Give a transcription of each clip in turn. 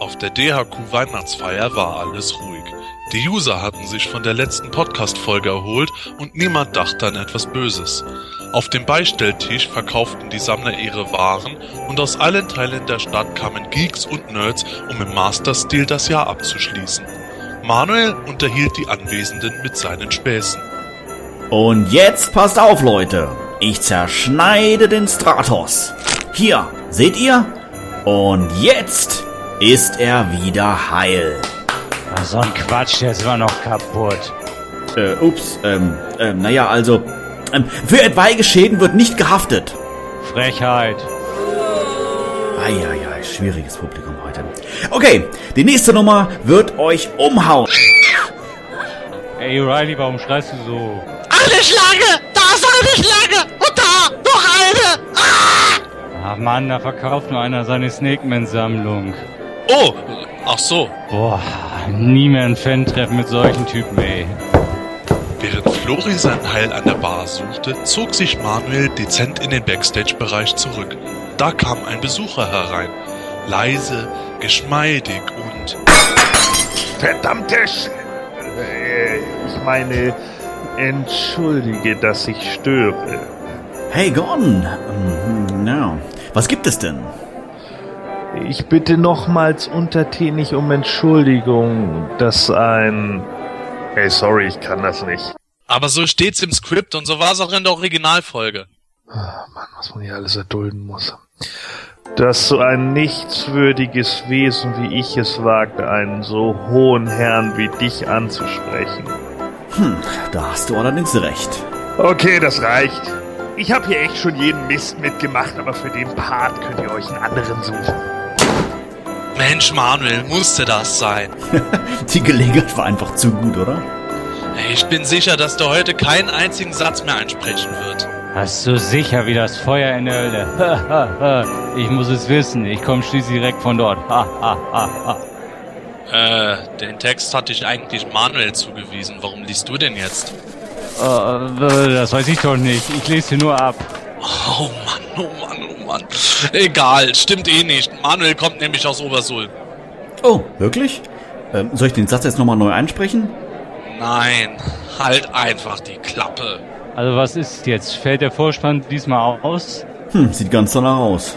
Auf der DHQ Weihnachtsfeier war alles ruhig. Die User hatten sich von der letzten Podcast-Folge erholt und niemand dachte an etwas Böses. Auf dem Beistelltisch verkauften die Sammler ihre Waren und aus allen Teilen der Stadt kamen Geeks und Nerds, um im Master-Stil das Jahr abzuschließen. Manuel unterhielt die Anwesenden mit seinen Späßen. Und jetzt passt auf, Leute. Ich zerschneide den Stratos. Hier, seht ihr? Und jetzt ist er wieder heil. Ach, so ein Quatsch, der ist immer noch kaputt. Äh, ups, ähm, ähm, naja, also, ähm, für etwaige Schäden wird nicht gehaftet. Frechheit. Eieiei, schwieriges Publikum heute. Okay, die nächste Nummer wird euch umhauen. Ey, Riley, warum schreist du so? Eine Schlange! Da ist eine Schlange! Und da noch eine! Ah! Ach Mann, da verkauft nur einer seine Snakeman-Sammlung. Oh, ach so. Boah, nie mehr ein Fan-Treffen mit solchen Typen, ey. Während Flori sein Heil an der Bar suchte, zog sich Manuel dezent in den Backstage-Bereich zurück. Da kam ein Besucher herein. Leise, geschmeidig und... Verdammte Sch äh, Ich meine, entschuldige, dass ich störe. Hey, Gordon. Ähm, Ja, was gibt es denn? Ich bitte nochmals untertänig um Entschuldigung, dass ein... Hey, sorry, ich kann das nicht. Aber so steht's im Skript und so war's auch in der Originalfolge. Ah, Mann, was man hier alles erdulden muss. Dass so ein nichtswürdiges Wesen wie ich es wagt, einen so hohen Herrn wie dich anzusprechen. Hm, da hast du allerdings recht. Okay, das reicht. Ich habe hier echt schon jeden Mist mitgemacht, aber für den Part könnt ihr euch einen anderen suchen. Mensch, Manuel, musste das sein. Die Gelegenheit war einfach zu gut, oder? Ich bin sicher, dass der heute keinen einzigen Satz mehr einsprechen wird. Hast du sicher wie das Feuer in der Hölle? ich muss es wissen, ich komme schließlich direkt von dort. Ha, ha, ha, ha. Äh, den Text hatte ich eigentlich Manuel zugewiesen. Warum liest du den jetzt? Äh, das weiß ich doch nicht, ich lese hier nur ab. Oh Mann, oh Mann, oh Mann. Egal, stimmt eh nicht. Manuel kommt nämlich aus Obersulm. Oh, wirklich? Ähm, soll ich den Satz jetzt nochmal neu einsprechen? Nein, halt einfach die Klappe. Also was ist jetzt? Fällt der Vorspann diesmal aus? Hm, sieht ganz danach aus.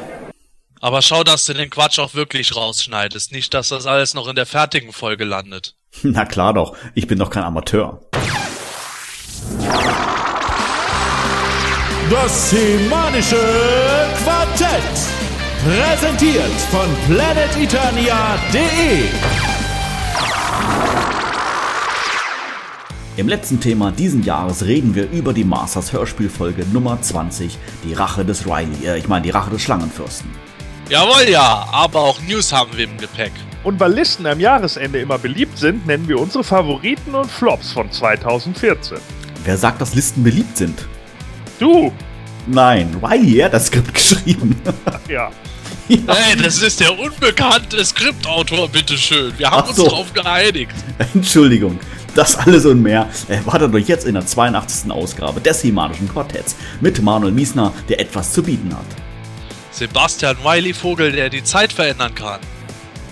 Aber schau, dass du den Quatsch auch wirklich rausschneidest. Nicht, dass das alles noch in der fertigen Folge landet. Na klar doch, ich bin doch kein Amateur. Das semanische Quartett. Präsentiert von planeteternia.de. Im letzten Thema diesen Jahres reden wir über die Masters Hörspielfolge Nummer 20, die Rache des Riley, äh, ich meine die Rache des Schlangenfürsten. Jawohl, ja, aber auch News haben wir im Gepäck. Und weil Listen am Jahresende immer beliebt sind, nennen wir unsere Favoriten und Flops von 2014. Wer sagt, dass Listen beliebt sind? Du! Nein, Riley, er hat das Skript geschrieben. Ja. Hey, das ist der unbekannte Skriptautor, bitteschön. Wir haben so. uns drauf geeinigt. Entschuldigung. Das alles und mehr erwartet euch jetzt in der 82. Ausgabe des Himanischen Quartetts mit Manuel Miesner, der etwas zu bieten hat. Sebastian Wiley Vogel, der die Zeit verändern kann.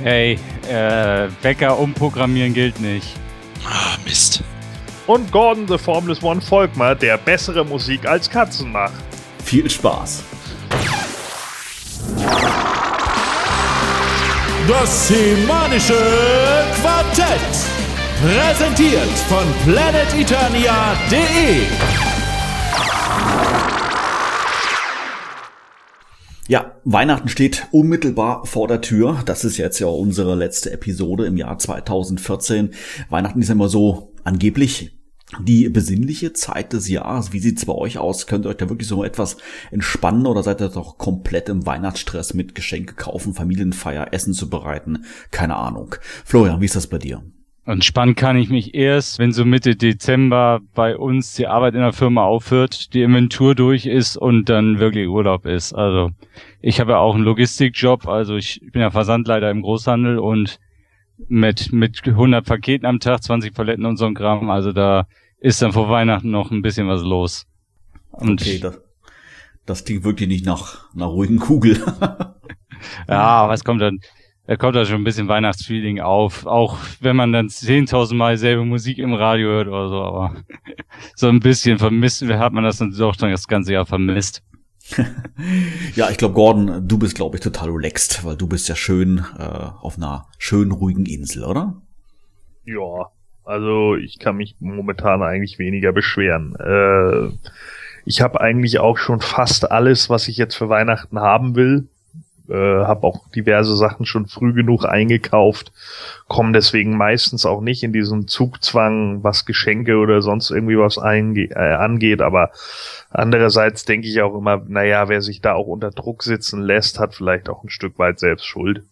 Hey, äh, Wecker umprogrammieren gilt nicht. Ah, Mist. Und Gordon the Formless One Volkmar, der bessere Musik als Katzen macht. Viel Spaß. Das semanische Quartett. Präsentiert von planeteternia.de. Ja, Weihnachten steht unmittelbar vor der Tür. Das ist jetzt ja unsere letzte Episode im Jahr 2014. Weihnachten ist immer so angeblich die besinnliche Zeit des Jahres. Wie sieht's bei euch aus? Könnt ihr euch da wirklich so etwas entspannen oder seid ihr doch komplett im Weihnachtsstress mit Geschenke kaufen, Familienfeier, Essen zu bereiten? Keine Ahnung. Florian, wie ist das bei dir? Entspannen kann ich mich erst, wenn so Mitte Dezember bei uns die Arbeit in der Firma aufhört, die Inventur durch ist und dann wirklich Urlaub ist. Also ich habe ja auch einen Logistikjob, also ich bin ja Versandleiter im Großhandel und mit, mit 100 Paketen am Tag, 20 Paletten und so ein Kram, also da ist dann vor Weihnachten noch ein bisschen was los. Und Okay, das, das klingt wirklich nicht nach einer ruhigen Kugel. ja, was kommt dann? da kommt da schon ein bisschen Weihnachtsfeeling auf. Auch wenn man dann 10.000 Mal selbe Musik im Radio hört oder so, aber so ein bisschen vermisst, hat man das dann doch dann das ganze Jahr vermisst. ja, ich glaube, Gordon, du bist, glaube ich, total relaxed, weil du bist ja schön äh, auf einer schönen, ruhigen Insel, oder? Ja, also ich kann mich momentan eigentlich weniger beschweren. Äh, ich habe eigentlich auch schon fast alles, was ich jetzt für Weihnachten haben will. Äh, habe auch diverse Sachen schon früh genug eingekauft, komme deswegen meistens auch nicht in diesen Zugzwang, was Geschenke oder sonst irgendwie was äh, angeht. Aber andererseits denke ich auch immer, naja, wer sich da auch unter Druck sitzen lässt, hat vielleicht auch ein Stück weit selbst Schuld.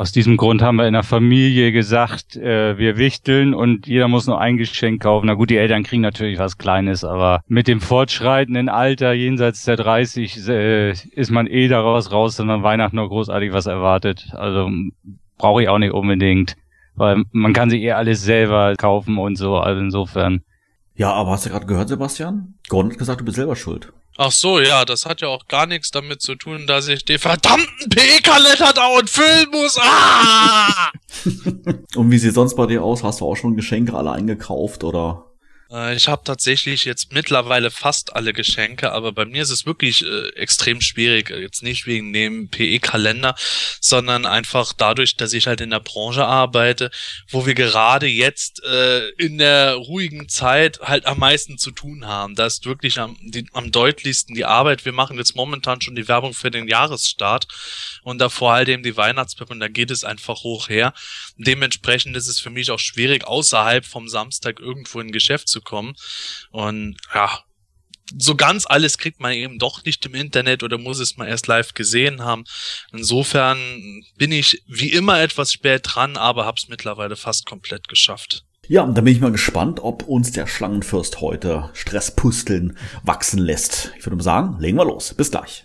Aus diesem Grund haben wir in der Familie gesagt, äh, wir wichteln und jeder muss nur ein Geschenk kaufen. Na gut, die Eltern kriegen natürlich was Kleines, aber mit dem fortschreitenden Alter jenseits der 30 äh, ist man eh daraus raus, sondern Weihnachten noch großartig was erwartet. Also brauche ich auch nicht unbedingt, weil man kann sich eh alles selber kaufen und so. Also insofern. Ja, aber hast du gerade gehört, Sebastian? Gordon hat gesagt, du bist selber schuld. Ach so, ja, das hat ja auch gar nichts damit zu tun, dass ich den verdammten PE-Kalender dauernd füllen muss. Ah! Und wie sieht sonst bei dir aus? Hast du auch schon Geschenke alle eingekauft oder? Äh, ich habe tatsächlich jetzt mittlerweile fast alle Geschenke, aber bei mir ist es wirklich äh, extrem schwierig. Jetzt nicht wegen dem PE-Kalender, sondern einfach dadurch, dass ich halt in der Branche arbeite, wo wir gerade jetzt äh, in der ruhigen Zeit halt am meisten zu tun haben. Da ist wirklich am, die, am deutlichsten die Arbeit. Wir machen jetzt momentan schon die Werbung für den Jahresstart und da vor allem die Weihnachtspippe und da geht es einfach hoch her. Dementsprechend ist es für mich auch schwierig, außerhalb vom Samstag irgendwo in ein Geschäft zu kommen. Und ja, so ganz alles kriegt man eben doch nicht im Internet oder muss es mal erst live gesehen haben. Insofern bin ich wie immer etwas spät dran, aber hab's mittlerweile fast komplett geschafft. Ja, da bin ich mal gespannt, ob uns der Schlangenfürst heute Stresspusteln wachsen lässt. Ich würde mal sagen, legen wir los. Bis gleich.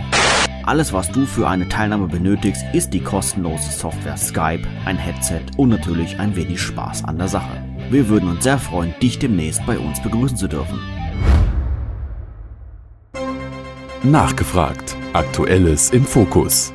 Alles, was du für eine Teilnahme benötigst, ist die kostenlose Software Skype, ein Headset und natürlich ein wenig Spaß an der Sache. Wir würden uns sehr freuen, dich demnächst bei uns begrüßen zu dürfen. Nachgefragt. Aktuelles im Fokus.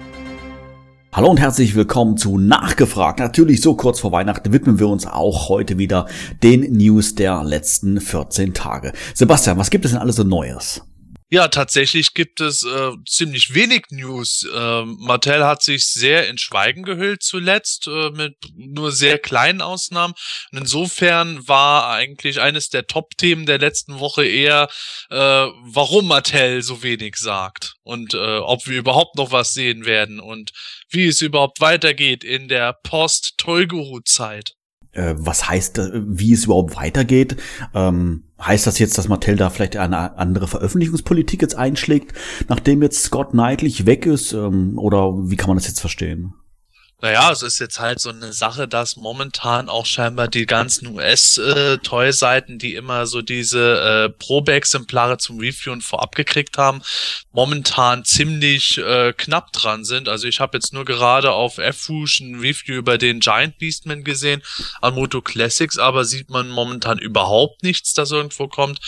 Hallo und herzlich willkommen zu Nachgefragt. Natürlich so kurz vor Weihnachten widmen wir uns auch heute wieder den News der letzten 14 Tage. Sebastian, was gibt es denn alles so Neues? Ja, tatsächlich gibt es äh, ziemlich wenig News. Ähm, Mattel hat sich sehr in Schweigen gehüllt zuletzt, äh, mit nur sehr kleinen Ausnahmen. Und insofern war eigentlich eines der Top-Themen der letzten Woche eher, äh, warum Mattel so wenig sagt und äh, ob wir überhaupt noch was sehen werden und wie es überhaupt weitergeht in der Post-Toyguru-Zeit. Äh, was heißt, äh, wie es überhaupt weitergeht. Ähm, heißt das jetzt, dass Mattel da vielleicht eine andere Veröffentlichungspolitik jetzt einschlägt, nachdem jetzt Scott Knightley weg ist? Ähm, oder wie kann man das jetzt verstehen? Naja, es ist jetzt halt so eine Sache, dass momentan auch scheinbar die ganzen US-Toy-Seiten, die immer so diese äh, Probeexemplare zum Reviewen vorab gekriegt haben, momentan ziemlich äh, knapp dran sind. Also ich habe jetzt nur gerade auf F-Rouge ein Review über den Giant Beastman gesehen, an Moto Classics, aber sieht man momentan überhaupt nichts, das irgendwo kommt.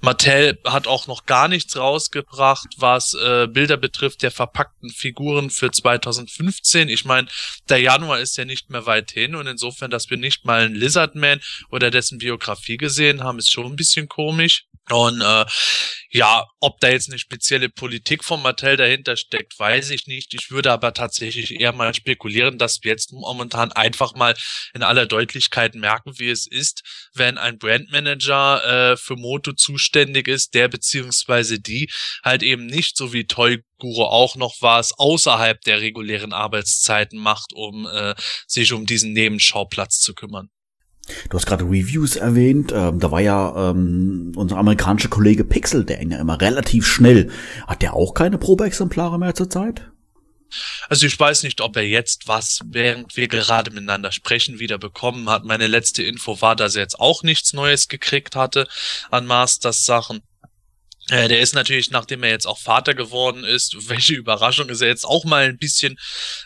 Mattel hat auch noch gar nichts rausgebracht, was äh, Bilder betrifft der verpackten Figuren für 2015. Ich meine, der Januar ist ja nicht mehr weit hin und insofern, dass wir nicht mal einen Lizardman oder dessen Biografie gesehen haben, ist schon ein bisschen komisch. Und äh, ja, ob da jetzt eine spezielle Politik von Mattel dahinter steckt, weiß ich nicht. Ich würde aber tatsächlich eher mal spekulieren, dass wir jetzt momentan einfach mal in aller Deutlichkeit merken, wie es ist, wenn ein Brandmanager äh, für Moto zuständig ist, der beziehungsweise die halt eben nicht so wie Toy Guru auch noch was außerhalb der regulären Arbeitszeiten macht, um äh, sich um diesen Nebenschauplatz zu kümmern. Du hast gerade Reviews erwähnt. Ähm, da war ja ähm, unser amerikanischer Kollege Pixel, der ja immer relativ schnell. Hat der auch keine Probeexemplare mehr zurzeit? Also ich weiß nicht, ob er jetzt was, während wir gerade miteinander sprechen, wieder bekommen hat. Meine letzte Info war, dass er jetzt auch nichts Neues gekriegt hatte an Masters Sachen. Äh, der ist natürlich, nachdem er jetzt auch Vater geworden ist, welche Überraschung, ist er jetzt auch mal ein bisschen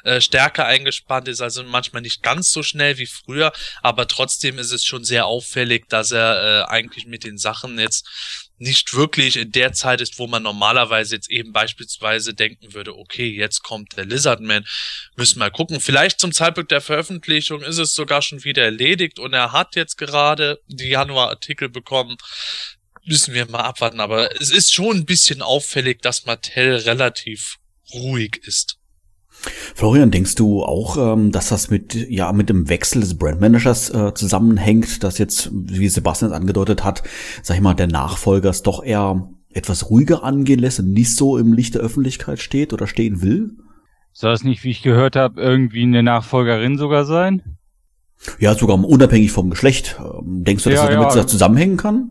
äh, stärker eingespannt, ist also manchmal nicht ganz so schnell wie früher, aber trotzdem ist es schon sehr auffällig, dass er äh, eigentlich mit den Sachen jetzt nicht wirklich in der Zeit ist, wo man normalerweise jetzt eben beispielsweise denken würde, okay, jetzt kommt der Lizardman, müssen wir gucken. Vielleicht zum Zeitpunkt der Veröffentlichung ist es sogar schon wieder erledigt und er hat jetzt gerade die Januar-Artikel bekommen. Müssen wir mal abwarten, aber es ist schon ein bisschen auffällig, dass Mattel relativ ruhig ist. Florian, denkst du auch, ähm, dass das mit ja mit dem Wechsel des Brandmanagers äh, zusammenhängt, dass jetzt, wie Sebastian es angedeutet hat, sag ich mal, der Nachfolger es doch eher etwas ruhiger angehen lässt und nicht so im Licht der Öffentlichkeit steht oder stehen will? Soll es nicht, wie ich gehört habe, irgendwie eine Nachfolgerin sogar sein? Ja, sogar unabhängig vom Geschlecht. Ähm, denkst du, dass Ja, das damit ja. zusammenhängen kann?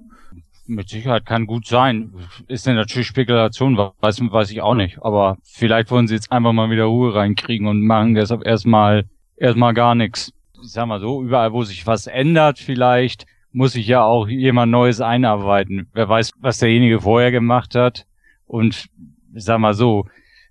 Mit Sicherheit kann gut sein. Ist denn natürlich Spekulation, weiß, weiß ich auch nicht. Aber vielleicht wollen sie jetzt einfach mal wieder Ruhe reinkriegen und machen deshalb erstmal erstmal gar nichts. Ich sag mal so, überall wo sich was ändert, vielleicht muss sich ja auch jemand Neues einarbeiten. Wer weiß, was derjenige vorher gemacht hat. Und ich sag mal so,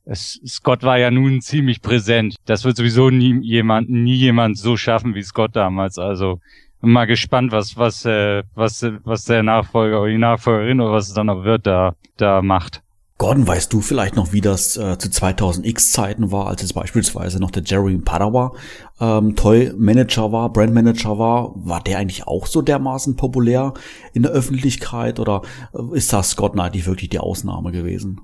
es, Scott war ja nun ziemlich präsent. Das wird sowieso nie jemand, nie jemand so schaffen wie Scott damals. Also mal gespannt, was, was, äh, was, was der Nachfolger oder die Nachfolgerin oder was es dann noch wird, da, da macht. Gordon, weißt du vielleicht noch, wie das äh, zu 2000X Zeiten war, als es beispielsweise noch der Jerry Padawa ähm, Toy Manager war, Brand Manager war? War der eigentlich auch so dermaßen populär in der Öffentlichkeit oder äh, ist das Scott Knightley wirklich die Ausnahme gewesen?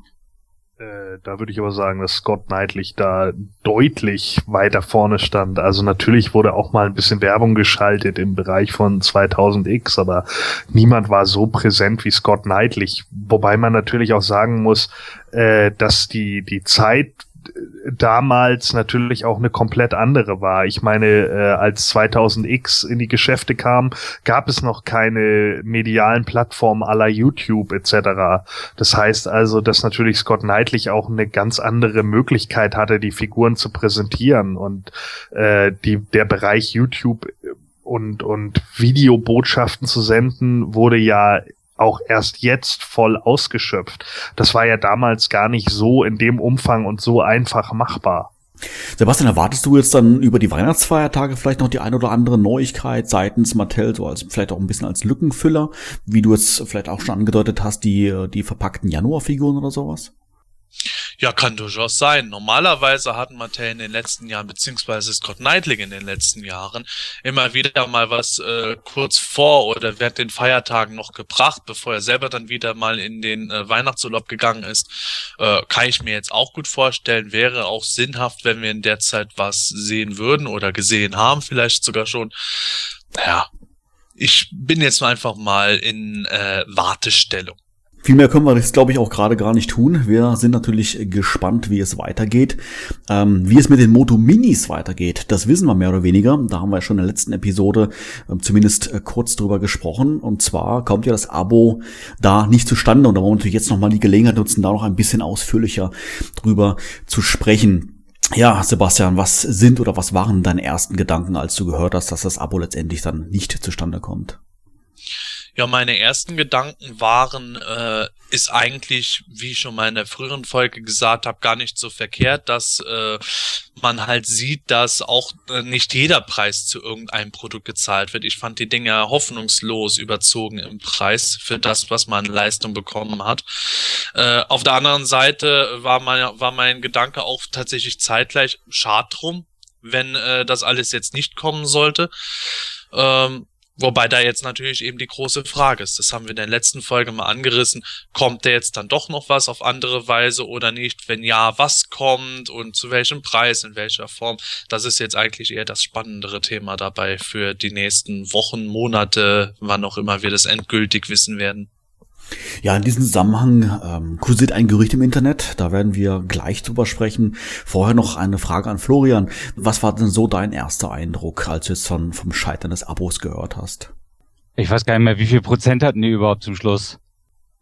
Äh, da würde ich aber sagen, dass Scott Knightley da deutlich weiter vorne stand. Also natürlich wurde auch mal ein bisschen Werbung geschaltet im Bereich von 2000X, aber niemand war so präsent wie Scott Knightley. Wobei man natürlich auch sagen muss, äh, dass die, die Zeit damals natürlich auch eine komplett andere war. Ich meine, äh, als 2000X in die Geschäfte kam, gab es noch keine medialen Plattformen aller YouTube etc. Das heißt also, dass natürlich Scott Knightley auch eine ganz andere Möglichkeit hatte, die Figuren zu präsentieren und äh, die, der Bereich YouTube und, und Videobotschaften zu senden wurde ja auch erst jetzt voll ausgeschöpft. Das war ja damals gar nicht so in dem Umfang und so einfach machbar. Sebastian, erwartest du jetzt dann über die Weihnachtsfeiertage vielleicht noch die ein oder andere Neuigkeit seitens Mattel, so als vielleicht auch ein bisschen als Lückenfüller, wie du es vielleicht auch schon angedeutet hast, die, die verpackten Januarfiguren oder sowas? Ja, kann durchaus sein. Normalerweise hatten Mattel in den letzten Jahren, beziehungsweise Scott Knightley in den letzten Jahren, immer wieder mal was äh, kurz vor oder während den Feiertagen noch gebracht, bevor er selber dann wieder mal in den äh, Weihnachtsurlaub gegangen ist. Äh, kann ich mir jetzt auch gut vorstellen. Wäre auch sinnhaft, wenn wir in der Zeit was sehen würden oder gesehen haben, vielleicht sogar schon. Naja, ich bin jetzt einfach mal in äh, Wartestellung. Viel mehr können wir jetzt, glaube ich, auch gerade gar nicht tun. Wir sind natürlich gespannt, wie es weitergeht. Ähm, wie es mit den Moto Minis weitergeht, das wissen wir mehr oder weniger. Da haben wir ja schon in der letzten Episode äh, zumindest äh, kurz drüber gesprochen. Und zwar kommt ja das Abo da nicht zustande. Und da wollen wir natürlich jetzt nochmal die Gelegenheit nutzen, da noch ein bisschen ausführlicher drüber zu sprechen. Ja, Sebastian, was sind oder was waren deine ersten Gedanken, als du gehört hast, dass das Abo letztendlich dann nicht zustande kommt? Ja, meine ersten Gedanken waren, äh, ist eigentlich, wie ich schon mal in der früheren Folge gesagt habe, gar nicht so verkehrt, dass äh, man halt sieht, dass auch äh, nicht jeder Preis zu irgendeinem Produkt gezahlt wird. Ich fand die Dinge hoffnungslos überzogen im Preis für das, was man Leistung bekommen hat. Äh, auf der anderen Seite war mein, war mein Gedanke auch tatsächlich zeitgleich schad drum, wenn äh, das alles jetzt nicht kommen sollte. Ähm, Wobei da jetzt natürlich eben die große Frage ist. Das haben wir in der letzten Folge mal angerissen. Kommt da jetzt dann doch noch was auf andere Weise oder nicht? Wenn ja, was kommt und zu welchem Preis, in welcher Form? Das ist jetzt eigentlich eher das spannendere Thema dabei für die nächsten Wochen, Monate, wann auch immer wir das endgültig wissen werden. Ja, in diesem Zusammenhang ähm, kursiert ein Gerücht im Internet, da werden wir gleich drüber sprechen. Vorher noch eine Frage an Florian. Was war denn so dein erster Eindruck, als du jetzt von, vom Scheitern des Abos gehört hast? Ich weiß gar nicht mehr, wie viel Prozent hatten die überhaupt zum Schluss?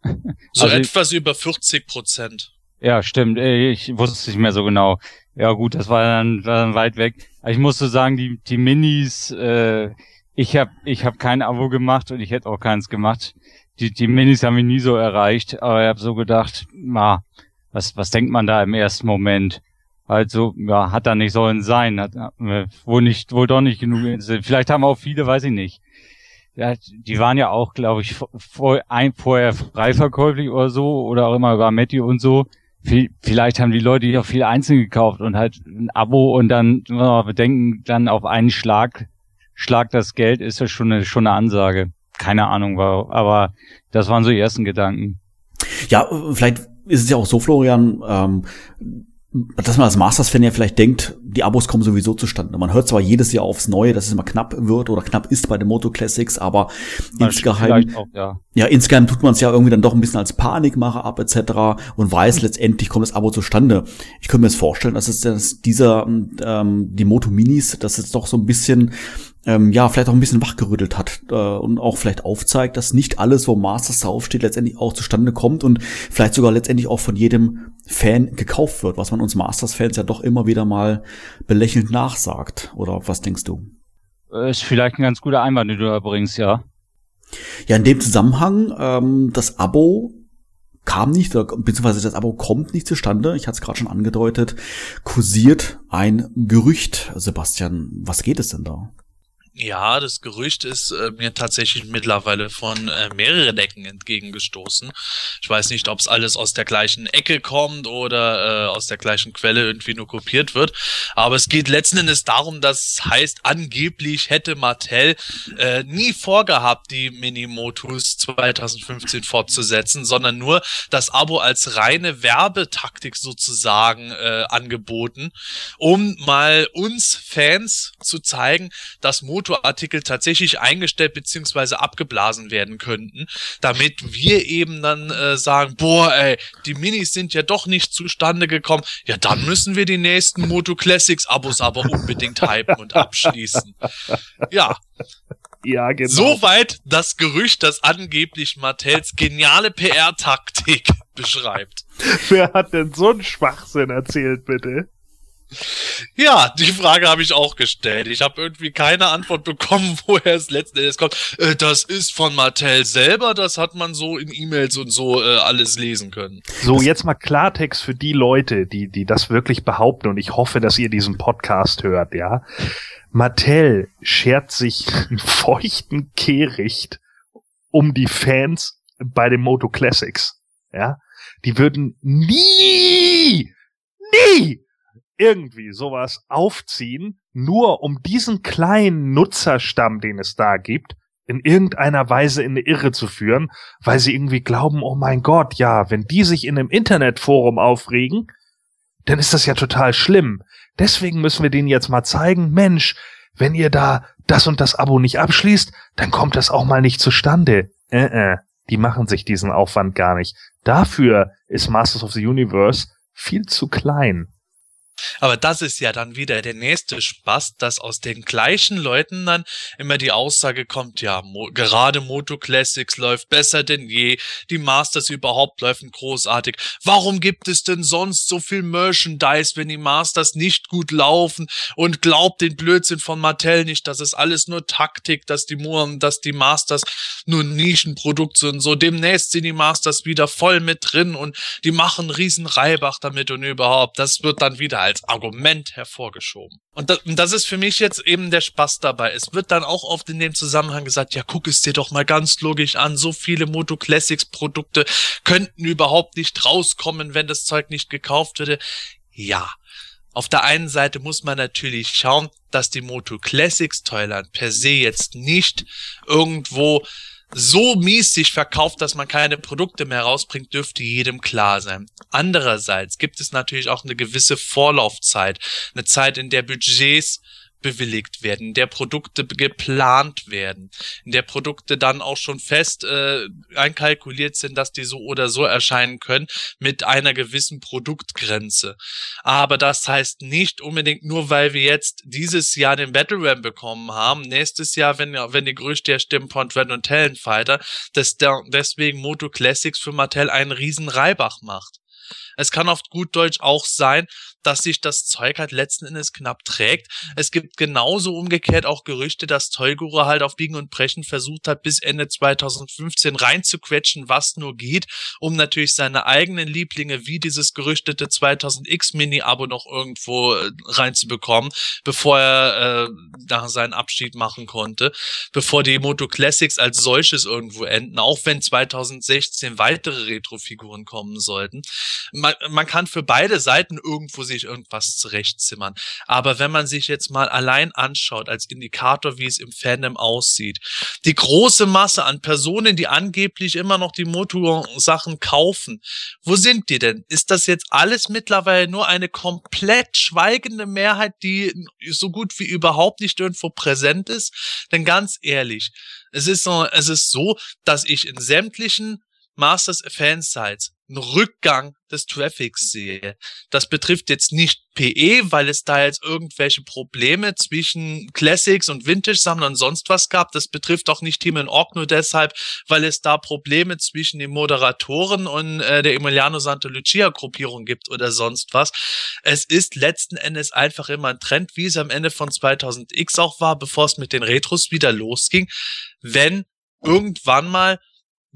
So Also- etwas über 40 Prozent. Ja, stimmt. Äh, Ich wusste es nicht mehr so genau. Ja gut, das war dann, war dann weit weg. Ich muss so sagen, die, die Minis, äh, ich habe ich hab kein Abo gemacht und ich hätte auch keins gemacht. Die, die Minis haben mich nie so erreicht, aber ich habe so gedacht, na, was, was denkt man da im ersten Moment? Also, ja, hat da nicht sollen sein, hat, äh, wohl nicht, wohl doch nicht genug. Vielleicht haben auch viele, weiß ich nicht. Ja, die waren ja auch, glaube ich, vor, ein, vorher freiverkäuflich oder so, oder auch immer über Matthew und so. Vielleicht haben die Leute ja viel einzeln gekauft und halt ein Abo und dann, wenn wir bedenken, dann auf einen Schlag, Schlag das Geld, ist das schon eine, schon eine Ansage. Keine Ahnung, war, aber das waren so die ersten Gedanken. Ja, vielleicht ist es ja auch so, Florian, ähm, dass man als Masters-Fan ja vielleicht denkt, die Abos kommen sowieso zustande. Man hört zwar jedes Jahr aufs Neue, dass es immer knapp wird oder knapp ist bei den Moto Classics, aber insgeheim, auch, ja. ja, insgeheim tut man es ja irgendwie dann doch ein bisschen als Panikmacher ab etc. und weiß, letztendlich kommt das Abo zustande. Ich könnte mir jetzt vorstellen, dass es dass dieser, ähm, die Moto Minis, dass es doch so ein bisschen ähm, ja, vielleicht auch ein bisschen wachgerüttelt hat äh, und auch vielleicht aufzeigt, dass nicht alles, wo Masters draufsteht, letztendlich auch zustande kommt und vielleicht sogar letztendlich auch von jedem Fan gekauft wird, was man uns Masters-Fans ja doch immer wieder mal belächelnd nachsagt. Oder was denkst du? Äh, ist vielleicht ein ganz guter Einwand, den du erbringst, ja. Ja, in dem Zusammenhang, ähm, das Abo kam nicht, beziehungsweise das Abo kommt nicht zustande. Ich hatte es gerade schon angedeutet. Kursiert ein Gerücht. Sebastian, was geht es denn da? Ja, das Gerücht ist äh, mir tatsächlich mittlerweile von äh, mehreren Ecken entgegengestoßen. Ich weiß nicht, ob es alles aus der gleichen Ecke kommt oder äh, aus der gleichen Quelle irgendwie nur kopiert wird. Aber es geht letzten Endes darum, dass heißt, angeblich hätte Mattel äh, nie vorgehabt, die Minimotus 2015 fortzusetzen, sondern nur das Abo als reine Werbetaktik sozusagen äh, angeboten, um mal uns Fans zu zeigen, dass Moto Fotoartikel tatsächlich eingestellt bzw. abgeblasen werden könnten, damit wir eben dann äh, sagen, boah, ey, die Minis sind ja doch nicht zustande gekommen. Ja, dann müssen wir die nächsten Moto Classics Abos aber unbedingt hypen und abschließen. Ja. Ja, genau. Soweit das Gerücht, das angeblich Mattels geniale PR-Taktik beschreibt. Wer hat denn so einen Schwachsinn erzählt, bitte? Ja, die Frage habe ich auch gestellt. Ich habe irgendwie keine Antwort bekommen, woher es letzten Endes kommt. Äh, das ist von Mattel selber, das hat man so in E-Mails und so äh, alles lesen können. So, jetzt mal Klartext für die Leute, die, die das wirklich behaupten und ich hoffe, dass ihr diesen Podcast hört, ja. Mattel schert sich einen feuchten Kehricht um die Fans bei den Moto Classics, ja. Die würden nie, nie irgendwie sowas aufziehen, nur um diesen kleinen Nutzerstamm, den es da gibt, in irgendeiner Weise in eine Irre zu führen, weil sie irgendwie glauben, oh mein Gott, ja, wenn die sich in einem Internetforum aufregen, dann ist das ja total schlimm. Deswegen müssen wir denen jetzt mal zeigen, Mensch, wenn ihr da das und das Abo nicht abschließt, dann kommt das auch mal nicht zustande. Äh, äh, die machen sich diesen Aufwand gar nicht. Dafür ist Masters of the Universe viel zu klein. Aber das ist ja dann wieder der nächste Spaß, dass aus den gleichen Leuten dann immer die Aussage kommt, ja, mo gerade Moto Classics läuft besser denn je, die Masters überhaupt läufen großartig. Warum gibt es denn sonst so viel Merchandise, wenn die Masters nicht gut laufen und glaubt den Blödsinn von Mattel nicht, dass es alles nur Taktik, dass die Mohren, dass die Masters nur Nischenprodukt sind. So demnächst sind die Masters wieder voll mit drin und die machen riesen Reibach damit und überhaupt. Das wird dann wieder als Argument hervorgeschoben. Und das, ist für mich jetzt eben der Spaß dabei. Es wird dann auch oft in dem Zusammenhang gesagt, ja, guck es dir doch mal ganz logisch an. So viele Moto Classics Produkte könnten überhaupt nicht rauskommen, wenn das Zeug nicht gekauft würde. Ja. Auf der einen Seite muss man natürlich schauen, dass die Moto Classics Toyland per se jetzt nicht irgendwo so sich verkauft, dass man keine Produkte mehr rausbringt, dürfte jedem klar sein. Andererseits gibt es natürlich auch eine gewisse Vorlaufzeit, eine Zeit, in der Budgets bewilligt werden, in der Produkte geplant werden, in der Produkte dann auch schon fest äh, einkalkuliert sind, dass die so oder so erscheinen können mit einer gewissen Produktgrenze. Aber das heißt nicht unbedingt nur, weil wir jetzt dieses Jahr den Battle Ram bekommen haben, nächstes Jahr, wenn, wenn die Gerüchte stimmen von Dread und Talon Fighter, dass der, deswegen Moto Classics für Mattel einen riesen Reibach macht. Es kann auf gut Deutsch auch sein, dass sich das Zeug halt letzten Endes knapp trägt. Es gibt genauso umgekehrt auch Gerüchte, dass Toygura halt auf Biegen und Brechen versucht hat, bis Ende 2015 reinzuquetschen, was nur geht, um natürlich seine eigenen Lieblinge wie dieses gerüchtete 2000X Mini-Abo noch irgendwo äh, reinzubekommen, bevor er äh, nach seinen Abschied machen konnte, bevor die Moto Classics als solches irgendwo enden, auch wenn 2016 weitere Retrofiguren kommen sollten. Man, man kann für beide Seiten irgendwo sich irgendwas zurechtzimmern. Aber wenn man sich jetzt mal allein anschaut als Indikator, wie es im Fandom aussieht, die große Masse an Personen, die angeblich immer noch die Motor-Sachen kaufen, wo sind die denn? Ist das jetzt alles mittlerweile nur eine komplett schweigende Mehrheit, die so gut wie überhaupt nicht irgendwo präsent ist? Denn ganz ehrlich, es ist so, es ist so, dass ich in sämtlichen Masters Fansites einen Rückgang des Traffics sehe. Das betrifft jetzt nicht PE, weil es da jetzt irgendwelche Probleme zwischen Classics und Vintage Sammlern und sonst was gab. Das betrifft auch nicht Team in Org nur deshalb, weil es da Probleme zwischen den Moderatoren und äh, der Emiliano Santa Lucia Gruppierung gibt oder sonst was. Es ist letzten Endes einfach immer ein Trend, wie es am Ende von 2000X auch war, bevor es mit den Retros wieder losging. Wenn irgendwann mal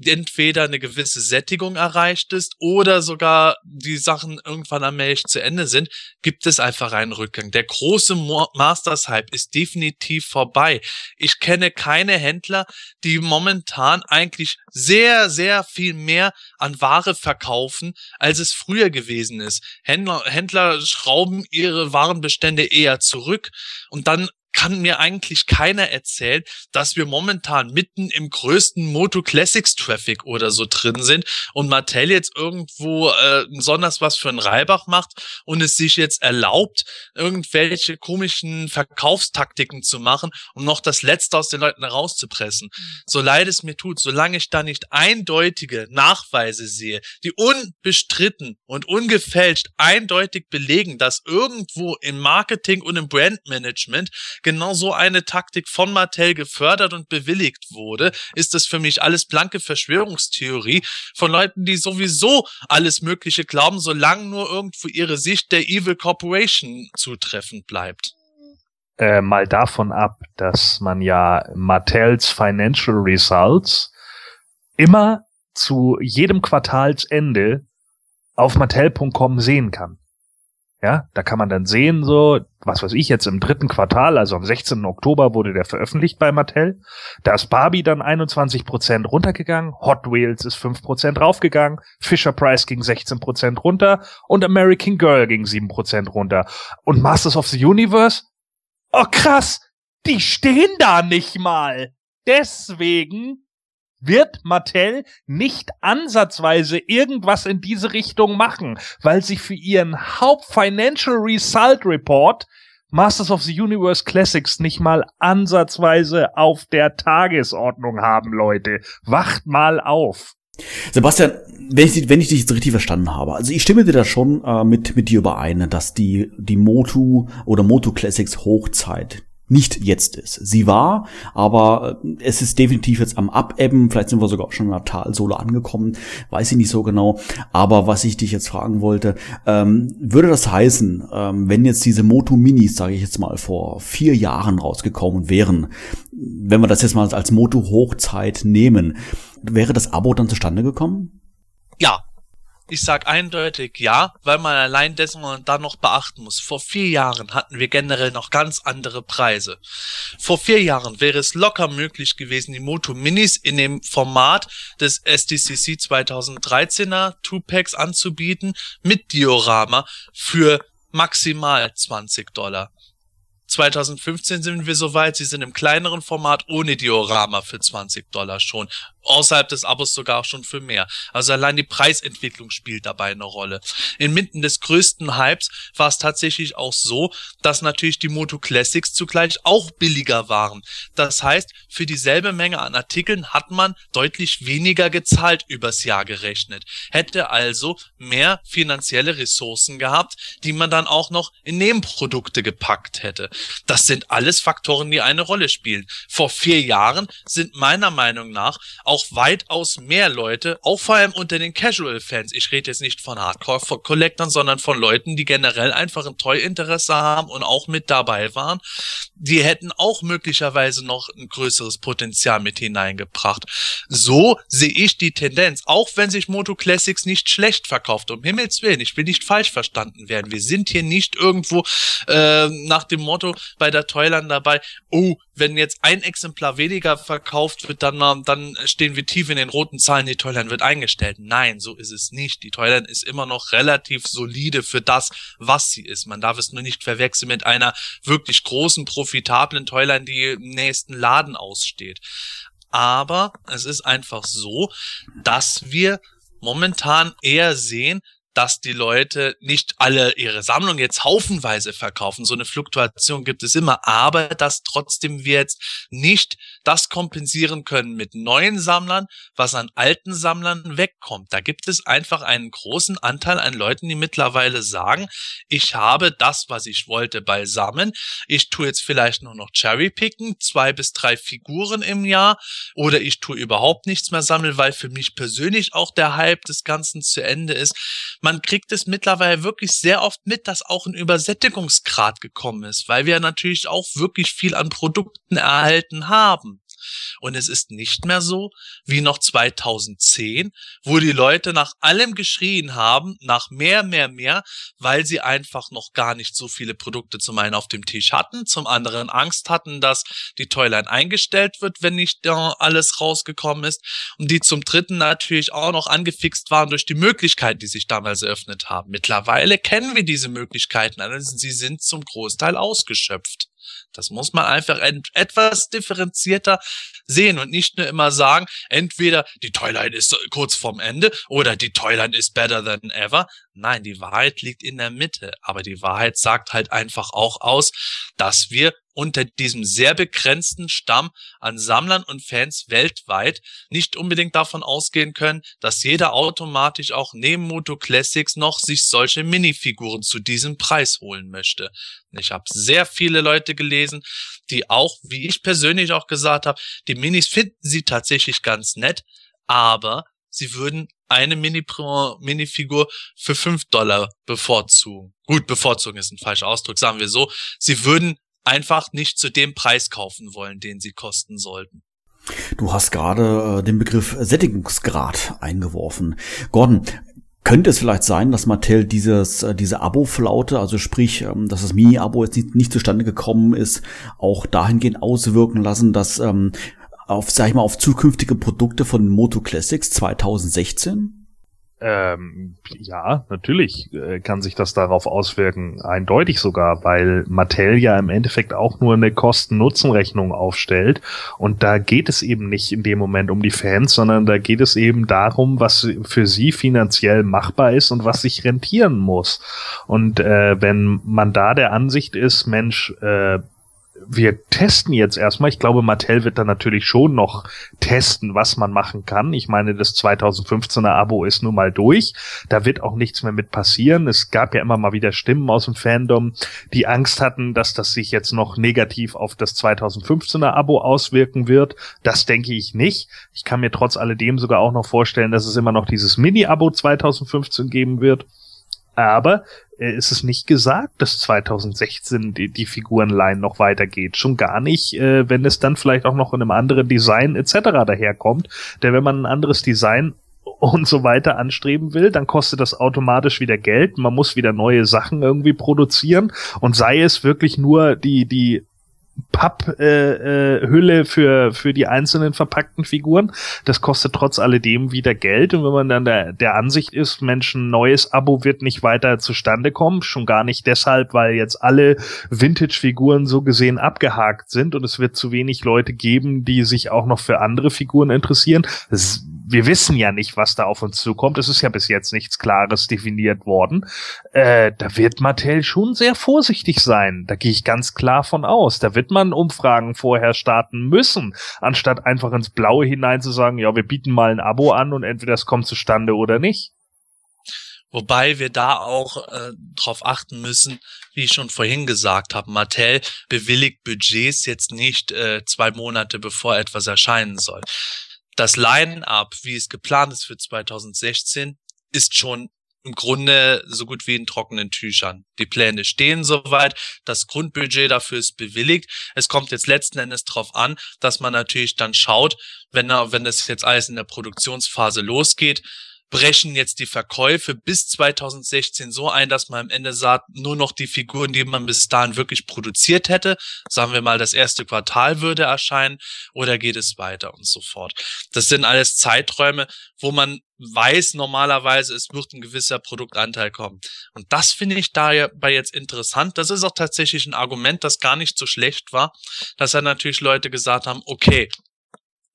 entweder eine gewisse Sättigung erreicht ist oder sogar die Sachen irgendwann allmählich zu Ende sind, gibt es einfach einen Rückgang. Der große Masters-Hype ist definitiv vorbei. Ich kenne keine Händler, die momentan eigentlich sehr, sehr viel mehr an Ware verkaufen, als es früher gewesen ist. Händler, Händler schrauben ihre Warenbestände eher zurück und dann kann mir eigentlich keiner erzählen, dass wir momentan mitten im größten Moto Classics Traffic oder so drin sind und Mattel jetzt irgendwo äh, besonders was für einen Reibach macht und es sich jetzt erlaubt, irgendwelche komischen Verkaufstaktiken zu machen, um noch das Letzte aus den Leuten herauszupressen. So leid es mir tut, solange ich da nicht eindeutige Nachweise sehe, die unbestritten und ungefälscht eindeutig belegen, dass irgendwo im Marketing und im Brandmanagement genau so eine Taktik von Mattel gefördert und bewilligt wurde, ist das für mich alles blanke Verschwörungstheorie von Leuten, die sowieso alles Mögliche glauben, solange nur irgendwo ihre Sicht der Evil Corporation zutreffend bleibt. Äh, mal davon ab, dass man ja Mattels Financial Results immer zu jedem Quartalsende auf mattel.com sehen kann. Ja, da kann man dann sehen, so, was weiß ich, jetzt im dritten Quartal, also am 16. Oktober wurde der veröffentlicht bei Mattel. Da ist Barbie dann 21% runtergegangen, Hot Wheels ist 5% raufgegangen, Fisher Price ging 16% runter und American Girl ging 7% runter. Und Masters of the Universe? Oh krass, die stehen da nicht mal. Deswegen wird Mattel nicht ansatzweise irgendwas in diese Richtung machen, weil sie für ihren Haupt-Financial Result Report Masters of the Universe Classics nicht mal ansatzweise auf der Tagesordnung haben, Leute. Wacht mal auf. Sebastian, wenn ich, wenn ich dich jetzt richtig verstanden habe, also ich stimme dir da schon äh, mit, mit dir überein, dass die, die Motu oder Motu Classics Hochzeit nicht jetzt ist. Sie war, aber äh, es ist definitiv jetzt am Abebben. Vielleicht sind wir sogar schon in der Talsohle angekommen. Weiß ich nicht so genau. Aber was ich dich jetzt fragen wollte, ähm, würde das heißen, ähm, wenn jetzt diese Moto Minis, sage ich jetzt mal, vor vier Jahren rausgekommen wären, wenn wir das jetzt mal als Moto Hochzeit nehmen, wäre das Abo dann zustande gekommen? Ja, ich sag eindeutig ja, weil man allein dessen dann noch beachten muss. Vor vier Jahren hatten wir generell noch ganz andere Preise. Vor vier Jahren wäre es locker möglich gewesen, die Moto Minis in dem Format des SDCC 2013er Two-Packs anzubieten mit Diorama für maximal 20 Dollar. 2015 sind wir soweit, sie sind im kleineren Format ohne Diorama für 20 Dollar schon außerhalb des Abos sogar schon für mehr. Also allein die Preisentwicklung spielt dabei eine Rolle. Inmitten des größten Hypes war es tatsächlich auch so, dass natürlich die Moto Classics zugleich auch billiger waren. Das heißt, für dieselbe Menge an Artikeln hat man deutlich weniger gezahlt übers Jahr gerechnet. Hätte also mehr finanzielle Ressourcen gehabt, die man dann auch noch in Nebenprodukte gepackt hätte. Das sind alles Faktoren, die eine Rolle spielen. Vor vier Jahren sind meiner Meinung nach auch weitaus mehr Leute, auch vor allem unter den Casual-Fans, ich rede jetzt nicht von Hardcore-Collectern, sondern von Leuten, die generell einfach ein Toy-Interesse haben und auch mit dabei waren, die hätten auch möglicherweise noch ein größeres Potenzial mit hineingebracht. So sehe ich die Tendenz, auch wenn sich Moto Classics nicht schlecht verkauft, um Himmels Willen, ich will nicht falsch verstanden werden. Wir sind hier nicht irgendwo äh, nach dem Motto bei der Toyland dabei, oh, wenn jetzt ein Exemplar weniger verkauft wird, dann, dann stehen wir tief in den roten Zahlen, die Toyland wird eingestellt. Nein, so ist es nicht. Die Toyland ist immer noch relativ solide für das, was sie ist. Man darf es nur nicht verwechseln mit einer wirklich großen, profitablen Toyland, die im nächsten Laden aussteht. Aber es ist einfach so, dass wir momentan eher sehen, dass die Leute nicht alle ihre Sammlung jetzt haufenweise verkaufen. So eine Fluktuation gibt es immer, aber dass trotzdem wir jetzt nicht das kompensieren können mit neuen Sammlern, was an alten Sammlern wegkommt. Da gibt es einfach einen großen Anteil an Leuten, die mittlerweile sagen, ich habe das, was ich wollte, beisammen. Ich tue jetzt vielleicht nur noch Cherrypicken, zwei bis drei Figuren im Jahr oder ich tue überhaupt nichts mehr sammeln, weil für mich persönlich auch der Hype des Ganzen zu Ende ist man kriegt es mittlerweile wirklich sehr oft mit, dass auch ein Übersättigungsgrad gekommen ist, weil wir natürlich auch wirklich viel an Produkten erhalten haben. Und es ist nicht mehr so wie noch 2010, wo die Leute nach allem geschrien haben, nach mehr, mehr, mehr, weil sie einfach noch gar nicht so viele Produkte zum einen auf dem Tisch hatten, zum anderen Angst hatten, dass die Toyline eingestellt wird, wenn nicht alles rausgekommen ist. Und die zum dritten natürlich auch noch angefixt waren durch die Möglichkeiten, die sich damals eröffnet haben. Mittlerweile kennen wir diese Möglichkeiten, also sie sind zum Großteil ausgeschöpft. Das muss man einfach etwas differenzierter sehen und nicht nur immer sagen, entweder die Toyline ist kurz vorm Ende oder die Toyline ist better than ever. Nein, die Wahrheit liegt in der Mitte. Aber die Wahrheit sagt halt einfach auch aus, dass wir unter diesem sehr begrenzten Stamm an Sammlern und Fans weltweit nicht unbedingt davon ausgehen können, dass jeder automatisch auch neben Moto Classics noch sich solche Minifiguren zu diesem Preis holen möchte. Ich habe sehr viele Leute gelesen, die auch, wie ich persönlich auch gesagt habe, die Minis finden sie tatsächlich ganz nett, aber sie würden eine Mini-Minifigur für fünf Dollar bevorzugen. Gut, bevorzugen ist ein falscher Ausdruck, sagen wir so. Sie würden einfach nicht zu dem Preis kaufen wollen, den sie kosten sollten. Du hast gerade äh, den Begriff Sättigungsgrad eingeworfen. Gordon, könnte es vielleicht sein, dass Mattel dieses, äh, diese Abo-Flaute, also sprich, ähm, dass das Mini-Abo jetzt nicht, nicht zustande gekommen ist, auch dahingehend auswirken lassen, dass ähm, auf, sag ich mal, auf zukünftige Produkte von Moto Classics 2016? Ähm, ja, natürlich äh, kann sich das darauf auswirken, eindeutig sogar, weil Mattel ja im Endeffekt auch nur eine Kosten-Nutzen-Rechnung aufstellt und da geht es eben nicht in dem Moment um die Fans, sondern da geht es eben darum, was für sie finanziell machbar ist und was sich rentieren muss. Und äh, wenn man da der Ansicht ist, Mensch, äh, wir testen jetzt erstmal. Ich glaube, Mattel wird dann natürlich schon noch testen, was man machen kann. Ich meine, das 2015er Abo ist nun mal durch. Da wird auch nichts mehr mit passieren. Es gab ja immer mal wieder Stimmen aus dem Fandom, die Angst hatten, dass das sich jetzt noch negativ auf das 2015er Abo auswirken wird. Das denke ich nicht. Ich kann mir trotz alledem sogar auch noch vorstellen, dass es immer noch dieses Mini-Abo 2015 geben wird. Aber äh, ist es nicht gesagt, dass 2016 die, die Figurenline noch weitergeht. Schon gar nicht, äh, wenn es dann vielleicht auch noch in einem anderen Design etc. daherkommt. Denn wenn man ein anderes Design und so weiter anstreben will, dann kostet das automatisch wieder Geld. Man muss wieder neue Sachen irgendwie produzieren und sei es wirklich nur die, die Papphülle äh, äh, für, für die einzelnen verpackten Figuren. Das kostet trotz alledem wieder Geld. Und wenn man dann der, der Ansicht ist, Mensch, ein neues Abo wird nicht weiter zustande kommen, schon gar nicht deshalb, weil jetzt alle Vintage-Figuren so gesehen abgehakt sind und es wird zu wenig Leute geben, die sich auch noch für andere Figuren interessieren. Das wir wissen ja nicht, was da auf uns zukommt. Es ist ja bis jetzt nichts Klares definiert worden. Äh, da wird Mattel schon sehr vorsichtig sein. Da gehe ich ganz klar von aus. Da wird man Umfragen vorher starten müssen, anstatt einfach ins Blaue hinein zu sagen, ja, wir bieten mal ein Abo an und entweder es kommt zustande oder nicht. Wobei wir da auch äh, darauf achten müssen, wie ich schon vorhin gesagt habe, Mattel bewilligt Budgets jetzt nicht äh, zwei Monate bevor etwas erscheinen soll das Line-up, wie es geplant ist für 2016, ist schon im Grunde so gut wie in trockenen Tüchern. Die Pläne stehen soweit, das Grundbudget dafür ist bewilligt. Es kommt jetzt letzten Endes darauf an, dass man natürlich dann schaut, wenn, wenn das jetzt alles in der Produktionsphase losgeht, brechen jetzt die Verkäufe bis 2016 so ein, dass man am Ende sagt, nur noch die Figuren, die man bis dahin wirklich produziert hätte, sagen wir mal, das erste Quartal würde erscheinen oder geht es weiter und so fort. Das sind alles Zeiträume, wo man weiß normalerweise, es wird ein gewisser Produktanteil kommen. Und das finde ich dabei jetzt interessant. Das ist auch tatsächlich ein Argument, das gar nicht so schlecht war, dass ja natürlich Leute gesagt haben, okay,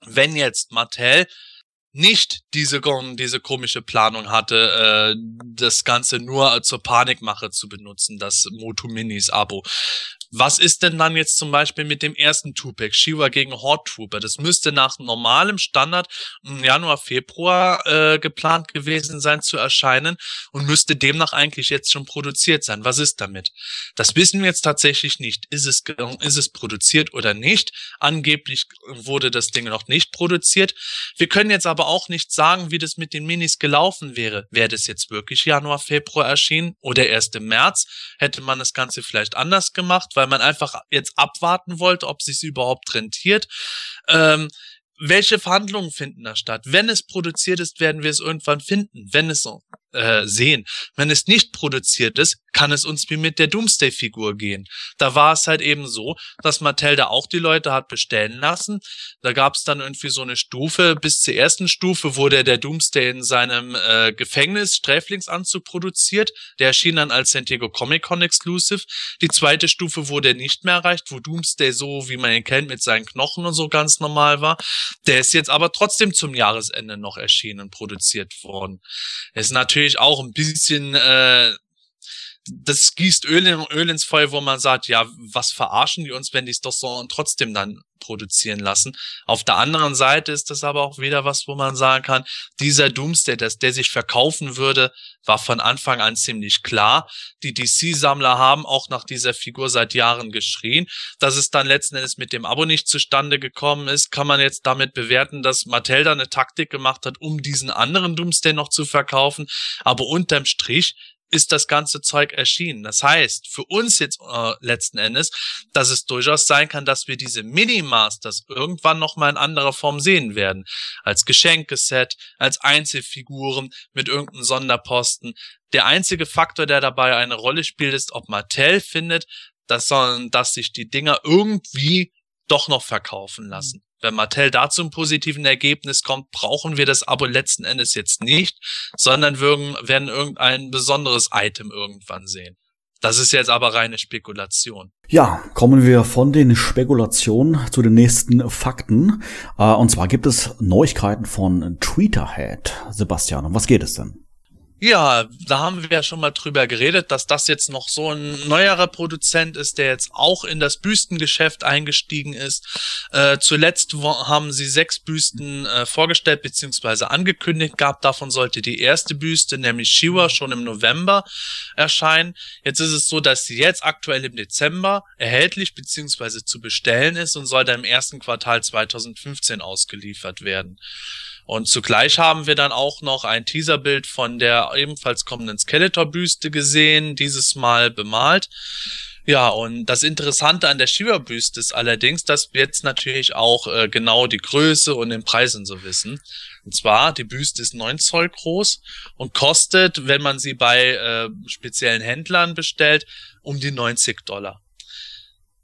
wenn jetzt Mattel nicht diese, diese komische Planung hatte, äh, das Ganze nur zur Panikmache zu benutzen, das Moto Minis Abo. Was ist denn dann jetzt zum Beispiel mit dem ersten Tupac, Shiva gegen Horde Trooper? Das müsste nach normalem Standard im Januar, Februar äh, geplant gewesen sein zu erscheinen und müsste demnach eigentlich jetzt schon produziert sein. Was ist damit? Das wissen wir jetzt tatsächlich nicht. Ist es, ist es produziert oder nicht? Angeblich wurde das Ding noch nicht produziert. Wir können jetzt aber auch nicht sagen, wie das mit den Minis gelaufen wäre. Wäre das jetzt wirklich Januar, Februar erschienen oder erst im März? Hätte man das Ganze vielleicht anders gemacht? weil man einfach jetzt abwarten wollte, ob sich überhaupt rentiert. Ähm, welche Verhandlungen finden da statt? Wenn es produziert ist, werden wir es irgendwann finden. Wenn es so äh, sehen. Wenn es nicht produziert ist, kann es uns wie mit der Doomsday-Figur gehen. Da war es halt eben so, dass Mattel da auch die Leute hat bestellen lassen. Da gab es dann irgendwie so eine Stufe. Bis zur ersten Stufe wurde der Doomsday in seinem äh, Gefängnis Sträflingsanzug produziert. Der erschien dann als San Diego Comic Con Exclusive. Die zweite Stufe wurde nicht mehr erreicht, wo Doomsday so, wie man ihn kennt, mit seinen Knochen und so ganz normal war. Der ist jetzt aber trotzdem zum Jahresende noch erschienen und produziert worden. ist natürlich natürlich auch ein bisschen äh, das gießt Öl, in, Öl ins Feuer, wo man sagt, ja, was verarschen die uns, wenn die es doch so und trotzdem dann produzieren lassen. Auf der anderen Seite ist das aber auch wieder was, wo man sagen kann, dieser Doomsday, dass der sich verkaufen würde, war von Anfang an ziemlich klar. Die DC-Sammler haben auch nach dieser Figur seit Jahren geschrien. Dass es dann letzten Endes mit dem Abo nicht zustande gekommen ist, kann man jetzt damit bewerten, dass Mattel da eine Taktik gemacht hat, um diesen anderen Doomsday noch zu verkaufen. Aber unterm Strich ist das ganze Zeug erschienen. Das heißt, für uns jetzt äh, letzten Endes, dass es durchaus sein kann, dass wir diese Mini-Masters irgendwann nochmal in anderer Form sehen werden. Als Geschenkeset, als Einzelfiguren mit irgendeinem Sonderposten. Der einzige Faktor, der dabei eine Rolle spielt, ist, ob Mattel findet, dass, dass sich die Dinger irgendwie doch noch verkaufen lassen. Wenn Mattel da zum positiven Ergebnis kommt, brauchen wir das Abo letzten Endes jetzt nicht, sondern würden, werden irgendein besonderes Item irgendwann sehen. Das ist jetzt aber reine Spekulation. Ja, kommen wir von den Spekulationen zu den nächsten Fakten. Äh, und zwar gibt es Neuigkeiten von Tweeterhead. Sebastian, um was geht es denn? Ja, da haben wir ja schon mal drüber geredet, dass das jetzt noch so ein neuerer Produzent ist, der jetzt auch in das Büstengeschäft eingestiegen ist. Äh, zuletzt haben sie sechs Büsten äh, vorgestellt bzw. angekündigt gehabt. Davon sollte die erste Büste, nämlich Shiva, schon im November erscheinen. Jetzt ist es so, dass sie jetzt aktuell im Dezember erhältlich bzw. zu bestellen ist und soll dann im ersten Quartal 2015 ausgeliefert werden. Und zugleich haben wir dann auch noch ein Teaserbild von der ebenfalls kommenden Skeletor-Büste gesehen, dieses Mal bemalt. Ja, und das Interessante an der Shiva-Büste ist allerdings, dass wir jetzt natürlich auch äh, genau die Größe und den Preis und so wissen. Und zwar, die Büste ist 9 Zoll groß und kostet, wenn man sie bei äh, speziellen Händlern bestellt, um die 90 Dollar.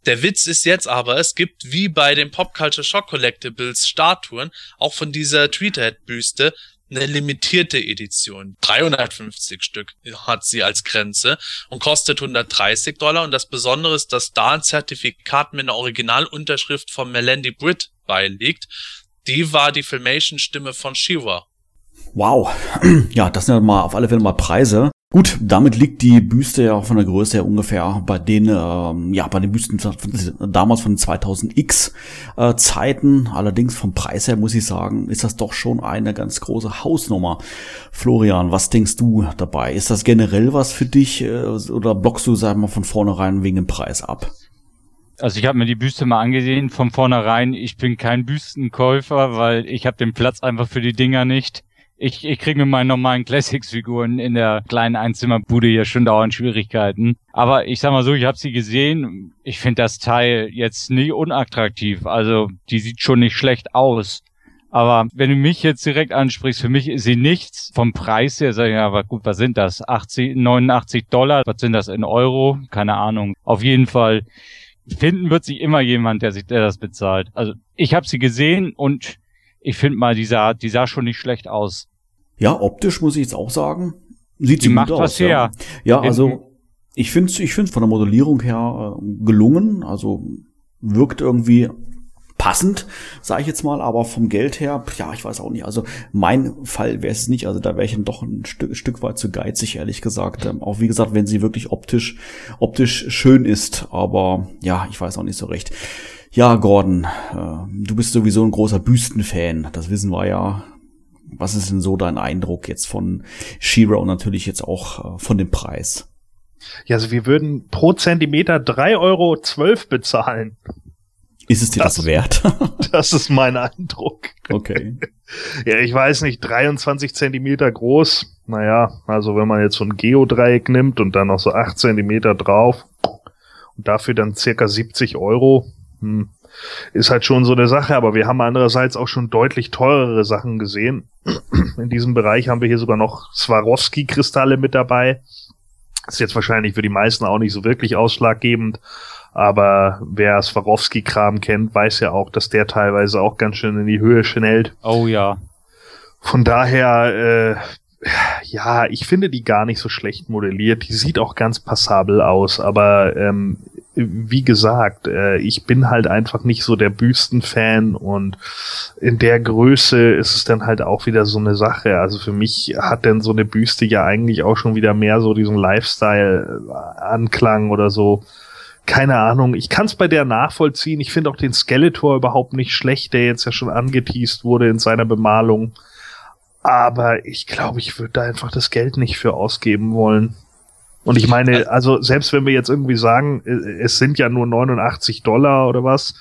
Der Witz ist jetzt aber, es gibt wie bei den Pop Culture Shock Collectibles Statuen auch von dieser Tweethead-Büste eine limitierte Edition. 350 Stück hat sie als Grenze und kostet 130 Dollar. Und das Besondere ist, dass da ein Zertifikat mit einer Originalunterschrift von Melandy Britt beiliegt. Die war die Filmation-Stimme von Shiva. Wow. Ja, das sind ja mal auf alle Fälle mal Preise. Gut, damit liegt die Büste ja von der Größe her ungefähr bei den, ähm, ja, bei den Büsten damals von den 2000X äh, Zeiten. Allerdings vom Preis her muss ich sagen, ist das doch schon eine ganz große Hausnummer. Florian, was denkst du dabei? Ist das generell was für dich äh, oder blockst du, sagen wir, von vornherein wegen dem Preis ab? Also ich habe mir die Büste mal angesehen von vornherein. Ich bin kein Büstenkäufer, weil ich habe den Platz einfach für die Dinger nicht. Ich, ich kriege mit meinen normalen Classics-Figuren in der kleinen Einzimmerbude hier schon dauernd Schwierigkeiten. Aber ich sag mal so, ich habe sie gesehen. Ich finde das Teil jetzt nie unattraktiv. Also die sieht schon nicht schlecht aus. Aber wenn du mich jetzt direkt ansprichst, für mich ist sie nichts vom Preis her. Sag ich, ja, aber gut, was sind das? 80, 89 Dollar? Was sind das in Euro? Keine Ahnung. Auf jeden Fall finden wird sich immer jemand, der sich, der das bezahlt. Also ich habe sie gesehen und ich finde mal, die sah, die sah schon nicht schlecht aus. Ja, optisch muss ich jetzt auch sagen, sieht Die sie macht gut was aus. her. Ja, ja In- also ich finde ich finde von der Modellierung her äh, gelungen, also wirkt irgendwie passend, sage ich jetzt mal, aber vom Geld her, ja, ich weiß auch nicht. Also mein Fall wäre es nicht, also da wäre ich dann doch ein Stück, Stück weit zu geizig, ehrlich gesagt. Ähm, auch wie gesagt, wenn sie wirklich optisch optisch schön ist, aber ja, ich weiß auch nicht so recht. Ja, Gordon, äh, du bist sowieso ein großer Büstenfan, das wissen wir ja. Was ist denn so dein Eindruck jetzt von She-Ra und natürlich jetzt auch äh, von dem Preis? Ja, also wir würden pro Zentimeter 3,12 Euro bezahlen. Ist es dir das, Das- wert? Das ist mein Eindruck. okay. Ja, ich weiß nicht, 23 Zentimeter groß. Naja, also wenn man jetzt so ein Geodreieck nimmt und dann noch so 8 Zentimeter drauf und dafür dann circa 70 Euro, hm, ist halt schon so eine Sache. Aber wir haben andererseits auch schon deutlich teurere Sachen gesehen. In diesem Bereich haben wir hier sogar noch Swarovski-Kristalle mit dabei. Ist jetzt wahrscheinlich für die meisten auch nicht so wirklich ausschlaggebend. Aber wer Swarovski-Kram kennt, weiß ja auch, dass der teilweise auch ganz schön in die Höhe schnellt. Oh ja. Von daher, äh, ja, ich finde die gar nicht so schlecht modelliert. Die sieht auch ganz passabel aus, aber ähm, wie gesagt, äh, ich bin halt einfach nicht so der Büstenfan und in der Größe ist es dann halt auch wieder so eine Sache. Also für mich hat denn so eine Büste ja eigentlich auch schon wieder mehr so diesen Lifestyle-Anklang oder so. Keine Ahnung, ich kann es bei der nachvollziehen. Ich finde auch den Skeletor überhaupt nicht schlecht, der jetzt ja schon angeteased wurde in seiner Bemalung. Aber ich glaube, ich würde da einfach das Geld nicht für ausgeben wollen. Und ich meine, also selbst wenn wir jetzt irgendwie sagen, äh, es sind ja nur 89 Dollar oder was,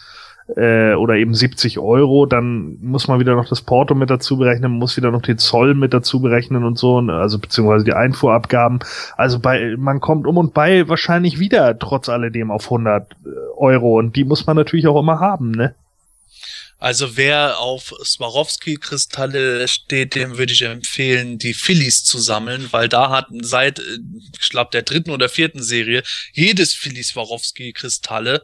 äh, oder eben 70 Euro, dann muss man wieder noch das Porto mit dazu berechnen, muss wieder noch den Zoll mit dazu berechnen und so, also beziehungsweise die Einfuhrabgaben. Also bei, man kommt um und bei wahrscheinlich wieder trotz alledem auf 100 Euro und die muss man natürlich auch immer haben, ne? Also wer auf Swarovski-Kristalle steht, dem würde ich empfehlen, die Phillies zu sammeln, weil da hat seit, äh, ich glaube, der dritten oder vierten Serie jedes Philly Swarovski-Kristalle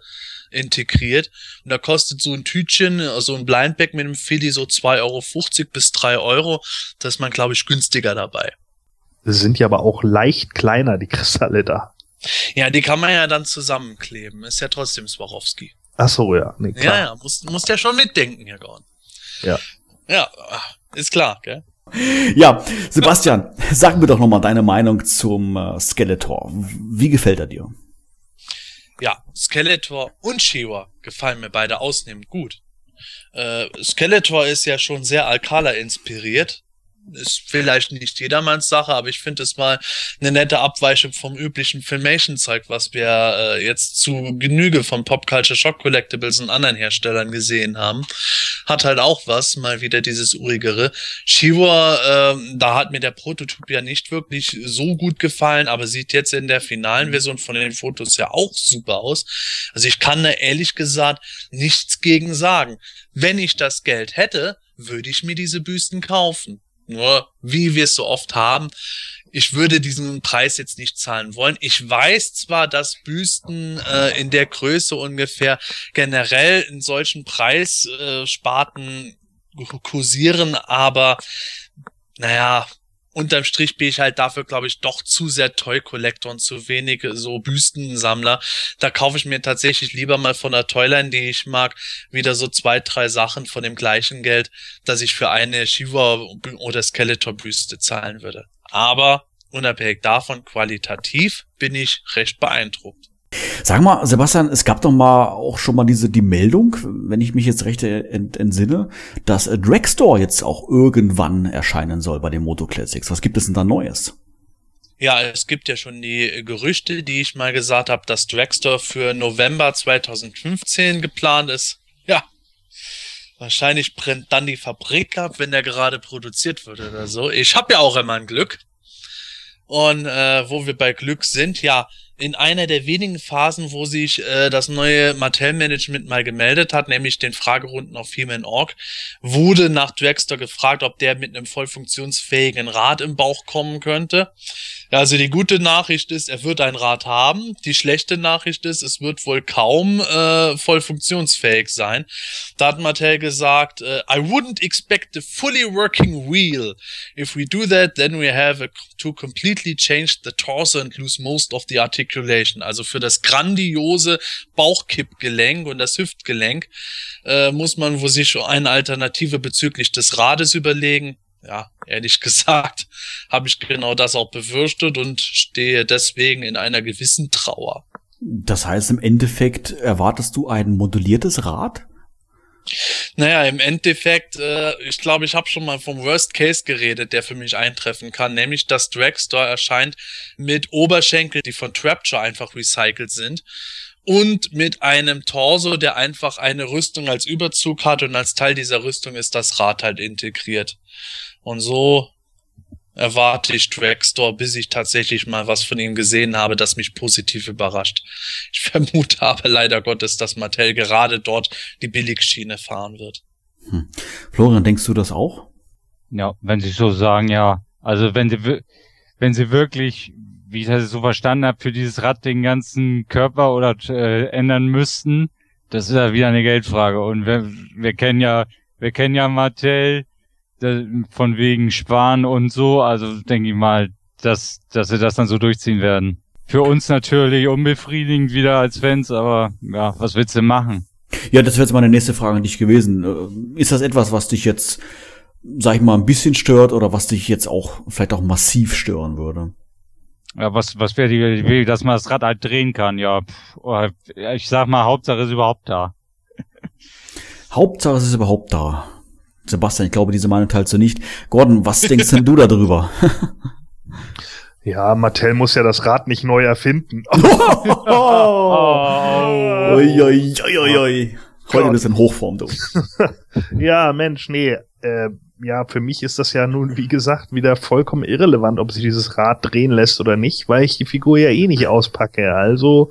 integriert. Und da kostet so ein Tütchen, so ein Blindback mit einem Philly so 2,50 Euro bis 3 Euro. Da ist man, glaube ich, günstiger dabei. Das sind ja aber auch leicht kleiner, die Kristalle da. Ja, die kann man ja dann zusammenkleben. Ist ja trotzdem Swarovski. Ach so, ja. Nee, klar. Ja, ja, muss, muss der schon mitdenken, Herr Gorn. Ja. Ja, ist klar, gell? Ja, Sebastian, sag mir doch noch mal deine Meinung zum äh, Skeletor. Wie gefällt er dir? Ja, Skeletor und Shiva gefallen mir beide ausnehmend gut. Äh, Skeletor ist ja schon sehr Alcala inspiriert. Ist vielleicht nicht jedermanns Sache, aber ich finde es mal eine nette Abweichung vom üblichen Filmation-Zeug, was wir äh, jetzt zu Genüge von Pop Culture Shock Collectibles und anderen Herstellern gesehen haben. Hat halt auch was, mal wieder dieses urigere. Shiva, ähm, da hat mir der Prototyp ja nicht wirklich so gut gefallen, aber sieht jetzt in der finalen Version von den Fotos ja auch super aus. Also ich kann da ehrlich gesagt nichts gegen sagen. Wenn ich das Geld hätte, würde ich mir diese Büsten kaufen. Nur, wie wir es so oft haben, ich würde diesen Preis jetzt nicht zahlen wollen. Ich weiß zwar, dass Büsten äh, in der Größe ungefähr generell in solchen Preissparten kursieren, aber naja, unterm Strich bin ich halt dafür, glaube ich, doch zu sehr Toy-Collector und zu wenig so Büstensammler. Da kaufe ich mir tatsächlich lieber mal von der Toyline, die ich mag, wieder so zwei, drei Sachen von dem gleichen Geld, dass ich für eine Shiva oder Skeletor-Büste zahlen würde. Aber unabhängig davon, qualitativ bin ich recht beeindruckt. Sag mal, Sebastian, es gab doch mal auch schon mal diese die Meldung, wenn ich mich jetzt recht ent, entsinne, dass äh, Dragstore jetzt auch irgendwann erscheinen soll bei den Moto Classics. Was gibt es denn da Neues? Ja, es gibt ja schon die Gerüchte, die ich mal gesagt habe, dass Dragstore für November 2015 geplant ist. Ja, wahrscheinlich brennt dann die Fabrik ab, wenn der gerade produziert wird oder so. Ich habe ja auch immer ein Glück. Und äh, wo wir bei Glück sind, ja, in einer der wenigen Phasen, wo sich äh, das neue Mattel-Management mal gemeldet hat, nämlich den Fragerunden auf He-Man Org, wurde nach Dragster gefragt, ob der mit einem voll funktionsfähigen Rad im Bauch kommen könnte. Ja, also die gute Nachricht ist, er wird ein Rad haben. Die schlechte Nachricht ist, es wird wohl kaum äh, voll funktionsfähig sein. Da hat Mattel gesagt, äh, I wouldn't expect a fully working wheel. If we do that, then we have to completely change the torso and lose most of the articulation. Also für das grandiose Bauchkippgelenk und das Hüftgelenk äh, muss man wohl sich schon eine Alternative bezüglich des Rades überlegen ja, ehrlich gesagt, habe ich genau das auch befürchtet und stehe deswegen in einer gewissen Trauer. Das heißt, im Endeffekt erwartest du ein moduliertes Rad? Naja, im Endeffekt, äh, ich glaube, ich habe schon mal vom Worst Case geredet, der für mich eintreffen kann, nämlich dass Dragstore erscheint mit Oberschenkel, die von Trapture einfach recycelt sind und mit einem Torso, der einfach eine Rüstung als Überzug hat und als Teil dieser Rüstung ist das Rad halt integriert. Und so erwarte ich Dragstore, bis ich tatsächlich mal was von ihm gesehen habe, das mich positiv überrascht. Ich vermute aber leider Gottes, dass Mattel gerade dort die Billigschiene fahren wird. Hm. Florian, denkst du das auch? Ja, wenn sie so sagen, ja. Also wenn sie, wenn sie wirklich, wie ich das so verstanden habe, für dieses Rad den ganzen Körper oder äh, ändern müssten, das ist ja wieder eine Geldfrage. Und wir, wir kennen ja, wir kennen ja Mattel, von wegen Sparen und so. Also denke ich mal, dass, dass sie das dann so durchziehen werden. Für uns natürlich unbefriedigend wieder als Fans, aber ja, was willst du machen? Ja, das wäre jetzt meine nächste Frage an dich gewesen. Äh, ist das etwas, was dich jetzt, sag ich mal, ein bisschen stört oder was dich jetzt auch vielleicht auch massiv stören würde? Ja, was, was wäre die, die dass man das Rad halt drehen kann, ja. Pff, ich sag mal, Hauptsache ist überhaupt da. Hauptsache es ist überhaupt da. Sebastian, ich glaube, diese Meinung teilst du nicht. Gordon, was denkst denn du darüber? Ja, Mattel muss ja das Rad nicht neu erfinden. oh. ui, ui, ui, ui. Heute bist du in Hochform, du. ja, Mensch, nee. Äh, ja, für mich ist das ja nun, wie gesagt, wieder vollkommen irrelevant, ob sich dieses Rad drehen lässt oder nicht, weil ich die Figur ja eh nicht auspacke. Also,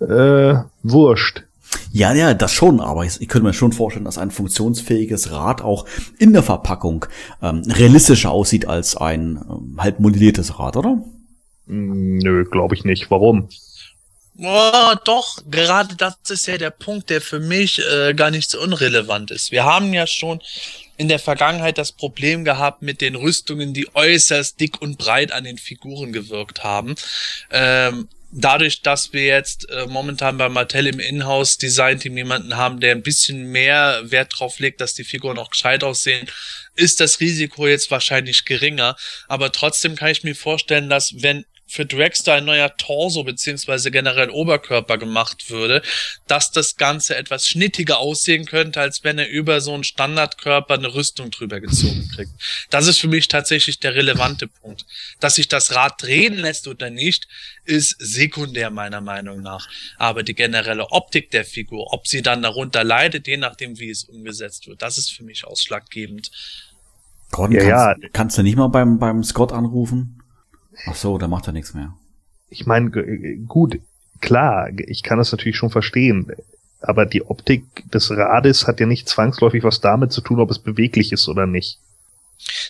äh, wurscht. Ja, ja, das schon, aber ich, ich könnte mir schon vorstellen, dass ein funktionsfähiges Rad auch in der Verpackung ähm, realistischer aussieht als ein ähm, halb modelliertes Rad, oder? Mm, nö, glaube ich nicht. Warum? Oh, doch, gerade das ist ja der Punkt, der für mich äh, gar nicht so unrelevant ist. Wir haben ja schon in der Vergangenheit das Problem gehabt mit den Rüstungen, die äußerst dick und breit an den Figuren gewirkt haben. Ähm, dadurch, dass wir jetzt äh, momentan bei Mattel im Inhouse-Design-Team jemanden haben, der ein bisschen mehr Wert drauf legt, dass die Figuren auch gescheit aussehen, ist das Risiko jetzt wahrscheinlich geringer. Aber trotzdem kann ich mir vorstellen, dass wenn für Dragster ein neuer Torso beziehungsweise generell Oberkörper gemacht würde, dass das Ganze etwas schnittiger aussehen könnte, als wenn er über so einen Standardkörper eine Rüstung drüber gezogen kriegt. Das ist für mich tatsächlich der relevante Punkt. Dass sich das Rad drehen lässt oder nicht, ist sekundär meiner Meinung nach. Aber die generelle Optik der Figur, ob sie dann darunter leidet, je nachdem wie es umgesetzt wird, das ist für mich ausschlaggebend. Gordon, ja, kannst, ja. kannst du nicht mal beim, beim Scott anrufen? Ach so, da macht er nichts mehr. Ich meine, gut, klar, ich kann das natürlich schon verstehen. Aber die Optik des Rades hat ja nicht zwangsläufig was damit zu tun, ob es beweglich ist oder nicht.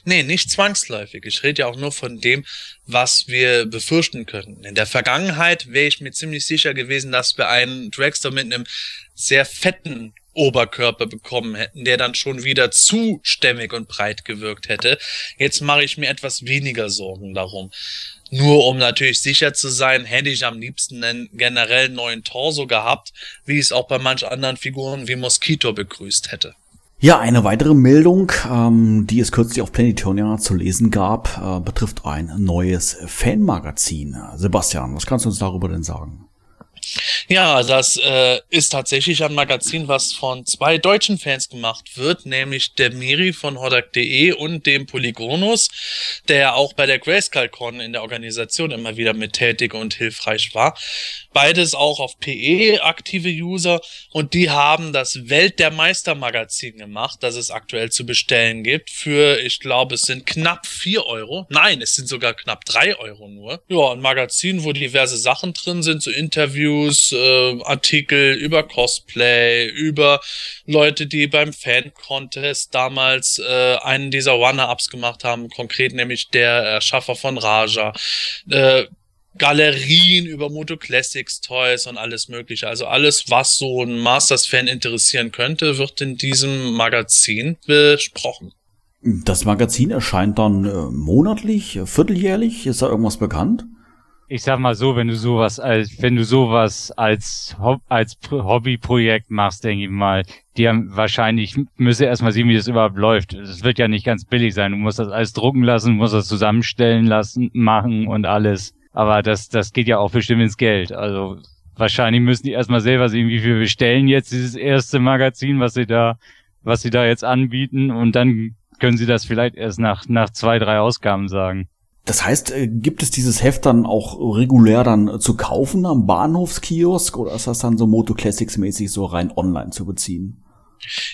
Nee, nicht zwangsläufig. Ich rede ja auch nur von dem, was wir befürchten könnten. In der Vergangenheit wäre ich mir ziemlich sicher gewesen, dass wir einen Dragster mit einem sehr fetten Oberkörper bekommen hätten, der dann schon wieder zu stämmig und breit gewirkt hätte. Jetzt mache ich mir etwas weniger Sorgen darum. Nur um natürlich sicher zu sein, hätte ich am liebsten einen generell neuen Torso gehabt, wie ich es auch bei manch anderen Figuren wie Mosquito begrüßt hätte. Ja, eine weitere Meldung, ähm, die es kürzlich auf Planetonia zu lesen gab, äh, betrifft ein neues Fanmagazin. Sebastian, was kannst du uns darüber denn sagen? Ja, das äh, ist tatsächlich ein Magazin, was von zwei deutschen Fans gemacht wird, nämlich der Miri von Hodak.de und dem Polygonus, der auch bei der Grayscale-Con in der Organisation immer wieder mit tätig und hilfreich war. Beides auch auf PE aktive User und die haben das Welt der Meister Magazin gemacht, das es aktuell zu bestellen gibt für, ich glaube, es sind knapp vier Euro. Nein, es sind sogar knapp drei Euro nur. Ja, ein Magazin, wo diverse Sachen drin sind, so Interviews, äh, Artikel über Cosplay, über Leute, die beim Fan-Contest damals äh, einen dieser One-Ups gemacht haben, konkret nämlich der Erschaffer von Raja. Äh, Galerien über Moto Classics Toys und alles mögliche. Also alles, was so ein Masters-Fan interessieren könnte, wird in diesem Magazin besprochen. Das Magazin erscheint dann äh, monatlich, vierteljährlich? Ist da irgendwas bekannt? Ich sag mal so, wenn du sowas als, wenn du sowas als, als Hobbyprojekt machst, denke ich mal, die haben wahrscheinlich, müsse erstmal sehen, wie das überhaupt läuft. Es wird ja nicht ganz billig sein. Du musst das alles drucken lassen, musst das zusammenstellen lassen, machen und alles. Aber das, das geht ja auch bestimmt ins Geld. Also wahrscheinlich müssen die erstmal selber sehen, wie viel bestellen jetzt dieses erste Magazin, was sie da, was sie da jetzt anbieten und dann können sie das vielleicht erst nach, nach zwei, drei Ausgaben sagen. Das heißt, äh, gibt es dieses Heft dann auch regulär dann zu kaufen am Bahnhofskiosk oder ist das dann so Moto Classics mäßig so rein online zu beziehen?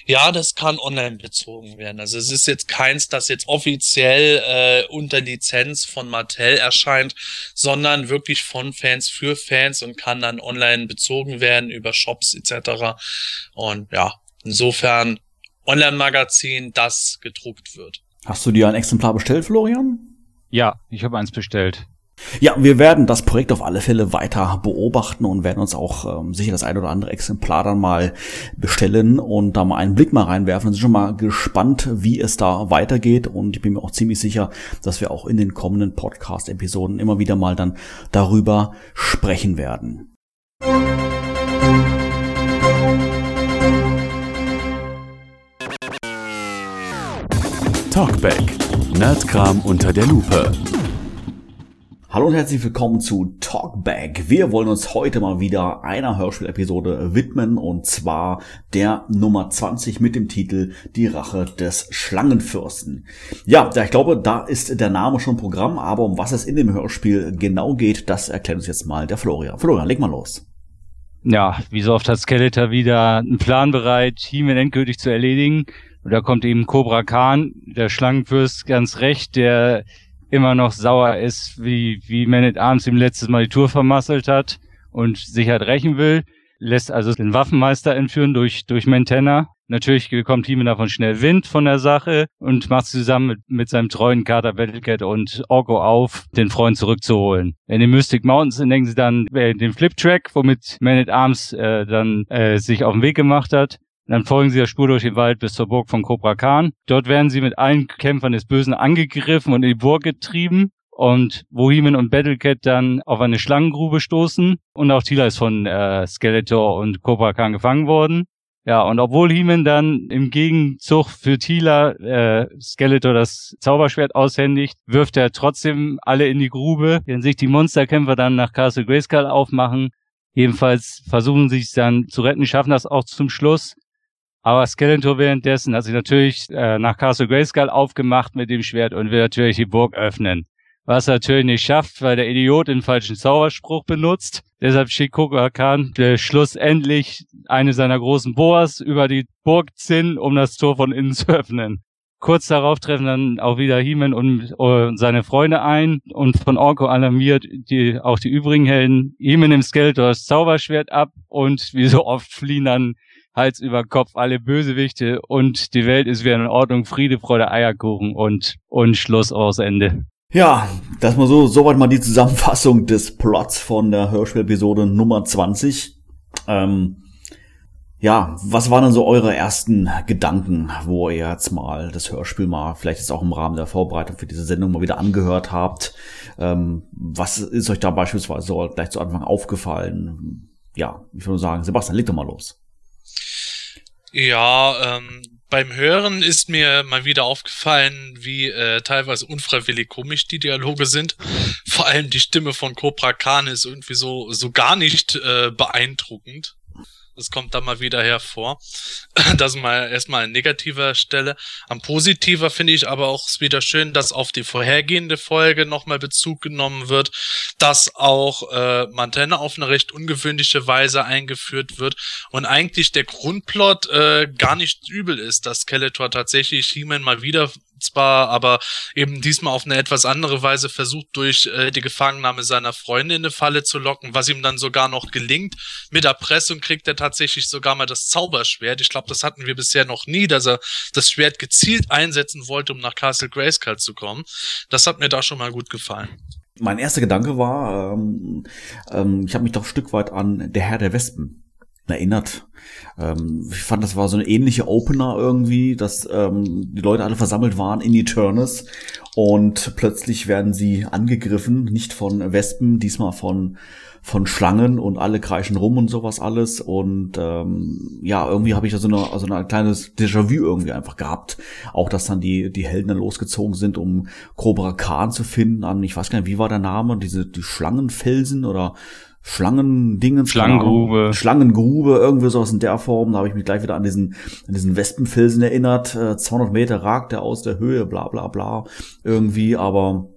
Ja, das kann online bezogen werden. Also es ist jetzt keins, das jetzt offiziell äh, unter Lizenz von Mattel erscheint, sondern wirklich von Fans für Fans und kann dann online bezogen werden über Shops etc. Und ja, insofern Online-Magazin, das gedruckt wird. Hast du dir ein Exemplar bestellt, Florian? Ja, ich habe eins bestellt. Ja, wir werden das Projekt auf alle Fälle weiter beobachten und werden uns auch ähm, sicher das ein oder andere Exemplar dann mal bestellen und da mal einen Blick mal reinwerfen. Wir sind schon mal gespannt, wie es da weitergeht und ich bin mir auch ziemlich sicher, dass wir auch in den kommenden Podcast-Episoden immer wieder mal dann darüber sprechen werden. Talkback. Nerdkram unter der Lupe. Hallo und herzlich willkommen zu Talkback. Wir wollen uns heute mal wieder einer Hörspielepisode widmen und zwar der Nummer 20 mit dem Titel Die Rache des Schlangenfürsten. Ja, ich glaube, da ist der Name schon Programm, aber um was es in dem Hörspiel genau geht, das erklärt uns jetzt mal der Florian. Florian, leg mal los. Ja, wie so oft hat Skeletor wieder einen Plan bereit, He-Man endgültig zu erledigen. Und da kommt eben Cobra Khan, der Schlangenfürst, ganz recht, der immer noch sauer ist, wie, wie Man at Arms ihm letztes Mal die Tour vermasselt hat und sich halt rächen will, lässt also den Waffenmeister entführen durch, durch Mentana. Natürlich bekommt He-Man davon schnell Wind von der Sache und macht zusammen mit, mit seinem treuen Kater Battlecat und Orko auf, den Freund zurückzuholen. In den Mystic Mountains entdecken sie dann äh, den Flip-Track, womit Man at Arms äh, dann äh, sich auf den Weg gemacht hat. Dann folgen sie der Spur durch den Wald bis zur Burg von Cobra Khan. Dort werden sie mit allen Kämpfern des Bösen angegriffen und in die Burg getrieben. Und Boheman und Battlecat dann auf eine Schlangengrube stoßen. Und auch Tila ist von äh, Skeletor und Cobra Khan gefangen worden. Ja, und obwohl Heeman dann im Gegenzug für Tila äh, Skeletor das Zauberschwert aushändigt, wirft er trotzdem alle in die Grube, während sich die Monsterkämpfer dann nach Castle Grayskull aufmachen. Jedenfalls versuchen sie sich dann zu retten, schaffen das auch zum Schluss. Aber Skeletor währenddessen hat sich natürlich äh, nach Castle Grayskull aufgemacht mit dem Schwert und will natürlich die Burg öffnen. Was er natürlich nicht schafft, weil der Idiot den falschen Zauberspruch benutzt. Deshalb schickt Koga Khan schlussendlich eine seiner großen Boas über die Burg Zinn, um das Tor von innen zu öffnen. Kurz darauf treffen dann auch wieder Heeman und, und seine Freunde ein und von Orko alarmiert die, auch die übrigen Helden. Heeman nimmt Skeletor das Zauberschwert ab und wie so oft fliehen dann Hals über Kopf alle Bösewichte und die Welt ist wieder in Ordnung, Friede, Freude, Eierkuchen und, und Schluss aus Ende. Ja, das mal so, soweit mal die Zusammenfassung des Plots von der Hörspiel-Episode Nummer 20. Ähm, ja, was waren denn so eure ersten Gedanken, wo ihr jetzt mal das Hörspiel mal, vielleicht jetzt auch im Rahmen der Vorbereitung für diese Sendung mal wieder angehört habt? Ähm, was ist euch da beispielsweise so gleich zu Anfang aufgefallen? Ja, ich würde sagen, Sebastian, leg doch mal los. Ja, ähm, beim Hören ist mir mal wieder aufgefallen, wie äh, teilweise unfreiwillig komisch die Dialoge sind. Vor allem die Stimme von Cobra Khan ist irgendwie so, so gar nicht äh, beeindruckend. Das kommt da mal wieder hervor. Das mal erstmal an negativer Stelle. Am positiver finde ich aber auch wieder schön, dass auf die vorhergehende Folge nochmal Bezug genommen wird, dass auch äh, Montana auf eine recht ungewöhnliche Weise eingeführt wird und eigentlich der Grundplot äh, gar nicht übel ist, dass Skeletor tatsächlich He-Man mal wieder zwar, aber eben diesmal auf eine etwas andere Weise versucht, durch äh, die Gefangennahme seiner Freundin in eine Falle zu locken, was ihm dann sogar noch gelingt. Mit Erpressung kriegt er tatsächlich sogar mal das Zauberschwert. Ich glaube, das hatten wir bisher noch nie, dass er das Schwert gezielt einsetzen wollte, um nach Castle Grayskull zu kommen. Das hat mir da schon mal gut gefallen. Mein erster Gedanke war, ähm, ähm, ich habe mich doch ein Stück weit an Der Herr der Wespen erinnert. Ähm, ich fand, das war so eine ähnliche Opener irgendwie, dass ähm, die Leute alle versammelt waren in Eternus und plötzlich werden sie angegriffen, nicht von Wespen, diesmal von von Schlangen und alle kreischen rum und sowas alles und ähm, ja irgendwie habe ich da so eine so ein kleines Déjà-vu irgendwie einfach gehabt auch dass dann die die Helden dann losgezogen sind um Cobra Khan zu finden an ich weiß gar nicht wie war der Name diese die Schlangenfelsen oder Schlangendingen. Schlangengrube. Schlangengrube, irgendwie sowas in der Form. Da habe ich mich gleich wieder an diesen, an diesen Wespenfelsen erinnert. 200 äh, Meter ragt er aus der Höhe, bla bla bla. Irgendwie, aber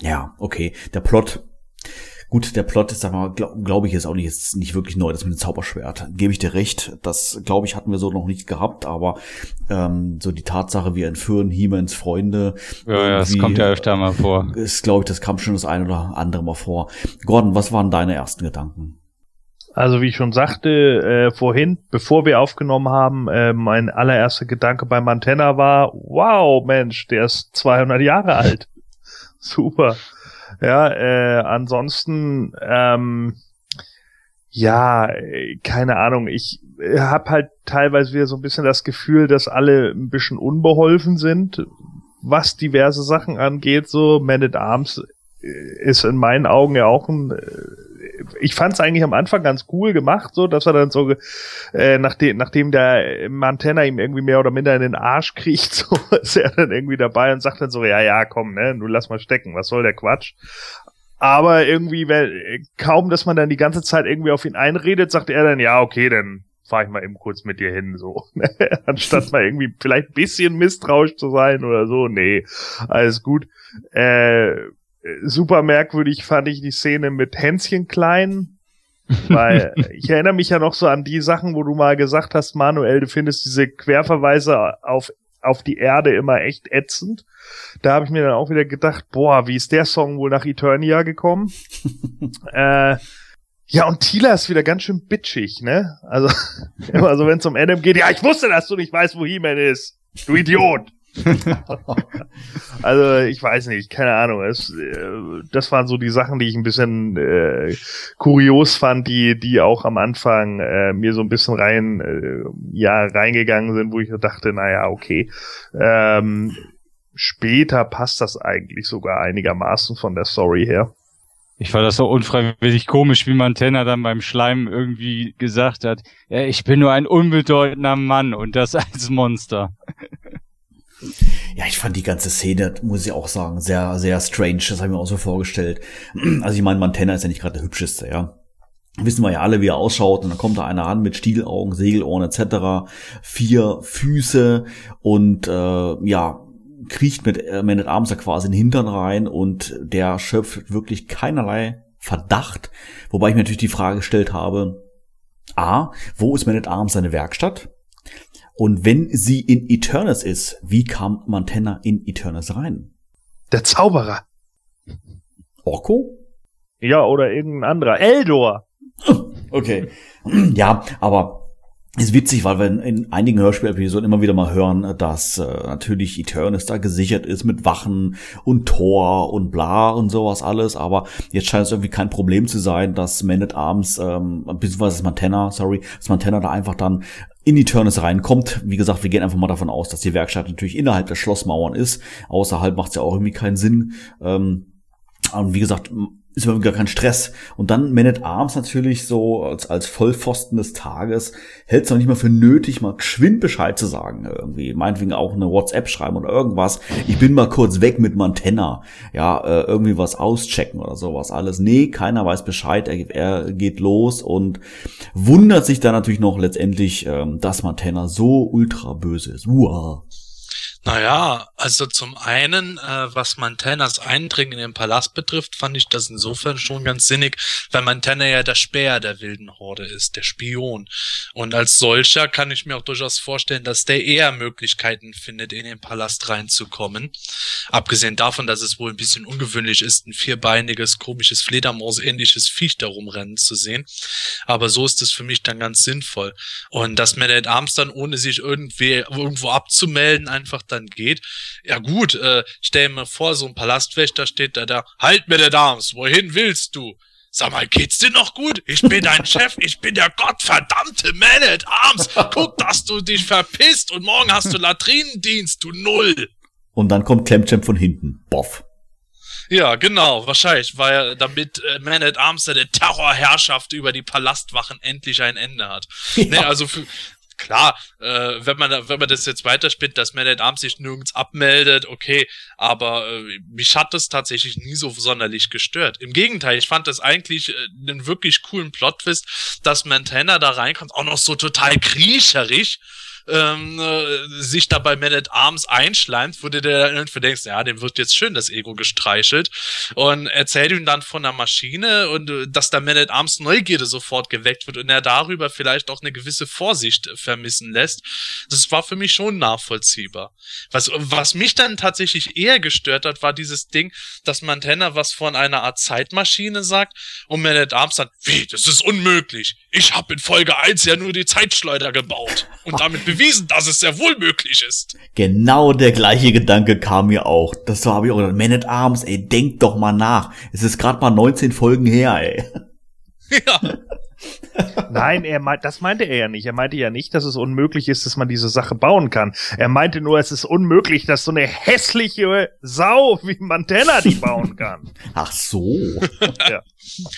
ja, okay. Der Plot Gut, der Plot ist, sag mal, glaube glaub ich, ist auch nicht, ist nicht wirklich neu, das mit dem Zauberschwert. Gebe ich dir recht. Das, glaube ich, hatten wir so noch nicht gehabt, aber ähm, so die Tatsache, wir entführen He-Mans Freunde. Ja, ja, das kommt ja öfter mal vor. Ist, glaube ich, das kam schon das eine oder andere mal vor. Gordon, was waren deine ersten Gedanken? Also wie ich schon sagte äh, vorhin, bevor wir aufgenommen haben, äh, mein allererster Gedanke bei Mantenna war, wow, Mensch, der ist 200 Jahre alt. Super. Ja, äh, ansonsten, ähm, ja, keine Ahnung. Ich habe halt teilweise wieder so ein bisschen das Gefühl, dass alle ein bisschen unbeholfen sind, was diverse Sachen angeht. So Man at Arms ist in meinen Augen ja auch ein äh, ich fand es eigentlich am Anfang ganz cool gemacht, so dass er dann so, äh, nachdem, nachdem der Montana ihm irgendwie mehr oder minder in den Arsch kriegt, so ist er dann irgendwie dabei und sagt dann so, ja, ja, komm, ne, du lass mal stecken, was soll der Quatsch? Aber irgendwie, wenn, kaum, dass man dann die ganze Zeit irgendwie auf ihn einredet, sagt er dann, ja, okay, dann fahr ich mal eben kurz mit dir hin, so. Anstatt mal irgendwie vielleicht bisschen misstrauisch zu sein oder so. Nee, alles gut. Äh, super merkwürdig fand ich die Szene mit Hänschen Klein, weil ich erinnere mich ja noch so an die Sachen, wo du mal gesagt hast, Manuel, du findest diese Querverweise auf auf die Erde immer echt ätzend. Da habe ich mir dann auch wieder gedacht, boah, wie ist der Song wohl nach Eternia gekommen? äh, ja, und Tila ist wieder ganz schön bitchig, ne? Also, immer so, wenn es um Adam geht, ja, ich wusste, dass du nicht weißt, wo He-Man ist. Du Idiot. also ich weiß nicht, keine Ahnung. Es, äh, das waren so die Sachen, die ich ein bisschen äh, kurios fand, die die auch am Anfang äh, mir so ein bisschen rein äh, ja reingegangen sind, wo ich dachte, naja, okay. Ähm, später passt das eigentlich sogar einigermaßen von der Story her. Ich fand das so unfreiwillig komisch, wie Montana dann beim Schleim irgendwie gesagt hat, ja, ich bin nur ein unbedeutender Mann und das als Monster. Ja, ich fand die ganze Szene, muss ich auch sagen, sehr, sehr strange. Das habe ich mir auch so vorgestellt. Also ich meine, Montana ist ja nicht gerade der hübscheste, ja. Wissen wir ja alle, wie er ausschaut. Und dann kommt da einer an mit Stielaugen, Segelohren etc. Vier Füße und äh, ja, kriecht mit äh, Man at Arms ja quasi in den Hintern rein und der schöpft wirklich keinerlei Verdacht. Wobei ich mir natürlich die Frage gestellt habe, A, wo ist Man at Arms seine Werkstatt? Und wenn sie in Eternus ist, wie kam Montana in Eternus rein? Der Zauberer. Orko? Ja, oder irgendein anderer. Eldor. Okay. Ja, aber ist witzig, weil wir in, in einigen Hörspielepisoden immer wieder mal hören, dass äh, natürlich Eternus da gesichert ist mit Wachen und Tor und bla und sowas alles, aber jetzt scheint es irgendwie kein Problem zu sein, dass Man at Arms, ähm, beziehungsweise das Montana, sorry, das Montana da einfach dann in Eternus reinkommt. Wie gesagt, wir gehen einfach mal davon aus, dass die Werkstatt natürlich innerhalb der Schlossmauern ist. Außerhalb macht es ja auch irgendwie keinen Sinn. Ähm, und wie gesagt, ist überhaupt gar kein Stress. Und dann Man at Arms natürlich so als, als Vollpfosten des Tages hält es noch nicht mal für nötig, mal geschwind Bescheid zu sagen. Irgendwie, meinetwegen auch eine WhatsApp schreiben oder irgendwas. Ich bin mal kurz weg mit Montana. Ja, äh, irgendwie was auschecken oder sowas alles. Nee, keiner weiß Bescheid. Er, er geht los und wundert sich dann natürlich noch letztendlich, ähm, dass Montana so ultra böse ist. Uah. Naja, also zum einen, äh, was Montanas Eindringen in den Palast betrifft, fand ich das insofern schon ganz sinnig, weil Montana ja der Speer der wilden Horde ist, der Spion. Und als solcher kann ich mir auch durchaus vorstellen, dass der eher Möglichkeiten findet, in den Palast reinzukommen. Abgesehen davon, dass es wohl ein bisschen ungewöhnlich ist, ein vierbeiniges, komisches Fledermaus-ähnliches Viech da rumrennen zu sehen. Aber so ist es für mich dann ganz sinnvoll. Und dass Man at Arms dann, ohne sich irgendwie irgendwo abzumelden, einfach dann dann geht. Ja gut, äh, stell mir vor, so ein Palastwächter steht da da, halt mir der Dams, wohin willst du? Sag mal, geht's dir noch gut? Ich bin dein Chef, ich bin der gottverdammte Man at Arms. Guck, dass du dich verpisst und morgen hast du Latrinendienst, du Null. Und dann kommt Clemchamp von hinten. Boff. Ja, genau, wahrscheinlich, weil damit äh, Man at Arms der Terrorherrschaft über die Palastwachen endlich ein Ende hat. Ja. Nee, also für, klar, äh, wenn man wenn man das jetzt weiterspinnt, dass Man at Arms sich nirgends abmeldet, okay, aber äh, mich hat das tatsächlich nie so sonderlich gestört. Im Gegenteil, ich fand das eigentlich äh, einen wirklich coolen Plot-Twist, dass Montana da reinkommt, auch noch so total kriecherisch ähm, äh, sich da bei Man at Arms einschleimt, wo du dir irgendwie denkst, ja, dem wird jetzt schön das Ego gestreichelt und erzählt ihm dann von der Maschine und äh, dass da Man at Arms Neugierde sofort geweckt wird und er darüber vielleicht auch eine gewisse Vorsicht vermissen lässt. Das war für mich schon nachvollziehbar. Was, was mich dann tatsächlich eher gestört hat, war dieses Ding, dass Montana was von einer Art Zeitmaschine sagt und Man at Arms sagt, wie, das ist unmöglich. Ich habe in Folge 1 ja nur die Zeitschleuder gebaut und damit bewiesen, dass es sehr wohl möglich ist. Genau der gleiche Gedanke kam mir auch. Das habe ich auch gedacht. Man at Arms, ey, denk doch mal nach. Es ist gerade mal 19 Folgen her, ey. Ja. Nein, er meint, das meinte er ja nicht. Er meinte ja nicht, dass es unmöglich ist, dass man diese Sache bauen kann. Er meinte nur, es ist unmöglich, dass so eine hässliche Sau wie Montana die bauen kann. Ach so. ja.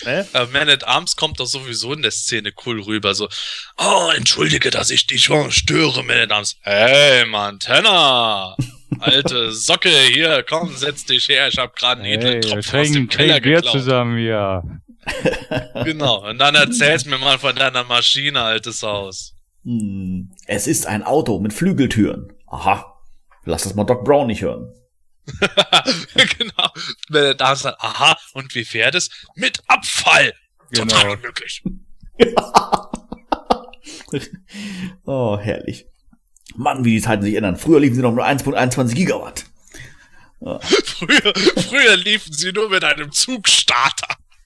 Äh? Man at Arms kommt doch sowieso in der Szene cool rüber. So, oh, entschuldige, dass ich dich schon störe, Man at Arms. Hey, Montana! Alte Socke, hier, komm, setz dich her. Ich hab gerade einen hey, Tropfen aus dem Keller geklaut. zusammen, ja. genau. Und dann erzählst mir mal von deiner Maschine, altes Haus. Hm. Es ist ein Auto mit Flügeltüren. Aha. Lass das mal Doc Brown nicht hören. genau. Wenn er da sagt, aha, und wie fährt es? Mit Abfall. Genau. Total unmöglich. oh, herrlich. Mann, wie die Zeiten sich ändern. Früher liefen sie noch mit 1.21 Gigawatt. Ja. früher, früher liefen sie nur mit einem Zugstarter.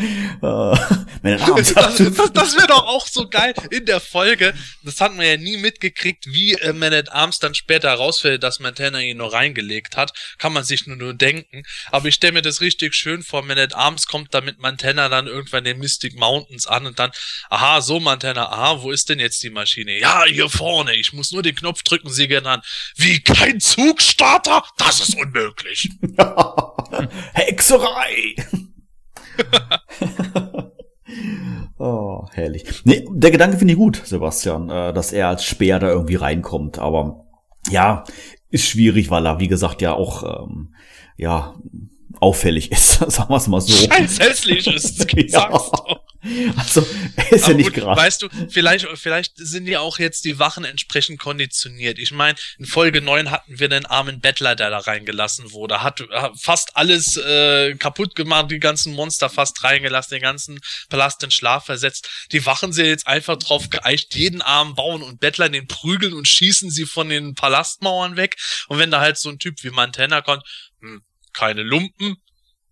das, das, das wäre doch auch so geil in der Folge. Das hat man ja nie mitgekriegt, wie äh, Man at Arms dann später herausfällt, dass Montana ihn nur reingelegt hat. Kann man sich nur, nur denken. Aber ich stelle mir das richtig schön vor. Man at Arms kommt da mit Montana dann irgendwann den Mystic Mountains an und dann, aha, so Montana, aha, wo ist denn jetzt die Maschine? Ja, hier vorne. Ich muss nur den Knopf drücken, sie gehen an. Wie kein Zugstarter? Das ist unmöglich. Hexerei! oh, herrlich. Nee, der Gedanke finde ich gut, Sebastian, äh, dass er als Speer da irgendwie reinkommt. Aber ja, ist schwierig, weil er, wie gesagt, ja auch ähm, ja auffällig ist, sagen wir es mal so. Scheiß hässlich ist, ja. Also, ist Aber ja nicht gerade. Weißt du, vielleicht, vielleicht sind ja auch jetzt die Wachen entsprechend konditioniert. Ich meine, in Folge 9 hatten wir den armen Bettler, der da reingelassen wurde. Hat fast alles äh, kaputt gemacht, die ganzen Monster fast reingelassen, den ganzen Palast in Schlaf versetzt. Die Wachen sind jetzt einfach drauf geeicht, jeden armen Bauern und Bettler in den prügeln und schießen sie von den Palastmauern weg. Und wenn da halt so ein Typ wie Montana kommt, hm, keine Lumpen,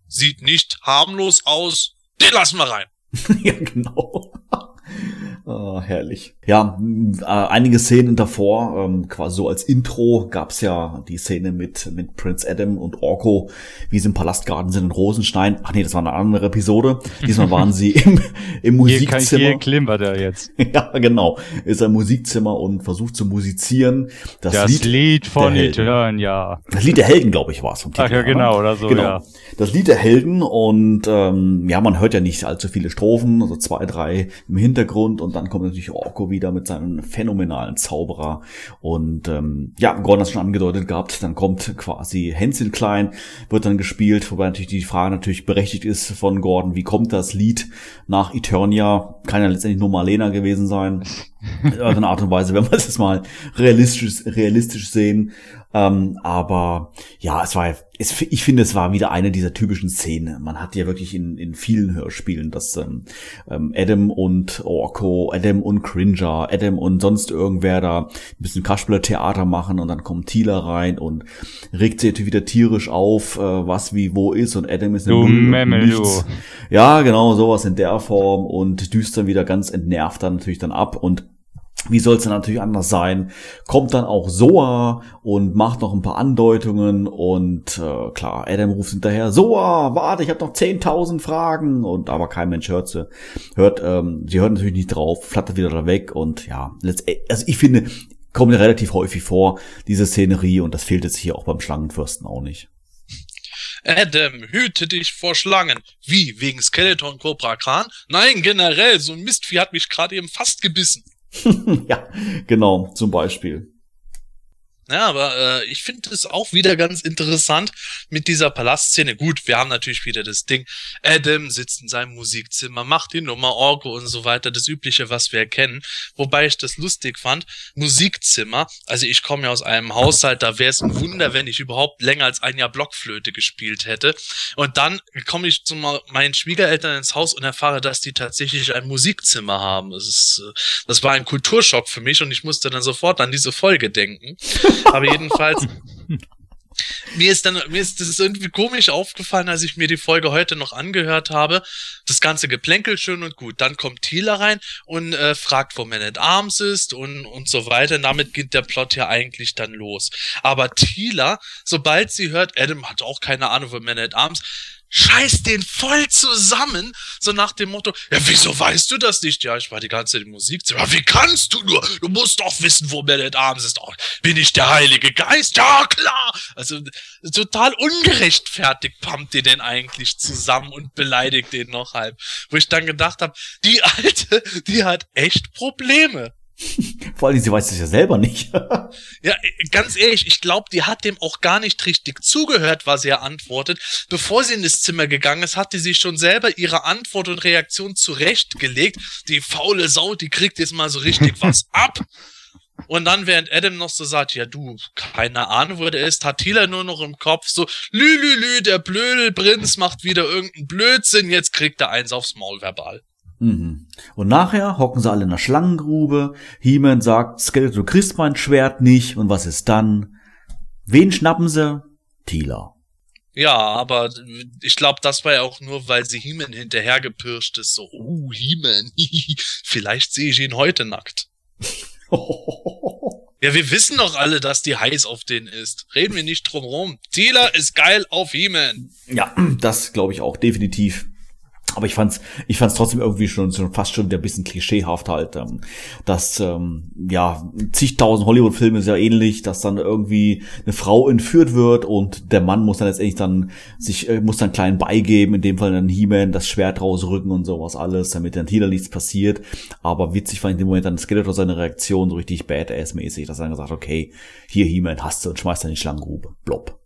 sieht nicht harmlos aus, den lassen wir rein. ja, genau. Ah, herrlich. Ja, äh, einige Szenen davor, ähm, quasi so als Intro, gab's ja die Szene mit, mit Prince Adam und Orko, wie sie im Palastgarten sind in Rosenstein. Ach nee, das war eine andere Episode. Diesmal waren sie im, im Hier, kann, Musikzimmer. hier klimpert er jetzt. ja, genau. Ist ein Musikzimmer und versucht zu musizieren. Das, Das Lied, Lied, von. Eternia. Das Lied der Helden, glaube ich, war es vom Titel. Ach ja, genau, oder so, genau. ja. Das Lied der Helden und ähm, ja, man hört ja nicht allzu viele Strophen, also zwei, drei im Hintergrund und dann kommt natürlich Orko wieder mit seinem phänomenalen Zauberer und ähm, ja, Gordon hat es schon angedeutet gehabt, dann kommt quasi Hänschen Klein, wird dann gespielt, wobei natürlich die Frage natürlich berechtigt ist von Gordon, wie kommt das Lied nach Eternia? Kann ja letztendlich nur Malena gewesen sein. auf eine Art und Weise, wenn wir es jetzt mal realistisch, realistisch sehen. Ähm, aber ja, es war, es, ich finde, es war wieder eine dieser typischen Szenen. Man hat ja wirklich in, in vielen Hörspielen, dass ähm, ähm, Adam und Orko, Adam und Cringer, Adam und sonst irgendwer da ein bisschen Kasperle Theater machen und dann kommt Thieler rein und regt sich natürlich wieder tierisch auf, äh, was wie wo ist und Adam ist Du Memmel, nichts. Ja, genau, sowas in der Form und düst dann wieder ganz entnervt dann natürlich dann ab und wie soll es denn natürlich anders sein? Kommt dann auch Soa und macht noch ein paar Andeutungen und äh, klar, Adam ruft hinterher, Soa, warte, ich habe noch 10.000 Fragen und aber kein Mensch hört sie. Hört, ähm, sie hört natürlich nicht drauf, flattert wieder da weg und ja, letzt- also ich finde, kommt relativ häufig vor, diese Szenerie und das fehlt jetzt hier auch beim Schlangenfürsten auch nicht. Adam, hüte dich vor Schlangen. Wie, wegen Skeleton Cobra Khan? Nein, generell, so ein Mistvieh hat mich gerade eben fast gebissen. ja, genau, zum Beispiel. Ja, aber äh, ich finde es auch wieder ganz interessant mit dieser Palastszene. Gut, wir haben natürlich wieder das Ding. Adam sitzt in seinem Musikzimmer, macht die Nummer, Orgo und so weiter, das Übliche, was wir kennen. Wobei ich das lustig fand. Musikzimmer, also ich komme ja aus einem Haushalt, da wäre es ein Wunder, wenn ich überhaupt länger als ein Jahr Blockflöte gespielt hätte. Und dann komme ich zu meinen Schwiegereltern ins Haus und erfahre, dass die tatsächlich ein Musikzimmer haben. Das, ist, äh, das war ein Kulturschock für mich und ich musste dann sofort an diese Folge denken. Aber jedenfalls, mir ist dann, mir ist das ist irgendwie komisch aufgefallen, als ich mir die Folge heute noch angehört habe. Das ganze Geplänkel schön und gut. Dann kommt Thieler rein und äh, fragt, wo Man at Arms ist und, und so weiter. Und damit geht der Plot ja eigentlich dann los. Aber Thieler, sobald sie hört, Adam hat auch keine Ahnung von Man at Arms, scheißt den voll zusammen, so nach dem Motto, ja, wieso weißt du das nicht? Ja, ich war die ganze Zeit im Musikzimmer. Wie kannst du nur? Du musst doch wissen, wo at Arms ist. Oh, bin ich der Heilige Geist? Ja, klar! Also, total ungerechtfertigt pumpt ihr den eigentlich zusammen und beleidigt den noch halb. Wo ich dann gedacht habe, die Alte, die hat echt Probleme. Vor allem, sie weiß es ja selber nicht. Ja, äh, ganz ehrlich, ich glaube, die hat dem auch gar nicht richtig zugehört, was er antwortet. Bevor sie in das Zimmer gegangen ist, hatte sie schon selber ihre Antwort und Reaktion zurechtgelegt. Die faule Sau, die kriegt jetzt mal so richtig was ab. Und dann, während Adam noch so sagt, ja du, keine Ahnung, wo der ist, hat Tila nur noch im Kopf so, lü, lü, lü, der Blödelprinz macht wieder irgendeinen Blödsinn, jetzt kriegt er eins aufs Maul verbal. Mhm. Und nachher hocken sie alle in der Schlangengrube. He-Man sagt, Skeletor, du kriegst mein Schwert nicht. Und was ist dann? Wen schnappen sie? Tila. Ja, aber ich glaube, das war ja auch nur, weil sie He-Man hinterhergepirscht ist. So, oh, He-Man, vielleicht sehe ich ihn heute nackt. Ja, wir wissen doch alle, dass die heiß auf den ist. Reden wir nicht drum rum. Tila ist geil auf He-Man. ja, das glaube ich auch definitiv. Aber ich fand's, ich fand's trotzdem irgendwie schon, schon fast schon ein bisschen klischeehaft halt, ähm, dass ähm, ja zigtausend Hollywood-Filme ja ähnlich, dass dann irgendwie eine Frau entführt wird und der Mann muss dann letztendlich dann sich äh, muss dann kleinen beigeben, in dem Fall dann He-Man das Schwert rausrücken und sowas alles, damit dann Tila nichts passiert. Aber witzig fand ich in dem Moment dann Skeletor seine Reaktion so richtig Badass-mäßig, dass er dann gesagt, okay, hier He-Man hast du und schmeißt dann in die Schlangengrube. Blob.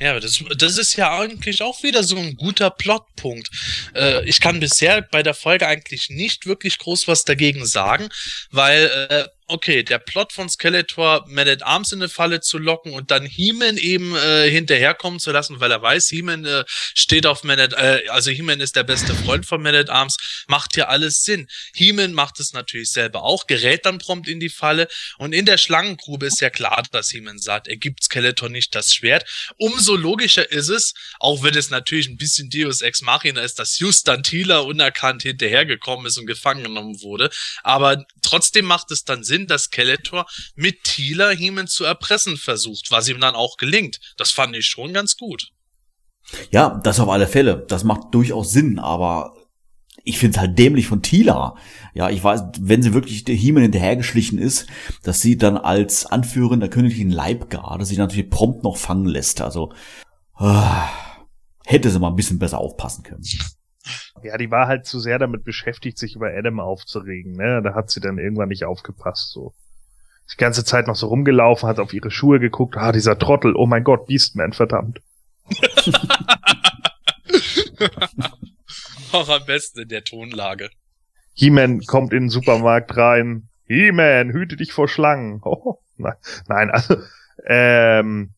Ja, das, das ist ja eigentlich auch wieder so ein guter Plotpunkt. Äh, ich kann bisher bei der Folge eigentlich nicht wirklich groß was dagegen sagen, weil äh, okay, der Plot von Skeletor, Man at Arms in eine Falle zu locken und dann He-Man eben äh, hinterherkommen zu lassen, weil er weiß, He-Man äh, steht auf Man at, äh, also He-Man ist der beste Freund von Man at Arms, macht ja alles Sinn. He-Man macht es natürlich selber auch, gerät dann prompt in die Falle und in der Schlangengrube ist ja klar, dass He-Man sagt, er gibt Skeletor nicht das Schwert. Umso logischer ist es, auch wenn es natürlich ein bisschen Deus Ex Machina ist, dass Houston Thieler unerkannt hinterhergekommen ist und gefangen genommen wurde, aber trotzdem macht es dann Sinn, dass Skeletor mit Thieler Heeman zu erpressen versucht, was ihm dann auch gelingt. Das fand ich schon ganz gut. Ja, das auf alle Fälle. Das macht durchaus Sinn, aber ich finde es halt dämlich von Tila. Ja, ich weiß, wenn sie wirklich der He-Man hinterhergeschlichen ist, dass sie dann als Anführerin der königlichen Leibgarde sich natürlich prompt noch fangen lässt. Also äh, hätte sie mal ein bisschen besser aufpassen können. Ja, die war halt zu sehr damit beschäftigt, sich über Adam aufzuregen. Ne? Da hat sie dann irgendwann nicht aufgepasst. So die ganze Zeit noch so rumgelaufen, hat auf ihre Schuhe geguckt. Ah, dieser Trottel. Oh mein Gott, Beastman, verdammt. Auch am besten in der Tonlage. He-Man kommt in den Supermarkt rein. He-Man, hüte dich vor Schlangen. Oh, nein, nein, also, ähm,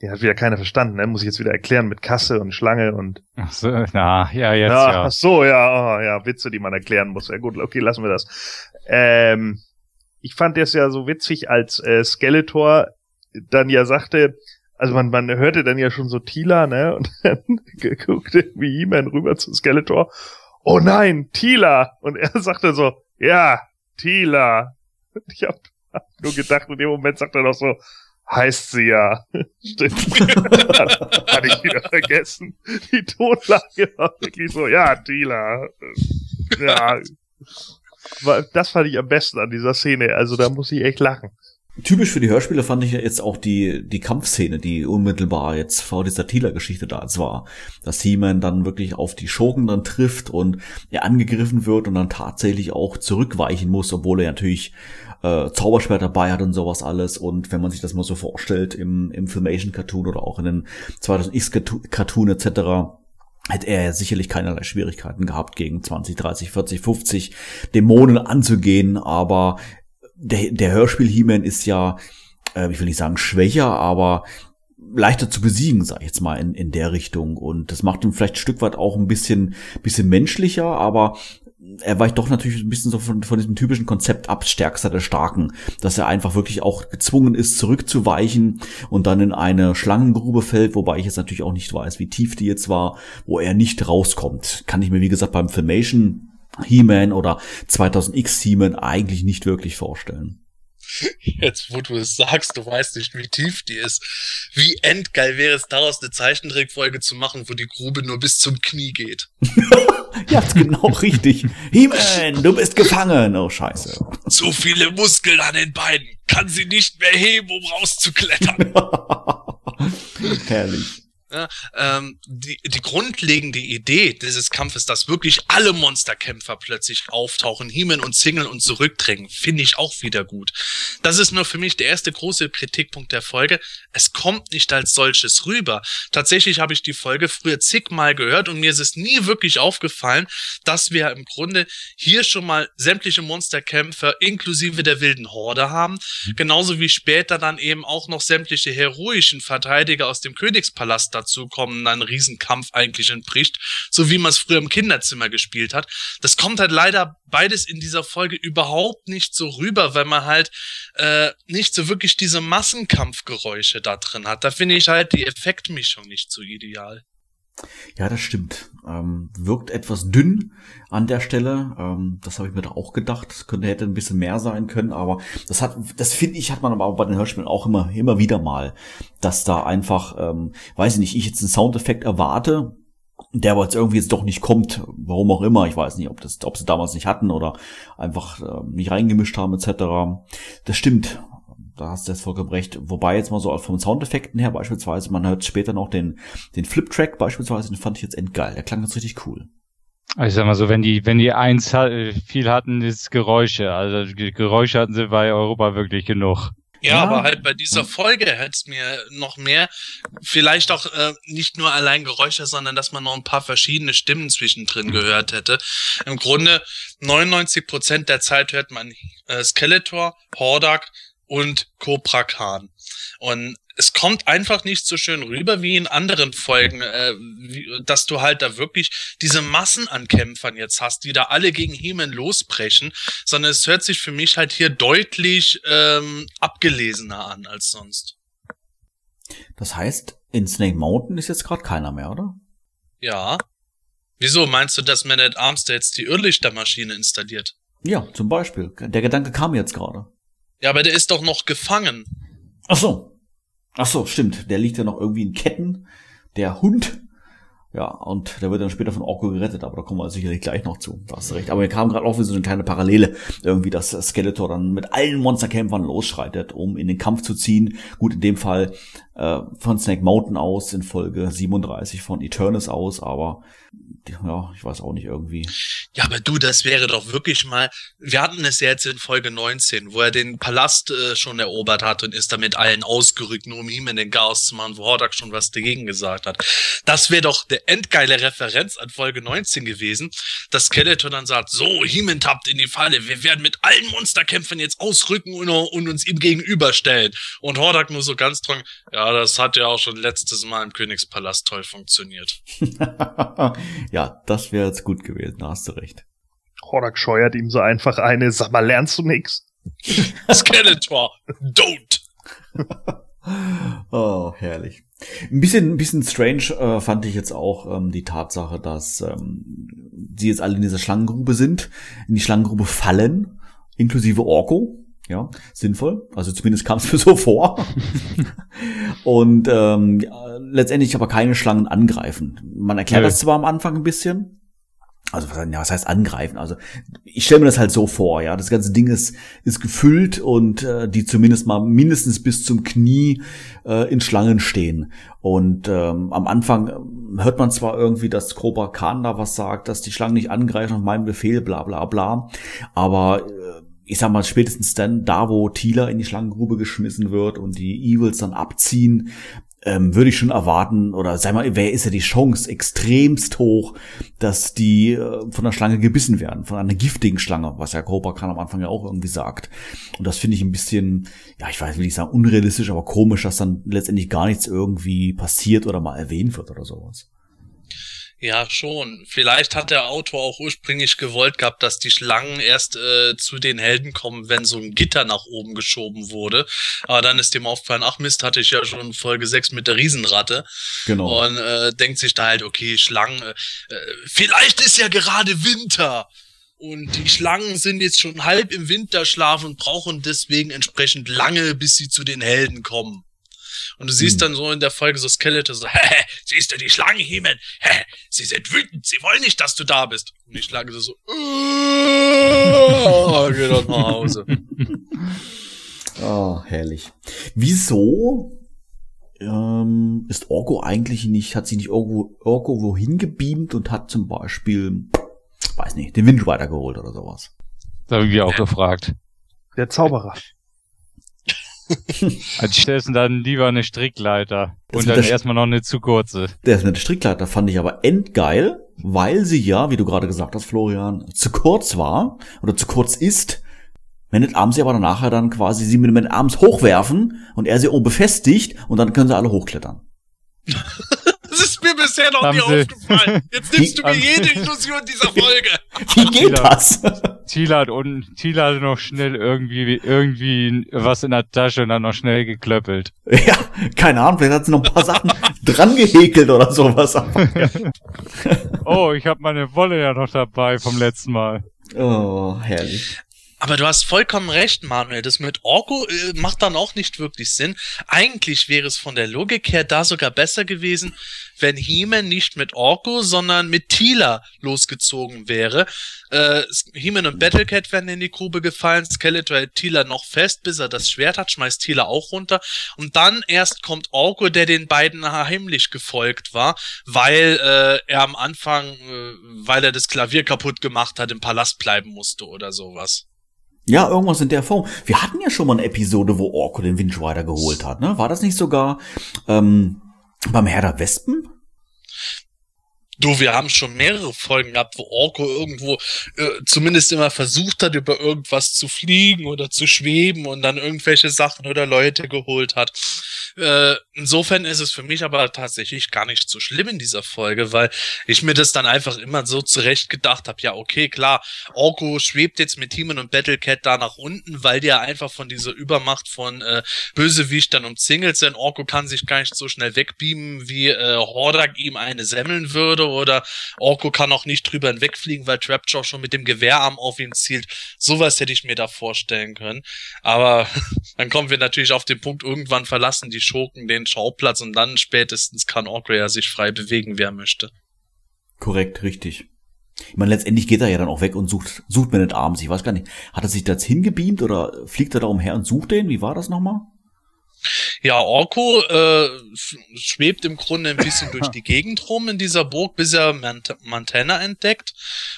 die hat wieder keiner verstanden, ne? Muss ich jetzt wieder erklären mit Kasse und Schlange und. Ach so, na, ja, jetzt ja. ja. Ach so, ja, oh, ja, Witze, die man erklären muss. Ja gut, okay, lassen wir das. Ähm, ich fand das ja so witzig, als äh, Skeletor dann ja sagte, also man, man hörte dann ja schon so Tila, ne? Und dann guckte wie He-Man rüber zu Skeletor. Oh nein, Tila! Und er sagte so, ja, Tila. Und ich hab nur gedacht, in dem Moment sagt er noch so, heißt sie ja. Stimmt. Hatte ich wieder vergessen. Die Tonlage war wirklich so, ja, Tila. Ja. Das fand ich am besten an dieser Szene. Also da muss ich echt lachen. Typisch für die Hörspiele fand ich ja jetzt auch die, die Kampfszene, die unmittelbar jetzt vor dieser Thieler-Geschichte da jetzt war. Dass He-Man dann wirklich auf die Schurken dann trifft und er angegriffen wird und dann tatsächlich auch zurückweichen muss, obwohl er natürlich äh, Zauberschwert dabei hat und sowas alles. Und wenn man sich das mal so vorstellt im, im Filmation-Cartoon oder auch in den 2000X-Cartoon etc., hätte er sicherlich keinerlei Schwierigkeiten gehabt, gegen 20, 30, 40, 50 Dämonen anzugehen, aber der, der Hörspiel He-Man ist ja, äh, ich will nicht sagen schwächer, aber leichter zu besiegen, sag ich jetzt mal, in, in der Richtung. Und das macht ihn vielleicht ein Stück weit auch ein bisschen, bisschen menschlicher, aber er weicht doch natürlich ein bisschen so von, von diesem typischen Konzept ab, stärkster der Starken, dass er einfach wirklich auch gezwungen ist, zurückzuweichen und dann in eine Schlangengrube fällt, wobei ich jetzt natürlich auch nicht weiß, wie tief die jetzt war, wo er nicht rauskommt. Kann ich mir, wie gesagt, beim Filmation He-Man oder 2000X He-Man eigentlich nicht wirklich vorstellen. Jetzt, wo du es sagst, du weißt nicht, wie tief die ist. Wie endgeil wäre es daraus, eine Zeichentrickfolge zu machen, wo die Grube nur bis zum Knie geht. ja, genau richtig. He-Man, du bist gefangen. Oh, scheiße. Zu viele Muskeln an den Beinen. Kann sie nicht mehr heben, um rauszuklettern. Herrlich. Ja, ähm, die, die grundlegende Idee dieses Kampfes, dass wirklich alle Monsterkämpfer plötzlich auftauchen, Hiemen und Single und zurückdrängen, finde ich auch wieder gut. Das ist nur für mich der erste große Kritikpunkt der Folge. Es kommt nicht als solches rüber. Tatsächlich habe ich die Folge früher zigmal gehört und mir ist es nie wirklich aufgefallen, dass wir im Grunde hier schon mal sämtliche Monsterkämpfer inklusive der wilden Horde haben. Genauso wie später dann eben auch noch sämtliche heroischen Verteidiger aus dem Königspalast dazu kommen, ein Riesenkampf eigentlich entbricht, so wie man es früher im Kinderzimmer gespielt hat. Das kommt halt leider beides in dieser Folge überhaupt nicht so rüber, weil man halt äh, nicht so wirklich diese Massenkampfgeräusche da drin hat. Da finde ich halt die Effektmischung nicht so ideal. Ja, das stimmt. Ähm, wirkt etwas dünn an der Stelle. Ähm, das habe ich mir da auch gedacht. Das könnte hätte ein bisschen mehr sein können, aber das hat, das finde ich, hat man aber bei den Hörspielen auch immer, immer wieder mal, dass da einfach, ähm, weiß ich nicht, ich jetzt einen Soundeffekt erwarte, der aber jetzt irgendwie jetzt doch nicht kommt, warum auch immer. Ich weiß nicht, ob das, ob sie damals nicht hatten oder einfach äh, nicht reingemischt haben etc. Das stimmt da hast du jetzt vollkommen recht. Wobei jetzt mal so vom Soundeffekten her beispielsweise, man hört später noch den, den Flip-Track beispielsweise, den fand ich jetzt endgeil. Der klang jetzt richtig cool. Also ich sag mal so, wenn die, wenn die eins viel hatten, ist Geräusche. Also Geräusche hatten sie bei Europa wirklich genug. Ja, Ja. aber halt bei dieser Folge hätte es mir noch mehr, vielleicht auch äh, nicht nur allein Geräusche, sondern dass man noch ein paar verschiedene Stimmen zwischendrin gehört hätte. Im Grunde 99 Prozent der Zeit hört man äh, Skeletor, Hordak und Cobra Khan. Und es kommt einfach nicht so schön rüber wie in anderen Folgen, äh, wie, dass du halt da wirklich diese Massen an Kämpfern jetzt hast, die da alle gegen He-Man losbrechen, sondern es hört sich für mich halt hier deutlich ähm, abgelesener an als sonst. Das heißt, in Snake Mountain ist jetzt gerade keiner mehr, oder? Ja. Wieso meinst du, dass Man at Arms da jetzt die Irrlichtermaschine installiert? Ja, zum Beispiel. Der Gedanke kam jetzt gerade. Ja, aber der ist doch noch gefangen. Ach so. Ach so, stimmt. Der liegt ja noch irgendwie in Ketten. Der Hund. Ja, und der wird dann später von Orko gerettet, aber da kommen wir sicherlich gleich noch zu. Da hast du recht. Aber mir kam gerade auch wie so eine kleine Parallele. Irgendwie, dass Skeletor dann mit allen Monsterkämpfern losschreitet, um in den Kampf zu ziehen. Gut, in dem Fall äh, von Snake Mountain aus, in Folge 37 von Eternus aus, aber ja, ich weiß auch nicht irgendwie. Ja, aber du, das wäre doch wirklich mal. Wir hatten es ja jetzt in Folge 19, wo er den Palast äh, schon erobert hat und ist damit allen ausgerückt, nur um ihm in den Chaos zu machen, wo Hordak schon was dagegen gesagt hat. Das wäre doch der endgeile Referenz an Folge 19 gewesen, dass Skeletor dann sagt, so, He-Man tappt in die Falle, wir werden mit allen Monsterkämpfern jetzt ausrücken und, und uns ihm gegenüberstellen. Und Hordak nur so ganz trocken, ja, das hat ja auch schon letztes Mal im Königspalast toll funktioniert. ja, das wäre jetzt gut gewesen, da hast du recht. Hordak scheuert ihm so einfach eine, sag mal, lernst du nix? Skeletor, don't! Oh, herrlich. Ein bisschen, ein bisschen strange äh, fand ich jetzt auch ähm, die Tatsache, dass ähm, sie jetzt alle in dieser Schlangengrube sind, in die Schlangengrube fallen, inklusive Orko. Ja, sinnvoll. Also zumindest kam es mir so vor. Und ähm, ja, letztendlich aber keine Schlangen angreifen. Man erklärt Nö. das zwar am Anfang ein bisschen. Also was, ja, was heißt angreifen? Also ich stelle mir das halt so vor, ja. Das ganze Ding ist, ist gefüllt und äh, die zumindest mal mindestens bis zum Knie äh, in Schlangen stehen. Und ähm, am Anfang ähm, hört man zwar irgendwie, dass Cobra Khan da was sagt, dass die Schlangen nicht angreifen auf meinen Befehl, bla bla bla. Aber äh, ich sag mal, spätestens dann, da wo Tila in die Schlangengrube geschmissen wird und die Evils dann abziehen, ähm, würde ich schon erwarten, oder sag mal, wer ist ja die Chance extremst hoch, dass die äh, von der Schlange gebissen werden, von einer giftigen Schlange, was ja Cobra Khan am Anfang ja auch irgendwie sagt. Und das finde ich ein bisschen, ja, ich weiß, will ich sagen, unrealistisch, aber komisch, dass dann letztendlich gar nichts irgendwie passiert oder mal erwähnt wird oder sowas. Ja, schon. Vielleicht hat der Autor auch ursprünglich gewollt gehabt, dass die Schlangen erst äh, zu den Helden kommen, wenn so ein Gitter nach oben geschoben wurde. Aber dann ist dem aufgefallen, ach Mist, hatte ich ja schon in Folge 6 mit der Riesenratte. Genau. Und äh, denkt sich da halt, okay, Schlangen, äh, äh, vielleicht ist ja gerade Winter. Und die Schlangen sind jetzt schon halb im Winterschlaf und brauchen deswegen entsprechend lange, bis sie zu den Helden kommen. Und du siehst Hm. dann so in der Folge so Skeletor so, hä, siehst du die Schlangen, He-Man? Hä, sie sind wütend, sie wollen nicht, dass du da bist. Und die Schlange so, so "Äh, geh doch nach Hause. Oh, herrlich. Wieso ähm, ist Orko eigentlich nicht, hat sie nicht irgendwo Orko wohin gebeamt und hat zum Beispiel, weiß nicht, den Wind weitergeholt oder sowas? Das habe ich mich auch gefragt. Der Zauberer. Also stattdessen dann lieber eine Strickleiter. Das und dann erstmal noch eine zu kurze. Der ist mit der Strickleiter fand ich aber endgeil, weil sie ja, wie du gerade gesagt hast, Florian, zu kurz war oder zu kurz ist. Wenn nicht abends sie aber nachher dann quasi sie mit dem abends hochwerfen und er sie oben befestigt und dann können sie alle hochklettern. Bisher noch Haben nie sie- aufgefallen. Jetzt nimmst du mir jede Illusion dieser Folge. Wie geht Wieder. das? Thieler hat unten, Thieler hatte noch schnell irgendwie, irgendwie was in der Tasche und dann noch schnell geklöppelt. ja, keine Ahnung, vielleicht hat sie noch ein paar Sachen dran gehäkelt oder sowas. Aber, ja. Oh, ich habe meine Wolle ja noch dabei vom letzten Mal. Oh, herrlich. Aber du hast vollkommen recht, Manuel. Das mit Orko äh, macht dann auch nicht wirklich Sinn. Eigentlich wäre es von der Logik her da sogar besser gewesen, wenn He-Man nicht mit Orko, sondern mit Tila losgezogen wäre. Äh, He-Man und Battlecat werden in die Grube gefallen. Skeletor hält Tila noch fest, bis er das Schwert hat, schmeißt Tila auch runter. Und dann erst kommt Orko, der den beiden heimlich gefolgt war, weil äh, er am Anfang, äh, weil er das Klavier kaputt gemacht hat, im Palast bleiben musste oder sowas. Ja, irgendwas in der Form. Wir hatten ja schon mal eine Episode, wo Orko den Windrider geholt hat, ne? War das nicht sogar ähm, beim Herr der Wespen? Du, wir haben schon mehrere Folgen gehabt, wo Orko irgendwo äh, zumindest immer versucht hat, über irgendwas zu fliegen oder zu schweben und dann irgendwelche Sachen oder Leute geholt hat. Äh, insofern ist es für mich aber tatsächlich gar nicht so schlimm in dieser Folge, weil ich mir das dann einfach immer so zurecht gedacht habe, ja, okay, klar, Orko schwebt jetzt mit Timon und Battlecat da nach unten, weil die ja einfach von dieser Übermacht von äh, Bösewichtern umzingelt sind. Orko kann sich gar nicht so schnell wegbeamen, wie äh, Hordak ihm eine semmeln würde oder Orko kann auch nicht drüber hinwegfliegen, weil Trapjaw schon mit dem Gewehrarm auf ihn zielt. Sowas hätte ich mir da vorstellen können. Aber dann kommen wir natürlich auf den Punkt, irgendwann verlassen die Schurken den Schauplatz und dann spätestens kann Orgria sich frei bewegen, wie er möchte. Korrekt, richtig. Ich meine, letztendlich geht er ja dann auch weg und sucht, sucht Man at Arms. Ich weiß gar nicht, hat er sich da jetzt hingebeamt oder fliegt er da umher und sucht den? Wie war das nochmal? Ja, Orko äh, schwebt im Grunde ein bisschen durch die Gegend rum in dieser Burg, bis er Mant Montana entdeckt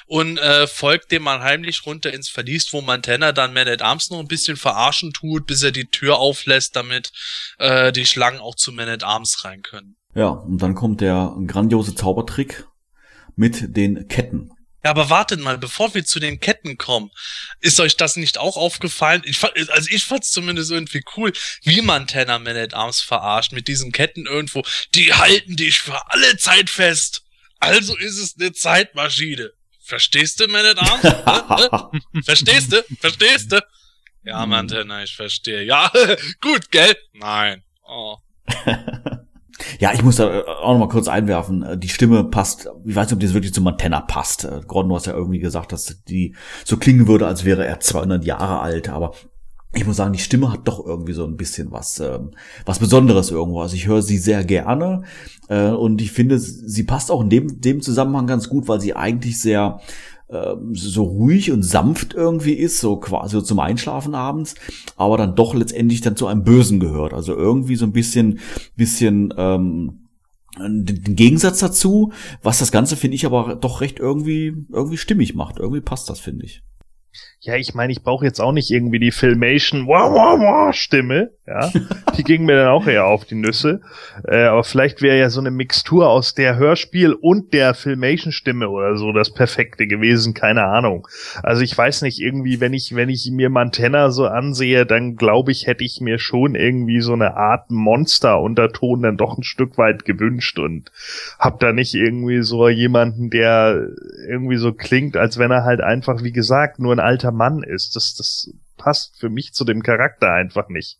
und äh, folgt dem mal heimlich runter ins Verlies, wo Montana dann Man at Arms noch ein bisschen verarschen tut, bis er die Tür auflässt, damit äh, die Schlangen auch zu Man at Arms rein können. Ja, und dann kommt der grandiose Zaubertrick mit den Ketten. Ja, aber wartet mal, bevor wir zu den Ketten kommen, ist euch das nicht auch aufgefallen? Ich fand, also ich fand's zumindest irgendwie cool, wie man Tanner Man at Arms verarscht mit diesen Ketten irgendwo. Die halten dich für alle Zeit fest. Also ist es eine Zeitmaschine. Verstehst du, Man at Arms? Verstehst du? Verstehst du? Ja, Montana, ich verstehe. Ja, gut, gell? Nein. Oh. Ja, ich muss da äh, auch noch mal kurz einwerfen. Äh, die Stimme passt, ich weiß nicht, ob das wirklich zu Montana passt. Äh, Gordon, du hast ja irgendwie gesagt, dass die so klingen würde, als wäre er 200 Jahre alt, aber ich muss sagen, die Stimme hat doch irgendwie so ein bisschen was, ähm, was Besonderes irgendwo. Also ich höre sie sehr gerne äh, und ich finde, sie passt auch in dem, dem Zusammenhang ganz gut, weil sie eigentlich sehr so ruhig und sanft irgendwie ist, so quasi zum Einschlafen abends, aber dann doch letztendlich dann zu einem Bösen gehört. Also irgendwie so ein bisschen, bisschen ähm, den Gegensatz dazu, was das Ganze finde ich aber doch recht irgendwie irgendwie stimmig macht. Irgendwie passt das finde ich. Ja, ich meine, ich brauche jetzt auch nicht irgendwie die Filmation wah, wah, wah Stimme, ja. Die ging mir dann auch eher auf die Nüsse. Äh, aber vielleicht wäre ja so eine Mixtur aus der Hörspiel und der Filmation Stimme oder so das perfekte gewesen, keine Ahnung. Also ich weiß nicht, irgendwie, wenn ich, wenn ich mir Montana so ansehe, dann glaube ich, hätte ich mir schon irgendwie so eine Art Monster-Unterton dann doch ein Stück weit gewünscht und hab da nicht irgendwie so jemanden, der irgendwie so klingt, als wenn er halt einfach, wie gesagt, nur ein alter Mann ist. Das, das passt für mich zu dem Charakter einfach nicht.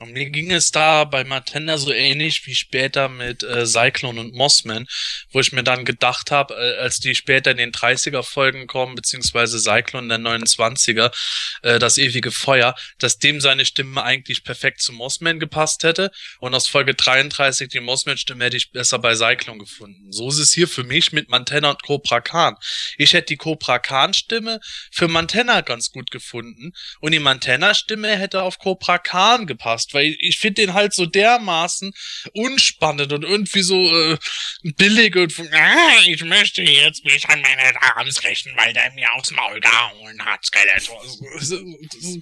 Und mir ging es da bei Martender so ähnlich wie später mit äh, Cyclone und Mossman, wo ich mir dann gedacht habe, äh, als die später in den 30er-Folgen kommen, beziehungsweise Cyclone der 29er, äh, das ewige Feuer, dass dem seine Stimme eigentlich perfekt zu Mossman gepasst hätte. Und aus Folge 33 die Mossman-Stimme hätte ich besser bei Cyclone gefunden. So ist es hier für mich mit Mantenna und Cobra Khan. Ich hätte die Cobra Khan-Stimme für Mantenna ganz gut gefunden und die Mantenna-Stimme hätte auf Cobra Khan gepasst weil ich finde den halt so dermaßen unspannend und irgendwie so äh, billig und ah, ich möchte jetzt mich an meine Arms rächen, weil der mir aufs Maul gehauen hat, Skeletor. Das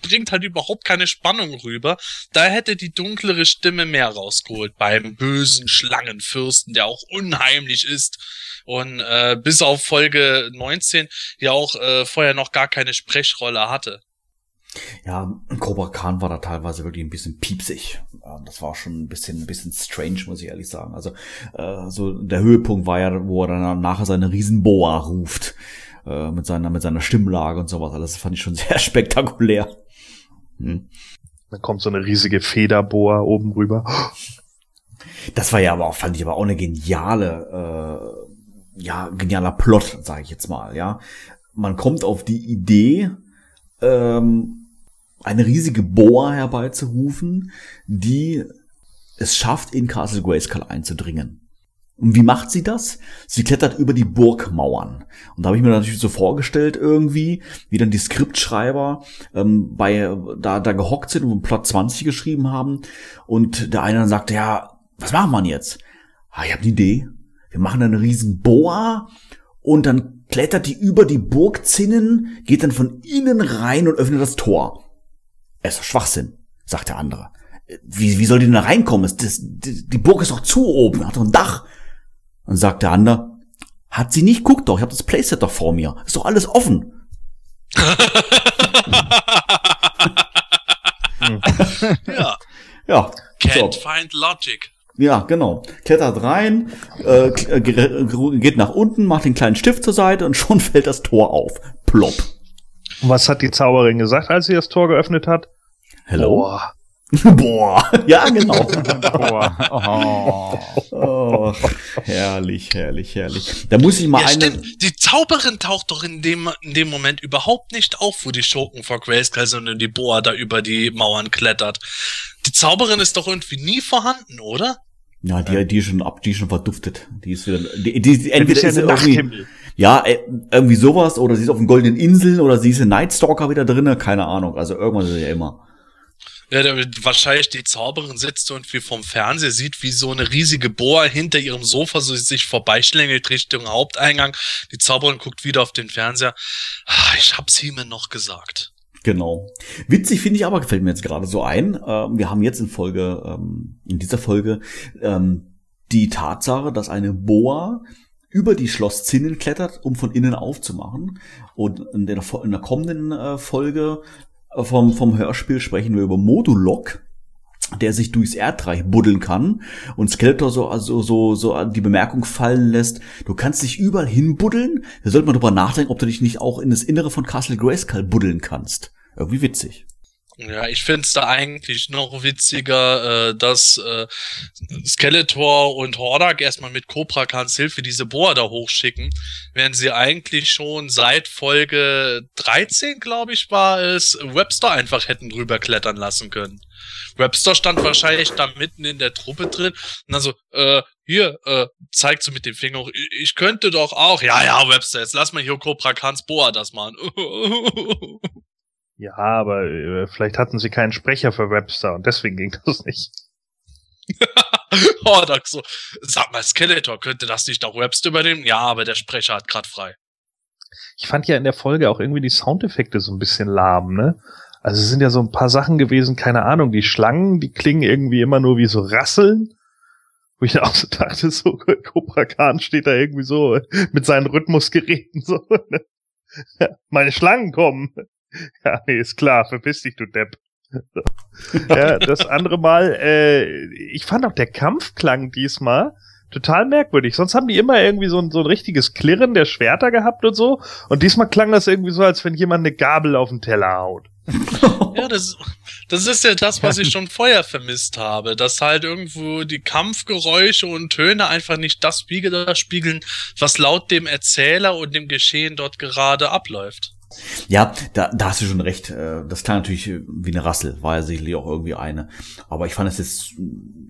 bringt halt überhaupt keine Spannung rüber. Da hätte die dunklere Stimme mehr rausgeholt beim bösen Schlangenfürsten, der auch unheimlich ist und äh, bis auf Folge 19 ja auch äh, vorher noch gar keine Sprechrolle hatte. Ja, Cobra Khan war da teilweise wirklich ein bisschen piepsig. Das war schon ein bisschen, ein bisschen strange, muss ich ehrlich sagen. Also, äh, so der Höhepunkt war ja, wo er dann nachher seine Riesenboa ruft. Äh, mit seiner, mit seiner Stimmlage und sowas. Alles fand ich schon sehr spektakulär. Hm. Dann kommt so eine riesige Federboa oben rüber. Das war ja aber auch, fand ich aber auch eine geniale, äh, ja, genialer Plot, sage ich jetzt mal, ja. Man kommt auf die Idee, ähm, eine riesige Boa herbeizurufen, die es schafft, in Castle Grayskull einzudringen. Und wie macht sie das? Sie klettert über die Burgmauern. Und da habe ich mir natürlich so vorgestellt irgendwie, wie dann die Skriptschreiber ähm, bei da, da gehockt sind und Plot 20 geschrieben haben. Und der eine dann sagte, ja, was machen wir jetzt? Ah, ich habe eine Idee. Wir machen eine riesen Boa und dann klettert die über die Burgzinnen, geht dann von innen rein und öffnet das Tor. Es ist Schwachsinn, sagt der andere. Wie, wie soll die denn da reinkommen? Das, das, die Burg ist doch zu oben, hat doch ein Dach. Dann sagt der andere, hat sie nicht, guck doch, ich habe das Playset doch vor mir. Ist doch alles offen. Ja. Ja. Can't So. find logic. Ja, genau. Klettert rein, äh, k- ge- geht nach unten, macht den kleinen Stift zur Seite und schon fällt das Tor auf. Plopp. Und was hat die Zauberin gesagt, als sie das Tor geöffnet hat? Hello? Boah. Boah. Ja, genau. Boah. Oh. Oh, herrlich, herrlich, herrlich. Da muss ich mal Ja, eine. stimmt. Die Zauberin taucht doch in dem, in dem Moment überhaupt nicht auf, wo die Schurken vor Grayskull sind und die Boa da über die Mauern klettert. Die Zauberin ist doch irgendwie nie vorhanden, oder? Ja, die, die ist schon ab, die ist schon verduftet. Die ist wieder, die, die, die entweder ist ja ist sie eine irgendwie, Nachthimmel. Ja, äh, irgendwie sowas, oder sie ist auf den goldenen Inseln, oder sie ist in Nightstalker wieder drinne, keine Ahnung. Also irgendwas ist ja immer. Ja, der, wahrscheinlich die Zauberin sitzt irgendwie vom Fernseher, sieht, wie so eine riesige Boa hinter ihrem Sofa so sich vorbeischlängelt Richtung Haupteingang. Die Zauberin guckt wieder auf den Fernseher. Ah, Ich hab's ihm noch gesagt. Genau. Witzig finde ich aber, gefällt mir jetzt gerade so ein. Ähm, wir haben jetzt in Folge, ähm, in dieser Folge, ähm, die Tatsache, dass eine Boa über die Schlosszinnen klettert, um von innen aufzumachen. Und in der, in der kommenden äh, Folge äh, vom, vom Hörspiel sprechen wir über Modulok, der sich durchs Erdreich buddeln kann und Skeletor so also so so die Bemerkung fallen lässt, du kannst dich überall hinbuddeln. Da sollte man drüber nachdenken, ob du dich nicht auch in das Innere von Castle Grayskull buddeln kannst. Irgendwie witzig. Ja, ich find's da eigentlich noch witziger, äh, dass äh, Skeletor und Hordak erstmal mit Cobra Khans Hilfe diese Boa da hochschicken, während sie eigentlich schon seit Folge 13, glaube ich, war es, Webster einfach hätten drüber klettern lassen können. Webster stand wahrscheinlich da mitten in der Truppe drin und dann so, äh, hier, äh, zeigt so mit dem Finger hoch, ich, ich könnte doch auch, ja, ja, Webster, jetzt lass mal hier Cobra Khans Boa das machen. Ja, aber äh, vielleicht hatten sie keinen Sprecher für Webster und deswegen ging das nicht. Hordak so, sag mal, Skeletor, könnte das nicht auch Webster übernehmen? Ja, aber der Sprecher hat grad frei. Ich fand ja in der Folge auch irgendwie die Soundeffekte so ein bisschen lahm, ne? Also es sind ja so ein paar Sachen gewesen, keine Ahnung, die Schlangen, die klingen irgendwie immer nur wie so Rasseln. Wo ich auch so dachte, so Cobra Khan steht da irgendwie so mit seinen Rhythmusgeräten so. ne? Meine Schlangen kommen. Ja, nee, ist klar, verpiss dich, du Depp. ja, das andere Mal, äh, ich fand auch der Kampfklang diesmal total merkwürdig. Sonst haben die immer irgendwie so ein, so ein richtiges Klirren der Schwerter gehabt und so. Und diesmal klang das irgendwie so, als wenn jemand eine Gabel auf den Teller haut. Ja, das, das ist ja das, was ich schon vorher vermisst habe, dass halt irgendwo die Kampfgeräusche und Töne einfach nicht das spiegeln, was laut dem Erzähler und dem Geschehen dort gerade abläuft. Ja, da, da hast du schon recht. Äh, Das klang natürlich wie eine Rassel, war ja sicherlich auch irgendwie eine. Aber ich fand es jetzt,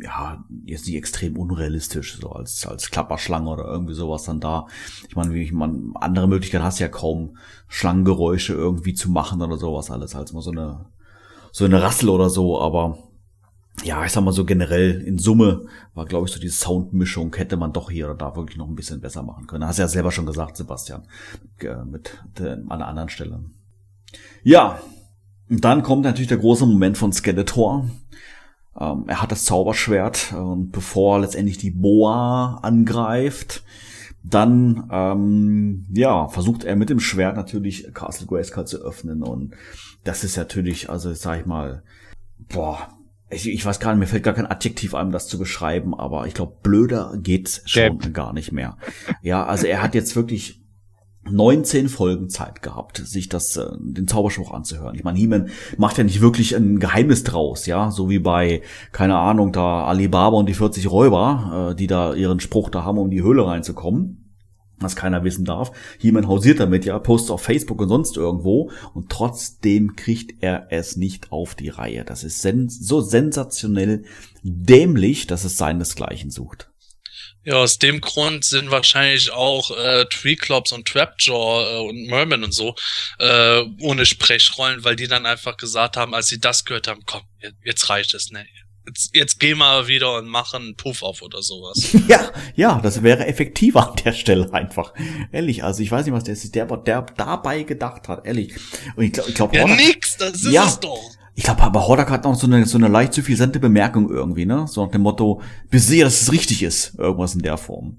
ja, jetzt nicht extrem unrealistisch, so als, als Klapperschlange oder irgendwie sowas dann da. Ich meine, wie ich man, andere Möglichkeiten hast ja kaum, Schlangengeräusche irgendwie zu machen oder sowas alles, als mal so eine, so eine Rassel oder so, aber ja, ich sag mal so generell in Summe war, glaube ich, so die Soundmischung hätte man doch hier oder da wirklich noch ein bisschen besser machen können. Hast ja selber schon gesagt, Sebastian, äh, mit an einer anderen Stelle. Ja, und dann kommt natürlich der große Moment von Skeletor. Ähm, er hat das Zauberschwert und bevor letztendlich die Boa angreift, dann ähm, ja versucht er mit dem Schwert natürlich Castle Grayskull zu öffnen und das ist natürlich, also sag ich mal, boah, ich, ich weiß gar nicht, mir fällt gar kein Adjektiv ein, um das zu beschreiben, aber ich glaube, blöder geht's schon Depp. gar nicht mehr. Ja, also er hat jetzt wirklich 19 Folgen Zeit gehabt, sich das, äh, den Zauberspruch anzuhören. Ich meine, He-Man macht ja nicht wirklich ein Geheimnis draus, ja, so wie bei, keine Ahnung, da Alibaba und die 40 Räuber, äh, die da ihren Spruch da haben, um in die Höhle reinzukommen was keiner wissen darf. He-Man hausiert damit, ja, postet auf Facebook und sonst irgendwo und trotzdem kriegt er es nicht auf die Reihe. Das ist sen so sensationell dämlich, dass es seinesgleichen sucht. Ja, aus dem Grund sind wahrscheinlich auch äh, Treeclops und Trapjaw äh, und Merman und so äh, ohne Sprechrollen, weil die dann einfach gesagt haben, als sie das gehört haben, komm, jetzt reicht es, ne? Jetzt, jetzt geh mal wieder und mach einen Puff auf oder sowas. Ja, ja, das wäre effektiver an der Stelle einfach. Ehrlich, also ich weiß nicht, was der, der, der dabei gedacht hat, ehrlich. Und ich glaube, ich glaub, Ja, Hordak- nix, das ist Ja. es doch. ich glaube, aber Hordak hat noch so eine, so eine leicht suffisante Bemerkung irgendwie, ne? So nach dem Motto, sicher, dass es richtig ist. Irgendwas in der Form.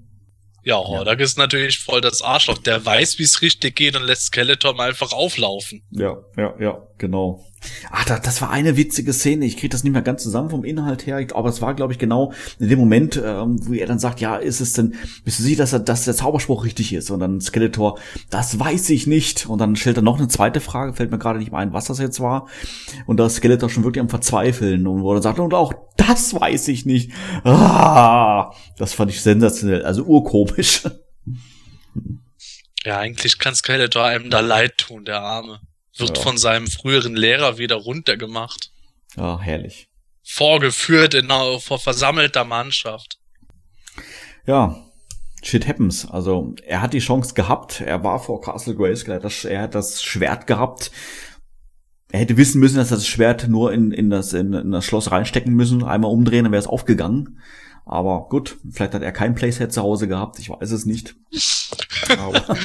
Ja, Hordak ist natürlich voll das Arschloch. Der weiß, wie es richtig geht und lässt Skeletor mal einfach auflaufen. Ja, ja, ja, genau. Ah, da, das war eine witzige Szene. Ich kriege das nicht mehr ganz zusammen vom Inhalt her, aber es war, glaube ich, genau in dem Moment, ähm, wo er dann sagt, ja, ist es denn, bist du sicher, dass, er, dass der Zauberspruch richtig ist? Und dann Skeletor, das weiß ich nicht. Und dann stellt er noch eine zweite Frage, fällt mir gerade nicht mehr ein, was das jetzt war. Und da ist Skeletor schon wirklich am Verzweifeln und wo er sagt, und auch das weiß ich nicht. Ah, das fand ich sensationell, also urkomisch. Ja, eigentlich kann Skeletor einem da leid tun, der Arme. Wird Ja. von seinem früheren Lehrer wieder runtergemacht. Ja, herrlich. Vorgeführt in einer, vor versammelter Mannschaft. Ja, shit happens. Also er hat die Chance gehabt. Er war vor Castle Grayskull. Er hat das, er hat das Schwert gehabt. Er hätte wissen müssen, dass er das Schwert nur in, in, das, in, in das Schloss reinstecken müssen, einmal umdrehen, dann wäre es aufgegangen. Aber gut, vielleicht hat er kein Playset zu Hause gehabt, ich weiß es nicht. Aber,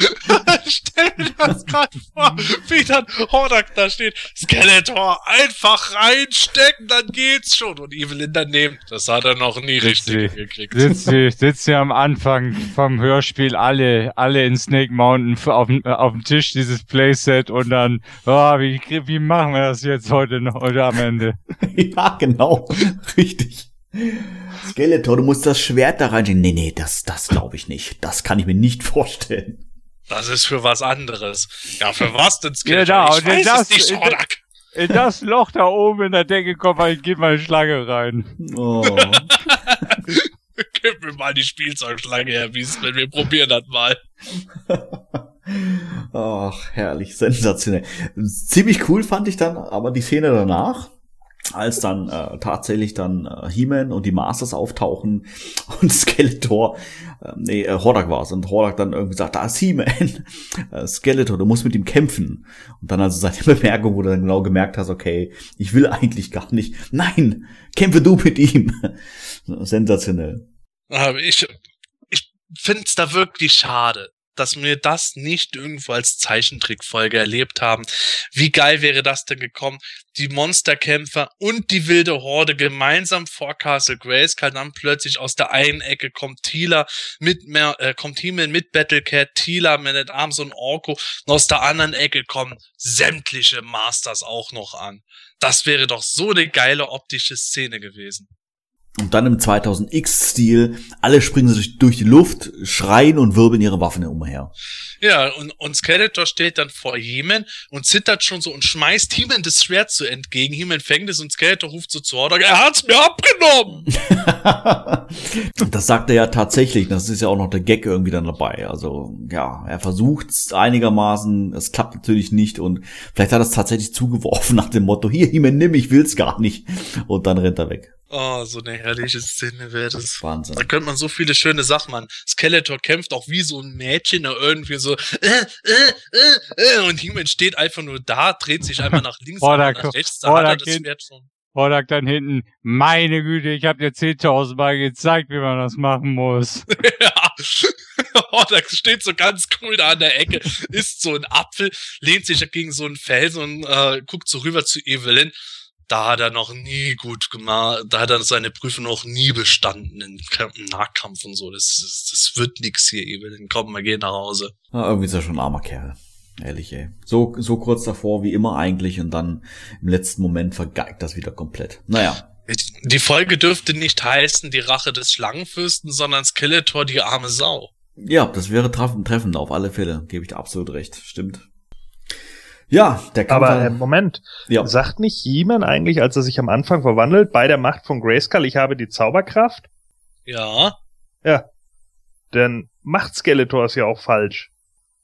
Stell dir das gerade vor, wie dann Hordak da steht. Skeletor einfach reinstecken, dann geht's schon. Und Evelyn daneben. Das hat er noch nie richtig Richtig. hingekriegt. Sitzt hier, sitzt hier am Anfang vom Hörspiel alle, alle in Snake Mountain auf, dem- auf dem Tisch dieses Playset und dann, oh, wie, wie machen wir das jetzt heute noch, oder am Ende? ja, genau, richtig. Skeletor, du musst das Schwert da reinstecken. Nee, nee, das, das glaube ich nicht. Das kann ich mir nicht vorstellen. Das ist für was anderes. Ja, für was denn Skeletor? Genau, ich und weiß das- es nicht, Hordak. In das Loch da oben in der Decke kommt, ich gebe mal eine Schlange rein. Oh. Gib mir mal die Spielzeugschlange, Herr Wiesmann. Wir probieren das mal. Ach, herrlich, sensationell. Ziemlich cool fand ich dann aber die Szene danach, als dann äh, tatsächlich dann äh, He-Man und die Masters auftauchen und Skeletor, äh, nee, äh, Hordak war's und Hordak dann irgendwie sagt, da ist He-Man, äh, Skeletor, du musst mit ihm kämpfen. Und dann also seine Bemerkung, wo du dann genau gemerkt hast, okay, ich will eigentlich gar nicht. Nein, kämpfe du mit ihm. Sensationell. Aber ich, ich find's da wirklich schade, dass wir das nicht irgendwo als Zeichentrickfolge erlebt haben. Wie geil wäre das denn gekommen? Die Monsterkämpfer und die wilde Horde gemeinsam vor Castle Grayskull, dann plötzlich aus der einen Ecke kommt Tila mit mehr, äh, kommt Himmel mit Battlecat, Tila, Man at Arms und Orko, und aus der anderen Ecke kommen sämtliche Masters auch noch an. Das wäre doch so eine geile optische Szene gewesen. Und dann im 2000X-Stil, alle springen sie durch, durch die Luft, schreien und wirbeln ihre Waffen umher. Ja, und, und Skeletor steht dann vor Heman und zittert schon so und schmeißt Heman das Schwert so entgegen. Heman fängt es und Skeletor ruft so zu Hordak, er hat's mir abgenommen! das sagt er ja tatsächlich, das ist ja auch noch der Gag irgendwie dann dabei. Also ja, er versucht einigermaßen, es klappt natürlich nicht und vielleicht hat er es tatsächlich zugeworfen nach dem Motto, hier, He-Man, nimm, ich will's gar nicht. Und dann rennt er weg. Oh, so eine herrliche Szene wäre das. Wahnsinn. Da könnte man so viele schöne Sachen machen. Skeletor kämpft auch wie so ein Mädchen, da irgendwie so, äh, äh, äh, äh, und Heman steht einfach nur da, dreht sich einmal nach links und nach rechts, da hat er das geht- Schwert schon. Hordak dann hinten, meine Güte, ich habe dir 10.000 Mal gezeigt, wie man das machen muss. ja. Hordak steht so ganz cool da an der Ecke, isst so einen Apfel, lehnt sich gegen so einen Felsen und äh, guckt so rüber zu Evelyn. Da hat er noch nie gut gemacht, da hat er seine Prüfung noch nie bestanden im, Kamp- im Nahkampf und so. Das, das, das wird nix hier, Evelyn. Komm, wir gehen nach Hause. Ja, irgendwie ist er schon ein armer Kerl. Ehrlich, ey. So, so kurz davor wie immer eigentlich und dann im letzten Moment vergeigt das wieder komplett. Naja. Die Folge dürfte nicht heißen die Rache des Schlangenfürsten, sondern Skeletor die arme Sau. Ja, das wäre treffend, treffend auf alle Fälle. Gebe ich dir absolut recht. Stimmt. Ja, der Kampf. Aber äh, Moment, ja. sagt nicht He-Man eigentlich, als er sich am Anfang verwandelt, bei der Macht von Grayskull, ich habe die Zauberkraft? Ja, Ja. Dann macht Skeletor es ja auch falsch.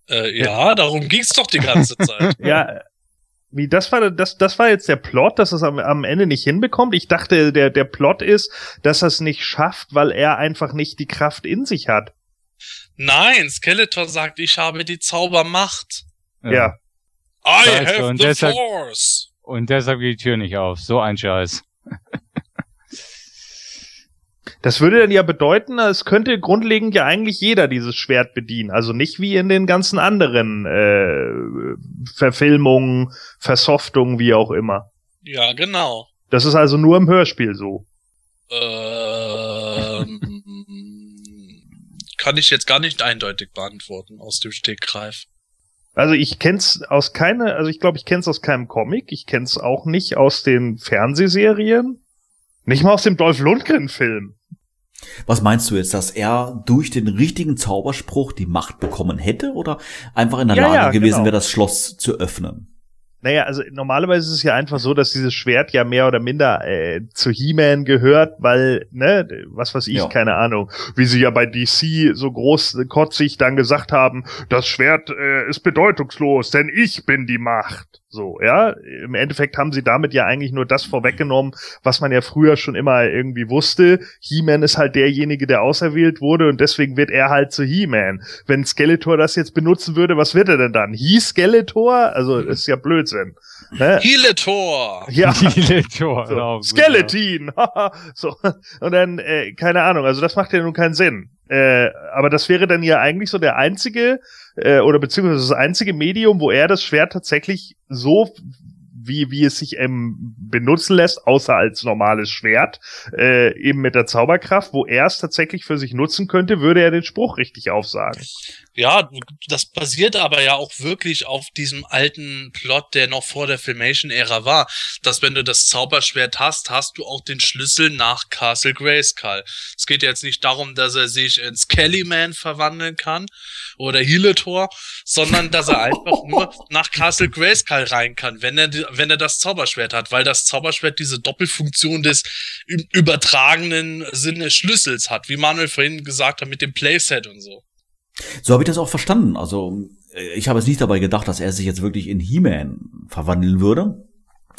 äh, ja, darum ging's doch die ganze Zeit. Ja, wie das war das das war jetzt der Plot, dass es am, am Ende nicht hinbekommt. Ich dachte, der der Plot ist, dass er es nicht schafft, weil er einfach nicht die Kraft in sich hat. Nein, Skeletor sagt, ich habe die Zaubermacht. Ja. I Scheiße, have und the deshalb- Force. Und deshalb geht die Tür nicht auf. So ein Scheiß. Das würde dann ja bedeuten, es könnte grundlegend ja eigentlich jeder dieses Schwert bedienen. Also nicht wie in den ganzen anderen äh, Verfilmungen, Versoftungen, wie auch immer. Ja, genau. Das ist also nur im Hörspiel so. Ähm, kann ich jetzt gar nicht eindeutig beantworten aus dem Stegreif. Also ich kenn's aus keine, also ich glaube, ich kenn's aus keinem Comic, ich kenn's auch nicht aus den Fernsehserien, nicht mal aus dem Dolph Lundgren Film. Was meinst du jetzt, dass er durch den richtigen Zauberspruch die Macht bekommen hätte oder einfach in der Ja, Lage ja, gewesen genau. wäre, das Schloss zu öffnen? Naja, also normalerweise ist es ja einfach so, dass dieses Schwert ja mehr oder minder äh, zu He-Man gehört, weil, ne, was weiß ich, Ja. keine Ahnung, wie sie ja bei DC so großkotzig dann gesagt haben, das Schwert äh, ist bedeutungslos, denn ich bin die Macht. So, ja. Im Endeffekt haben sie damit ja eigentlich nur das vorweggenommen, was man ja früher schon immer irgendwie wusste. He-Man ist halt derjenige, der auserwählt wurde und deswegen wird er halt zu He-Man. Wenn Skeletor das jetzt benutzen würde, was wird er denn dann? He-Skeletor? Also, das ist ja Blödsinn. Ne? Heletor! Ja. Viele Tor. So, genau, gut, Skeleton! so. Und dann, äh, keine Ahnung, also das macht ja nun keinen Sinn. Äh, aber das wäre dann ja eigentlich so der einzige, äh, oder beziehungsweise das einzige Medium, wo er das Schwert tatsächlich so wie, wie es sich ähm, benutzen lässt, außer als normales Schwert, äh, eben mit der Zauberkraft, wo er es tatsächlich für sich nutzen könnte, würde er den Spruch richtig aufsagen. Ja, das basiert aber ja auch wirklich auf diesem alten Plot, der noch vor der Filmation-Ära war, dass wenn du das Zauberschwert hast, hast du auch den Schlüssel nach Castle Grayskull. Es geht jetzt nicht darum, dass er sich in Skellyman verwandeln kann oder Heletor, sondern dass er einfach nur nach Castle Grayskull rein kann, wenn er, wenn er das Zauberschwert hat, weil das Zauberschwert diese Doppelfunktion des im übertragenen Sinne Schlüssels hat, wie Manuel vorhin gesagt hat mit dem Playset und so. So habe ich das auch verstanden. Also äh, ich habe es nicht dabei gedacht, dass er sich jetzt wirklich in He-Man verwandeln würde,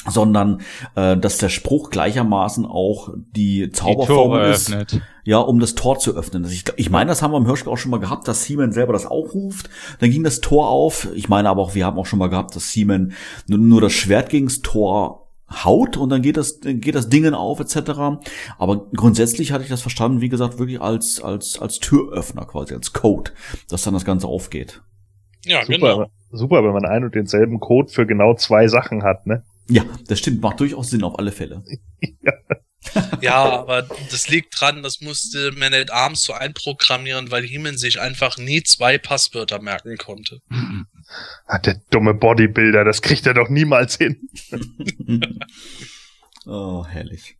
sondern äh, dass der Spruch gleichermaßen auch die Die Zauberformel Tore ist, ja, um das Tor zu öffnen. Also ich, ich meine, das haben wir im Hörspiel auch schon mal gehabt, dass He-Man selber das auch ruft. Dann ging das Tor auf. Ich meine aber auch, wir haben auch schon mal gehabt, dass He-Man nur, nur das Schwert gegens Tor haut und dann geht das geht das Dingen auf etc. Aber grundsätzlich hatte ich das verstanden, wie gesagt, wirklich als als als Türöffner quasi als Code, dass dann das Ganze aufgeht. Ja, Super, genau. super, wenn man ein und denselben Code für genau zwei Sachen hat, ne? Ja, das stimmt, macht durchaus Sinn auf alle Fälle. Ja, aber das liegt dran, das musste Man at Arms so einprogrammieren, weil Heeman sich einfach nie zwei Passwörter merken konnte. Ah, der dumme Bodybuilder, das kriegt er doch niemals hin. oh, herrlich.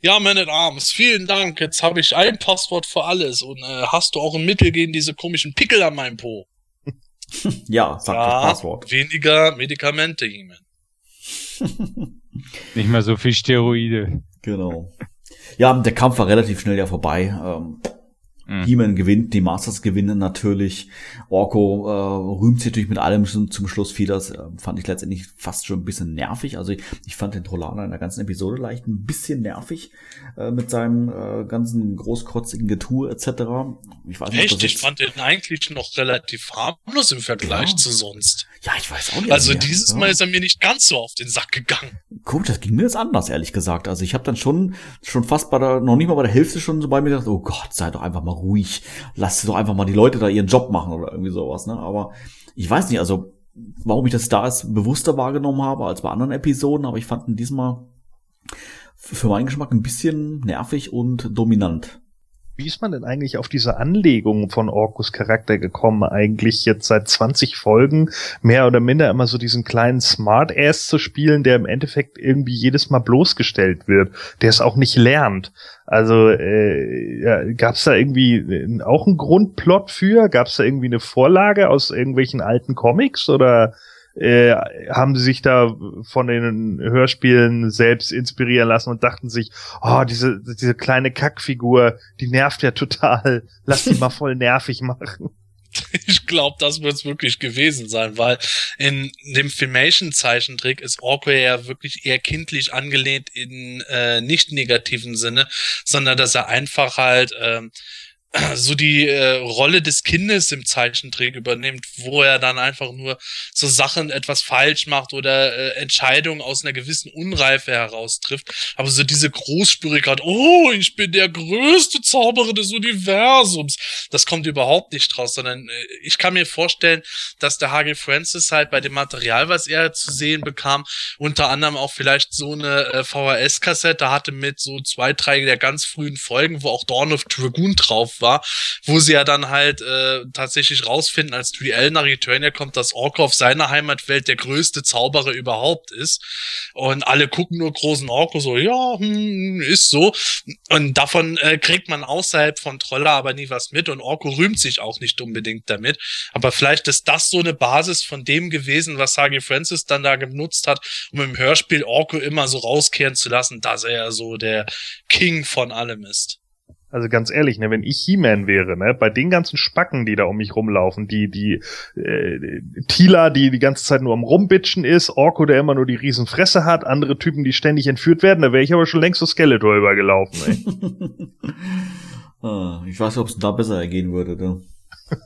Ja, Man at Arms, vielen Dank. Jetzt habe ich ein Passwort für alles. Und äh, hast du auch ein Mittel gegen diese komischen Pickel an meinem Po? Ja, sag das Passwort. weniger Medikamente, Heeman. Nicht mehr so viel Steroide. Genau. Ja, der Kampf war relativ schnell ja vorbei. Ähm, Mhm. He-Man gewinnt, die Masters gewinnen natürlich. Orko äh, rühmt sich natürlich mit allem zum Schluss viel. Das äh, fand ich letztendlich fast schon ein bisschen nervig. Also ich, ich fand den Trollaner in der ganzen Episode leicht ein bisschen nervig äh, mit seinem äh, ganzen großkotzigen Getue etc. Ich weiß nicht, Echt? Ich fand den eigentlich noch relativ harmlos im Vergleich Ja. zu sonst. ja, ich weiß auch nicht. Also ja, dieses ja. Mal ist er mir nicht ganz so auf den Sack gegangen. Gut, das ging mir jetzt anders, ehrlich gesagt. Also ich habe dann schon schon fast bei der, noch nicht mal bei der Hälfte schon so bei mir gedacht, oh Gott, sei doch einfach mal ruhig. Lass doch einfach mal die Leute da ihren Job machen oder irgendwie sowas, ne? Aber ich weiß nicht, also warum ich das da jetzt bewusster wahrgenommen habe als bei anderen Episoden, aber ich fand ihn diesmal für meinen Geschmack ein bisschen nervig und dominant. Wie ist man denn eigentlich auf diese Anlegung von Orkus Charakter gekommen, eigentlich jetzt seit 20 Folgen mehr oder minder immer so diesen kleinen Smartass zu spielen, der im Endeffekt irgendwie jedes Mal bloßgestellt wird, der es auch nicht lernt. Also äh, ja, gab es da irgendwie äh, auch einen Grundplot für? Gab es da irgendwie eine Vorlage aus irgendwelchen alten Comics oder äh, haben sie sich da von den Hörspielen selbst inspirieren lassen und dachten sich, oh, diese, diese kleine Kackfigur, die nervt ja total. Lass die mal voll nervig machen. Ich glaube, das wird es wirklich gewesen sein, weil in dem Filmation-Zeichentrick ist Orko ja wirklich eher kindlich angelehnt in äh, nicht negativen Sinne, sondern dass er einfach halt ähm, so die äh, Rolle des Kindes im Zeichentrick übernimmt, wo er dann einfach nur so Sachen etwas falsch macht oder äh, Entscheidungen aus einer gewissen Unreife heraus trifft. Aber so diese Großspürigkeit, oh, ich bin der größte Zauberer des Universums, das kommt überhaupt nicht raus, sondern äh, ich kann mir vorstellen, dass der H.G. Francis halt bei dem Material, was er zu sehen bekam, unter anderem auch vielleicht so eine äh, VHS-Kassette hatte mit so zwei, drei der ganz frühen Folgen, wo auch Dawn of Dragoon drauf war, wo sie ja dann halt äh, tatsächlich rausfinden, als Duell nach Eternia kommt, dass Orko auf seiner Heimatwelt der größte Zauberer überhaupt ist. Und alle gucken nur großen Orko so, ja, hm, ist so. Und davon äh, kriegt man außerhalb von Troller aber nie was mit und Orko rühmt sich auch nicht unbedingt damit. Aber vielleicht ist das so eine Basis von dem gewesen, was Sagi Francis dann da genutzt hat, um im Hörspiel Orko immer so rauskehren zu lassen, dass er ja so der King von allem ist. Also ganz ehrlich, ne, wenn ich He-Man wäre, ne, bei den ganzen Spacken, die da um mich rumlaufen, die, die, äh, Tila, die die ganze Zeit nur am Rumbitchen ist, Orko, der immer nur die Riesenfresse hat, andere Typen, die ständig entführt werden, da wäre ich aber schon längst so Skeletor übergelaufen, ey. ah, ich weiß nicht, ob es da besser ergehen würde, ne?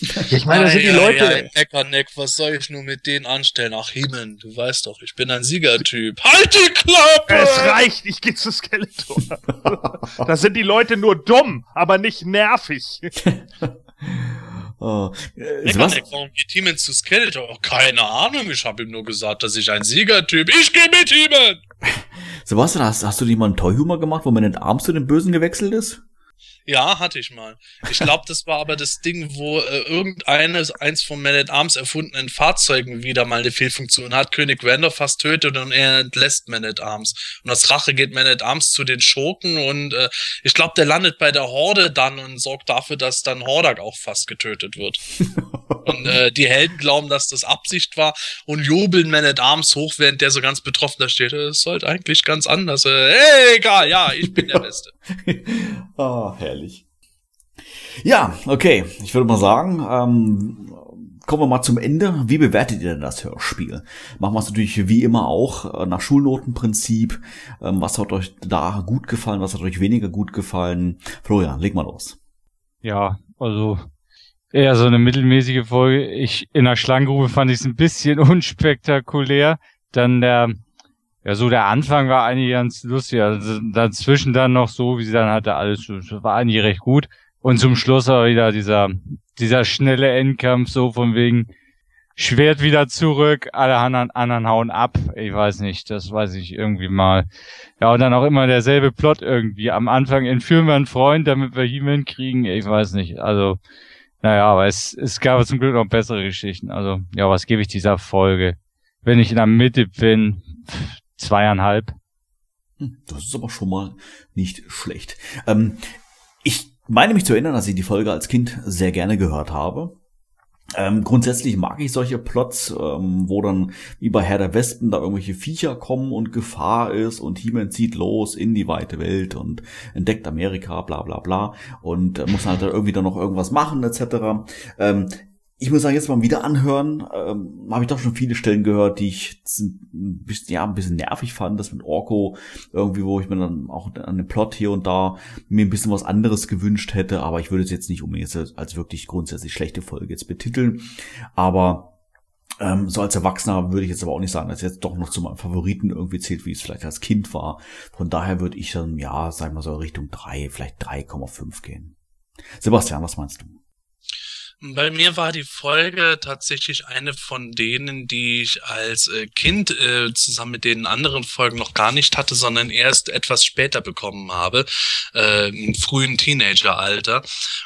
Ja, ich meine, das sind die Leute. Ja, Neckerneck, was soll ich nur mit denen anstellen? Ach, Himen, du weißt doch, ich bin ein Siegertyp. Halt die Klappe! Es reicht, ich geh zu Skeletor. da sind die Leute nur dumm, aber nicht nervig. Oh, äh, Neckerneck, Sebastian, warum geht Himen zu Skeletor? Oh, keine Ahnung, ich habe ihm nur gesagt, dass ich ein Siegertyp. Ich geh mit Himen! Sebastian, hast, hast du nicht mal einen Toy-Humor gemacht, wo man den Arm zu den Bösen gewechselt ist? Ja, hatte ich mal. Ich glaube, das war aber das Ding, wo äh, irgendeines, eins von Man at Arms erfundenen Fahrzeugen wieder mal eine Fehlfunktion hat. König Randolph fast tötet und er entlässt Man at Arms. Und als Rache geht Man at Arms zu den Schurken und äh, ich glaube, der landet bei der Horde dann und sorgt dafür, dass dann Hordak auch fast getötet wird. und äh, die Helden glauben, dass das Absicht war und jubeln Man at Arms hoch, während der so ganz betroffen da steht. Es sollte eigentlich ganz anders. Äh, hey, egal, ja, ich bin der Beste. Ah, herrlich. Ja, okay. Ich würde mal sagen, ähm, kommen wir mal zum Ende. Wie bewertet ihr denn das Hörspiel? Machen wir es natürlich wie immer auch äh, nach Schulnotenprinzip. Ähm, was hat euch da gut gefallen? Was hat euch weniger gut gefallen? Florian, leg mal los. Ja, also eher so eine mittelmäßige Folge. Ich in der Schlangengrube fand ich es ein bisschen unspektakulär. Dann der ja, so der Anfang war eigentlich ganz lustig. Also dazwischen dann noch so, wie sie dann hatte, alles war eigentlich recht gut. Und zum Schluss war wieder dieser, dieser schnelle Endkampf, so von wegen Schwert wieder zurück, alle anderen, anderen hauen ab. Ich weiß nicht, das weiß ich irgendwie mal. Ja, und dann auch immer derselbe Plot irgendwie. Am Anfang entführen wir einen Freund, damit wir He-Man kriegen. Ich weiß nicht. Also, naja, aber es, es gab zum Glück noch bessere Geschichten. Also, ja, was gebe ich dieser Folge? Wenn ich in der Mitte bin, zweieinhalb. Hm, Das ist aber schon mal nicht schlecht. Ähm, ich meine mich zu erinnern, dass ich die Folge als Kind sehr gerne gehört habe. Ähm, grundsätzlich mag ich solche Plots, ähm, wo dann wie bei Herr der Wespen da irgendwelche Viecher kommen und Gefahr ist und He-Man zieht los in die weite Welt und entdeckt Amerika, bla bla bla und äh, muss halt dann irgendwie dann noch irgendwas machen etc. Ähm, ich muss sagen, jetzt mal wieder anhören, ähm, habe ich doch schon viele Stellen gehört, die ich ein bisschen, ja, ein bisschen nervig fand, das mit Orko irgendwie, wo ich mir dann auch an dem Plot hier und da mir ein bisschen was anderes gewünscht hätte, aber ich würde es jetzt nicht unbedingt als, wirklich grundsätzlich schlechte Folge jetzt betiteln, aber ähm, so als Erwachsener würde ich jetzt aber auch nicht sagen, dass es jetzt doch noch zu meinem Favoriten irgendwie zählt, wie es vielleicht als Kind war. Von daher würde ich dann, ja, sagen wir so Richtung drei, vielleicht 3,5 gehen. Sebastian, was meinst du? Bei mir war die Folge tatsächlich eine von denen, die ich als äh, Kind äh, zusammen mit den anderen Folgen noch gar nicht hatte, sondern erst etwas später bekommen habe, äh, im frühen Teenageralter.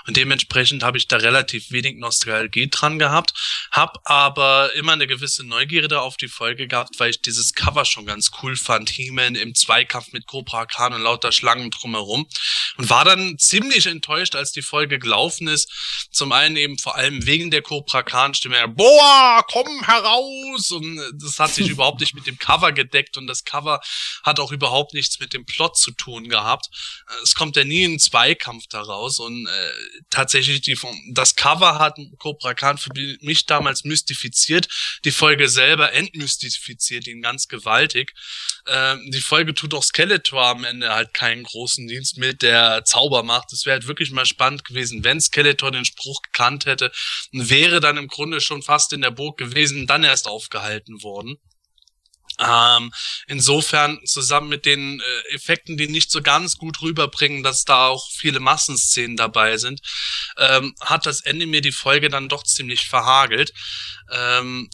Und dementsprechend habe ich da relativ wenig Nostalgie dran gehabt, habe aber immer eine gewisse Neugierde auf die Folge gehabt, weil ich dieses Cover schon ganz cool fand, He-Man im Zweikampf mit Cobra Khan und lauter Schlangen drumherum und war dann ziemlich enttäuscht, als die Folge gelaufen ist. Zum einen eben vor allem wegen der Cobra Khan Stimme, boah, komm heraus! Und äh, das hat sich überhaupt nicht mit dem Cover gedeckt und das Cover hat auch überhaupt nichts mit dem Plot zu tun gehabt. Äh, es kommt ja nie ein Zweikampf daraus und äh, tatsächlich die das Cover hat Cobra Khan für mich damals mystifiziert, die Folge selber entmystifiziert ihn ganz gewaltig. Ähm, die Folge tut auch Skeletor am Ende halt keinen großen Dienst mit der Zaubermacht. Es wäre halt wirklich mal spannend gewesen, wenn Skeletor den Spruch gekannt hätte wäre dann im Grunde schon fast in der Burg gewesen, dann erst aufgehalten worden. Ähm, insofern zusammen mit den äh, Effekten, die nicht so ganz gut rüberbringen, dass da auch viele Massenszenen dabei sind, ähm, hat das Ende mir die Folge dann doch ziemlich verhagelt. Ähm,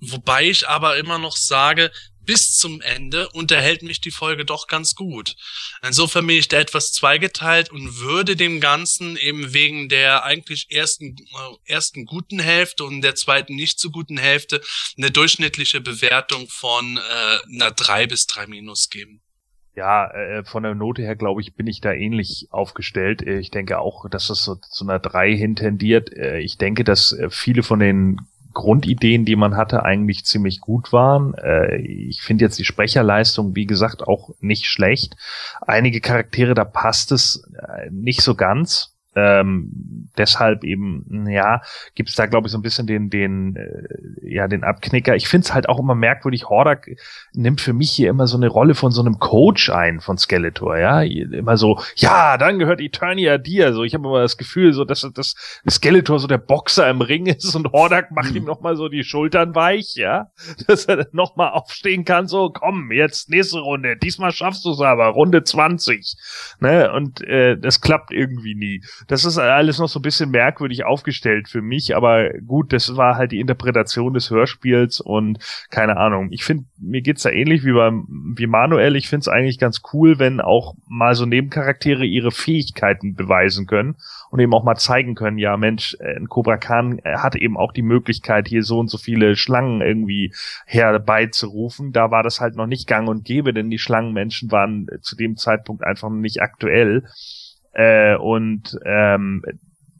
wobei ich aber immer noch sage, bis zum Ende unterhält mich die Folge doch ganz gut. Insofern bin ich da etwas zweigeteilt und würde dem Ganzen eben wegen der eigentlich ersten, äh, ersten guten Hälfte und der zweiten nicht so guten Hälfte eine durchschnittliche Bewertung von äh, einer drei bis drei Minus geben. Ja, äh, von der Note her, glaube ich, bin ich da ähnlich aufgestellt. Äh, ich denke auch, dass es so zu einer drei hintendiert. Ich denke, dass viele von den Grundideen, die man hatte, eigentlich ziemlich gut waren. Äh, ich finde jetzt die Sprecherleistung, wie gesagt, auch nicht schlecht. Einige Charaktere, da passt es äh, nicht so ganz. Ähm, deshalb eben, ja, gibt's da, glaube ich, so ein bisschen den, den, äh, ja, den Abknicker. Ich finde es halt auch immer merkwürdig, Hordak nimmt für mich hier immer so eine Rolle von so einem Coach ein von Skeletor, ja. Immer so, ja, dann gehört Eternia dir. So, ich habe immer das Gefühl, so, dass, dass Skeletor so der Boxer im Ring ist und Hordak macht mhm. ihm nochmal so die Schultern weich, ja. Dass er nochmal aufstehen kann, so, komm, jetzt nächste Runde, diesmal schaffst du es aber, Runde 20. Ne? Und äh, das klappt irgendwie nie das ist alles noch so ein bisschen merkwürdig aufgestellt für mich, aber gut, das war halt die Interpretation des Hörspiels und keine Ahnung. Ich finde, mir geht's da ähnlich wie beim wie Manuel. Ich finde es eigentlich ganz cool, wenn auch mal so Nebencharaktere ihre Fähigkeiten beweisen können und eben auch mal zeigen können, ja Mensch, äh, ein Cobra Khan äh, hat eben auch die Möglichkeit, hier so und so viele Schlangen irgendwie herbeizurufen. Da war das halt noch nicht gang und gäbe, denn die Schlangenmenschen waren zu dem Zeitpunkt einfach nicht aktuell. Äh, und ähm,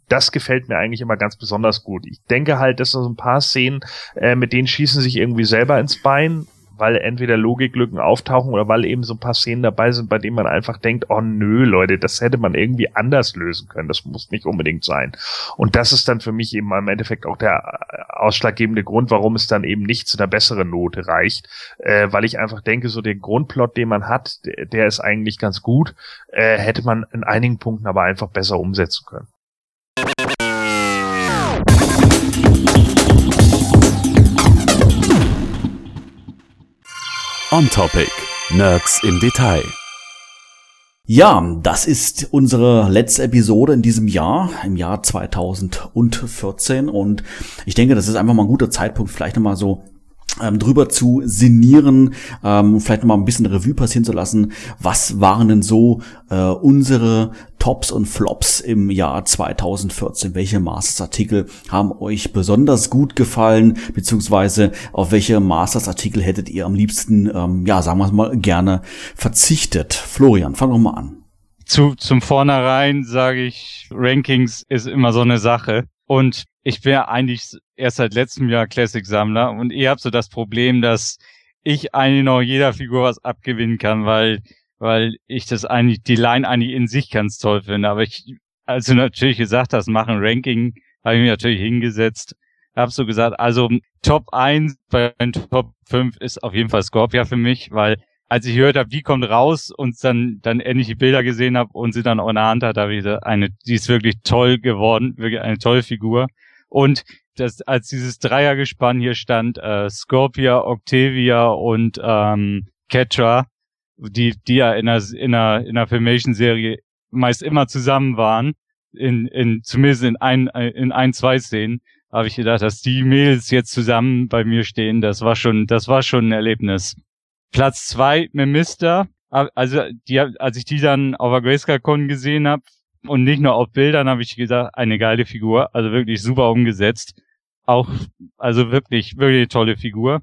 das gefällt mir eigentlich immer ganz besonders gut. Ich denke halt, dass so ein paar Szenen, äh, mit denen schießen sich irgendwie selber ins Bein weil entweder Logiklücken auftauchen oder weil eben so ein paar Szenen dabei sind, bei denen man einfach denkt, oh nö, Leute, das hätte man irgendwie anders lösen können. Das muss nicht unbedingt sein. Und das ist dann für mich eben im Endeffekt auch der äh, ausschlaggebende Grund, warum es dann eben nicht zu einer besseren Note reicht, äh, weil ich einfach denke, so den Grundplot, den man hat, der, der ist eigentlich ganz gut, äh, hätte man in einigen Punkten aber einfach besser umsetzen können. On Topic. Nerds im Detail. Ja, das ist unsere letzte Episode in diesem Jahr, im Jahr 2014. Und ich denke, das ist einfach mal ein guter Zeitpunkt, vielleicht nochmal so ähm, drüber zu sinnieren, ähm, vielleicht noch mal ein bisschen Revue passieren zu lassen. Was waren denn so äh, unsere Tops und Flops im Jahr 2014? Welche Masters-Artikel haben euch besonders gut gefallen? Beziehungsweise auf welche Masters-Artikel hättet ihr am liebsten, ähm, ja, sagen wir mal, gerne verzichtet? Florian, fang doch mal an. Zu, zum Vornherein sage ich, Rankings ist immer so eine Sache. Und ich ja eigentlich erst seit letztem Jahr Classic-Sammler und ihr habt so das Problem, dass ich eigentlich noch jeder Figur was abgewinnen kann, weil, weil ich das eigentlich, die Line eigentlich in sich ganz toll finde. Aber ich, als du natürlich gesagt hast, machen Ranking, habe ich mich natürlich hingesetzt, hab so gesagt, also Top 1 bei Top 5 ist auf jeden Fall Scorpia für mich, weil als ich gehört habe, die kommt raus und dann dann ähnliche Bilder gesehen habe und sie dann auch in der Hand hat, habe ich gesagt, eine, die ist wirklich toll geworden, wirklich eine tolle Figur. Und das, als dieses Dreiergespann hier stand, äh, Scorpia, Octavia und ähm, Ketra, die, die ja in einer, in einer, in einer Filmation-Serie meist immer zusammen waren, in, in, zumindest in ein, in ein, zwei Szenen, habe ich gedacht, dass die Mädels jetzt zusammen bei mir stehen, das war schon, das war schon ein Erlebnis. Platz zwei, Memister, also die, als ich die dann auf der Grayscale-Con gesehen habe, und nicht nur auf Bildern habe ich gesagt, eine geile Figur, also wirklich super umgesetzt. Auch, also wirklich, wirklich eine tolle Figur.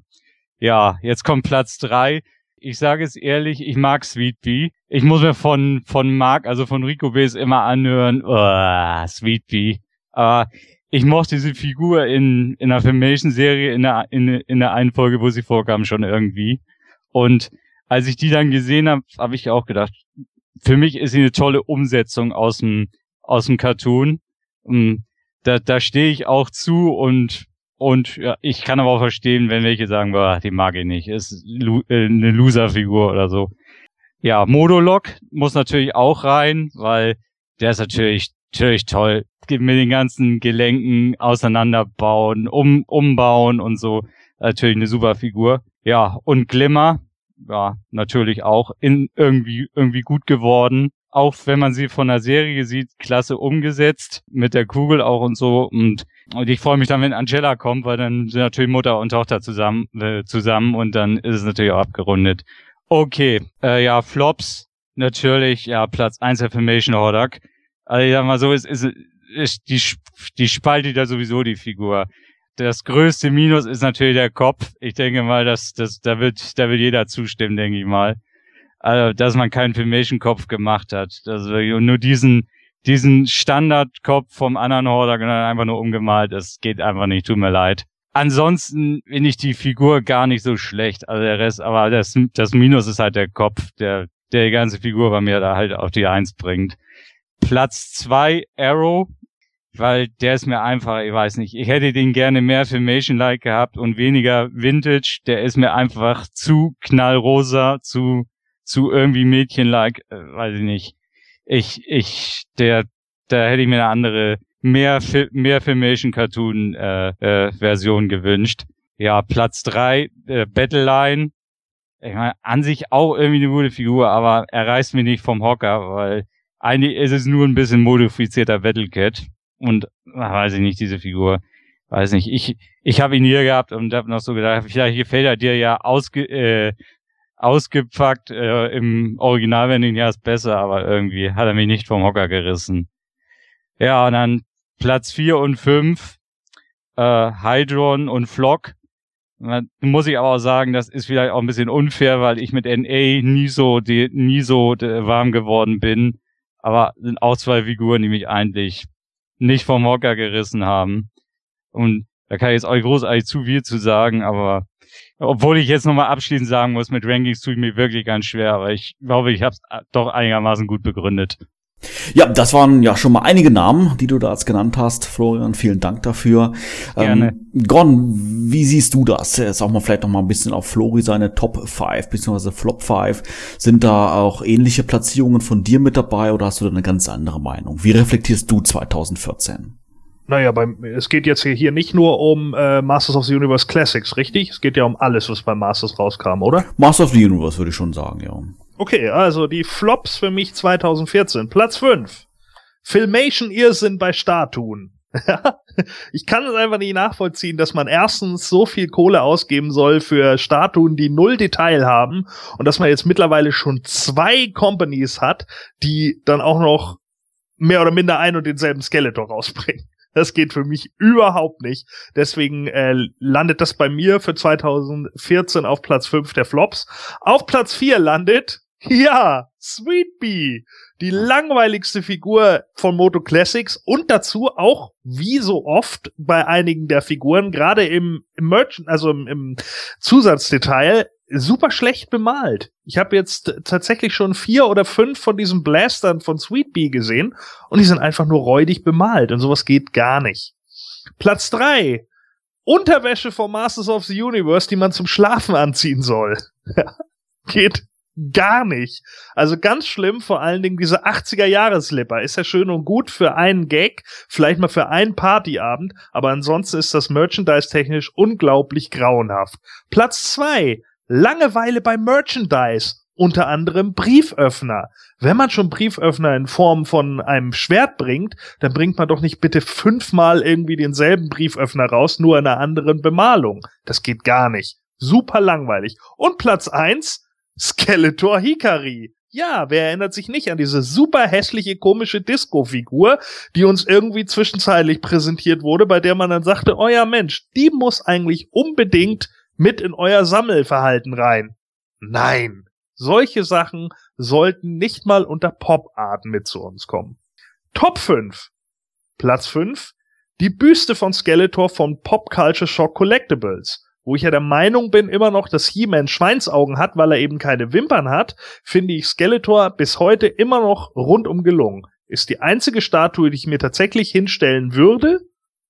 Ja, jetzt kommt Platz drei. Ich sage es ehrlich, ich mag Sweet Bee. Ich muss mir von, von Mark, also von Rico B's immer anhören, oh, Sweet Bee. Aber ich mochte diese Figur in, in der Filmation-Serie in der, in, in der einen Folge, wo sie vorkam, schon irgendwie. Und als ich die dann gesehen habe, habe ich auch gedacht, für mich ist sie eine tolle Umsetzung aus dem, aus dem Cartoon. Und da, da stehe ich auch zu und und ja, ich kann aber auch verstehen, wenn welche sagen, boah, die mag ich nicht, ist äh, eine Loser-Figur oder so. Ja, Modolog muss natürlich auch rein, weil der ist natürlich, natürlich toll. Mit den ganzen Gelenken auseinanderbauen, um, umbauen und so. Natürlich eine super Figur. Ja, und Glimmer, ja, natürlich auch in irgendwie, irgendwie gut geworden. Auch wenn man sie von der Serie sieht, klasse umgesetzt. Mit der Kugel auch und so. Und, und ich freue mich dann, wenn Angela kommt, weil dann sind natürlich Mutter und Tochter zusammen, äh, zusammen und dann ist es natürlich auch abgerundet. Okay, äh, ja, Flops, natürlich, ja, Platz 1 Affirmation Hordak. Also ich sag mal so, ist, ist, ist die, die spaltet da sowieso die Figur. Das größte Minus ist natürlich der Kopf. Ich denke mal, dass, dass da wird, da wird jeder zustimmen, denke ich mal. Also, dass man keinen Filmation-Kopf gemacht hat. Das, und nur diesen, diesen Standardkopf vom anderen Hordak einfach nur umgemalt. Das geht einfach nicht, tut mir leid. Ansonsten finde ich die Figur gar nicht so schlecht. Also der Rest, aber das, das Minus ist halt der Kopf, der, der die ganze Figur bei mir da halt auf die Eins bringt. Platz zwei Arrow, weil der ist mir einfach, ich weiß nicht, ich hätte den gerne mehr Filmation-like gehabt und weniger Vintage. Der ist mir einfach zu knallrosa, zu, zu irgendwie Mädchen-like, äh, weiß ich nicht. Ich, ich, der, da hätte ich mir eine andere mehr, mehr Filmation Cartoon äh, äh, gewünscht. Ja, Platz drei äh, Battleline. Ich meine, an sich auch irgendwie eine gute Figur, aber er reißt mich nicht vom Hocker, weil eigentlich ist es nur ein bisschen modifizierter Battlecat. Und ach, weiß ich nicht, diese Figur. Weiß nicht. Ich, ich habe ihn hier gehabt und habe noch so gedacht, vielleicht gefällt er dir ja ausge, äh, ausgepackt. Äh, Im Original, wenn ihn ja ist besser, aber irgendwie hat er mich nicht vom Hocker gerissen. Ja, und dann Platz 4 und 5 äh, Hydron und Flock. Muss ich aber auch sagen, das ist vielleicht auch ein bisschen unfair, weil ich mit NA nie so, die, nie so warm geworden bin. Aber sind auch zwei Figuren, die mich eigentlich nicht vom Hocker gerissen haben. Und da kann ich jetzt auch großartig zu viel zu sagen, aber obwohl ich jetzt nochmal abschließend sagen muss, mit Rankings tue ich mir wirklich ganz schwer, aber ich glaube, ich habe es doch einigermaßen gut begründet. Ja, das waren ja schon mal einige Namen, die du da jetzt genannt hast. Florian, vielen Dank dafür. Gerne. Ähm, Gon, wie siehst du das? Sag mal vielleicht noch mal ein bisschen auf Flori seine Top 5 bzw. Flop 5. Sind da auch ähnliche Platzierungen von dir mit dabei oder hast du da eine ganz andere Meinung? Wie reflektierst du 2014? Naja, beim, es geht jetzt hier nicht nur um äh, Masters of the Universe Classics, richtig? Es geht ja um alles, was bei Masters rauskam, oder? Masters of the Universe würde ich schon sagen, ja. Okay, also die Flops für mich 2014. Platz 5. Filmation Irrsinn bei Statuen. ich kann es einfach nicht nachvollziehen, dass man erstens so viel Kohle ausgeben soll für Statuen, die null Detail haben und dass man jetzt mittlerweile schon zwei Companies hat, die dann auch noch mehr oder minder ein und denselben Skeletor rausbringen. Das geht für mich überhaupt nicht. Deswegen äh, landet das bei mir für 2014 auf Platz 5 der Flops. Auf Platz 4 landet ja, Sweet Bee, die langweiligste Figur von Moto Classics und dazu auch, wie so oft bei einigen der Figuren, gerade im, im Merchant, also im, im Zusatzdetail, super schlecht bemalt. Ich habe jetzt tatsächlich schon vier oder fünf von diesen Blastern von Sweet Bee gesehen und die sind einfach nur räudig bemalt und sowas geht gar nicht. Platz drei Unterwäsche von Masters of the Universe, die man zum Schlafen anziehen soll. geht gar nicht. Also ganz schlimm, vor allen Dingen diese 80er Jahre Slipper. Ist ja schön und gut für einen Gag, vielleicht mal für einen Partyabend, aber ansonsten ist das Merchandise technisch unglaublich grauenhaft. Platz zwei Langeweile bei Merchandise. Unter anderem Brieföffner. Wenn man schon Brieföffner in Form von einem Schwert bringt, dann bringt man doch nicht bitte fünfmal irgendwie denselben Brieföffner raus, nur in einer anderen Bemalung. Das geht gar nicht. Super langweilig. Und Platz eins Skeletor Hikari. Ja, wer erinnert sich nicht an diese super hässliche, komische Disco-Figur, die uns irgendwie zwischenzeitlich präsentiert wurde, bei der man dann sagte, euer oh Mensch, die muss eigentlich unbedingt mit in euer Sammelverhalten rein. Nein, solche Sachen sollten nicht mal unter Pop-Art mit zu uns kommen. Top 5. Platz 5. die Büste von Skeletor von Pop Culture Shock Collectibles. Wo ich ja der Meinung bin immer noch, dass He-Man Schweinsaugen hat, weil er eben keine Wimpern hat, finde ich Skeletor bis heute immer noch rundum gelungen. Ist die einzige Statue, die ich mir tatsächlich hinstellen würde,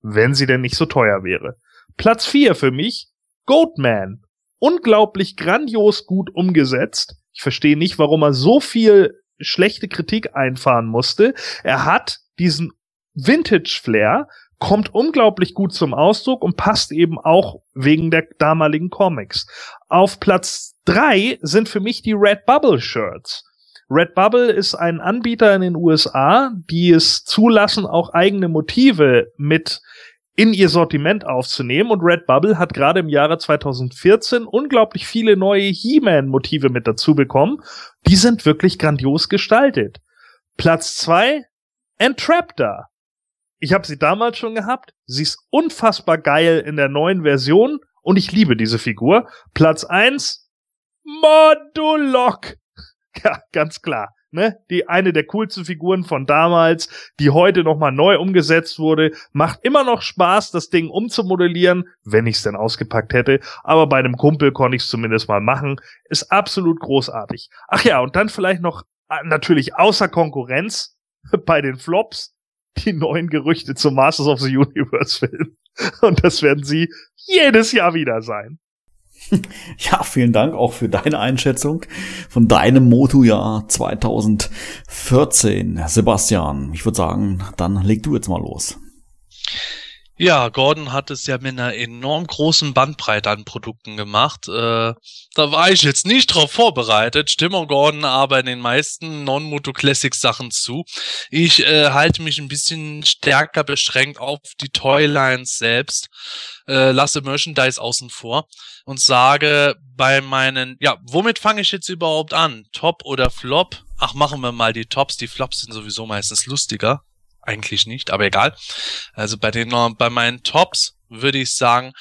wenn sie denn nicht so teuer wäre. Platz 4 für mich, Goatman. Unglaublich grandios gut umgesetzt. Ich verstehe nicht, warum er so viel schlechte Kritik einfahren musste. Er hat diesen Vintage-Flair, kommt unglaublich gut zum Ausdruck und passt eben auch wegen der damaligen Comics. Auf Platz drei sind für mich die Red Bubble Shirts. Red Bubble ist ein Anbieter in den USA, die es zulassen, auch eigene Motive mit in ihr Sortiment aufzunehmen und Redbubble hat gerade im Jahre 2014 unglaublich viele neue He-Man-Motive mit dazu bekommen. Die sind wirklich grandios gestaltet. Platz zwei Entraptor. Ich habe sie damals schon gehabt. Sie ist unfassbar geil in der neuen Version und ich liebe diese Figur. Platz eins Modulok. Ja, ganz klar ne, die eine der coolsten Figuren von damals, die heute nochmal neu umgesetzt wurde, macht immer noch Spaß, das Ding umzumodellieren, wenn ich es denn ausgepackt hätte, aber bei einem Kumpel konnte ich es zumindest mal machen, ist absolut großartig. Ach ja, und dann vielleicht noch äh, natürlich außer Konkurrenz bei den Flops die neuen Gerüchte zum Masters of the Universe Film. Und das werden sie jedes Jahr wieder sein. Ja, vielen Dank auch für deine Einschätzung von deinem Moto-Jahr 2014. Sebastian, ich würde sagen, dann leg du jetzt mal los. Ja, Gordon hat es ja mit einer enorm großen Bandbreite an Produkten gemacht. Äh, da war ich jetzt nicht drauf vorbereitet, stimme Gordon aber in den meisten Non-Moto Classics Sachen zu. Ich äh, halte mich ein bisschen stärker beschränkt auf die Toylines selbst, äh, lasse Merchandise außen vor und sage bei meinen, ja, womit fange ich jetzt überhaupt an? Top oder Flop? Ach, machen wir mal die Tops, die Flops sind sowieso meistens lustiger eigentlich nicht, aber egal. Also bei den bei meinen Tops würde ich sagen,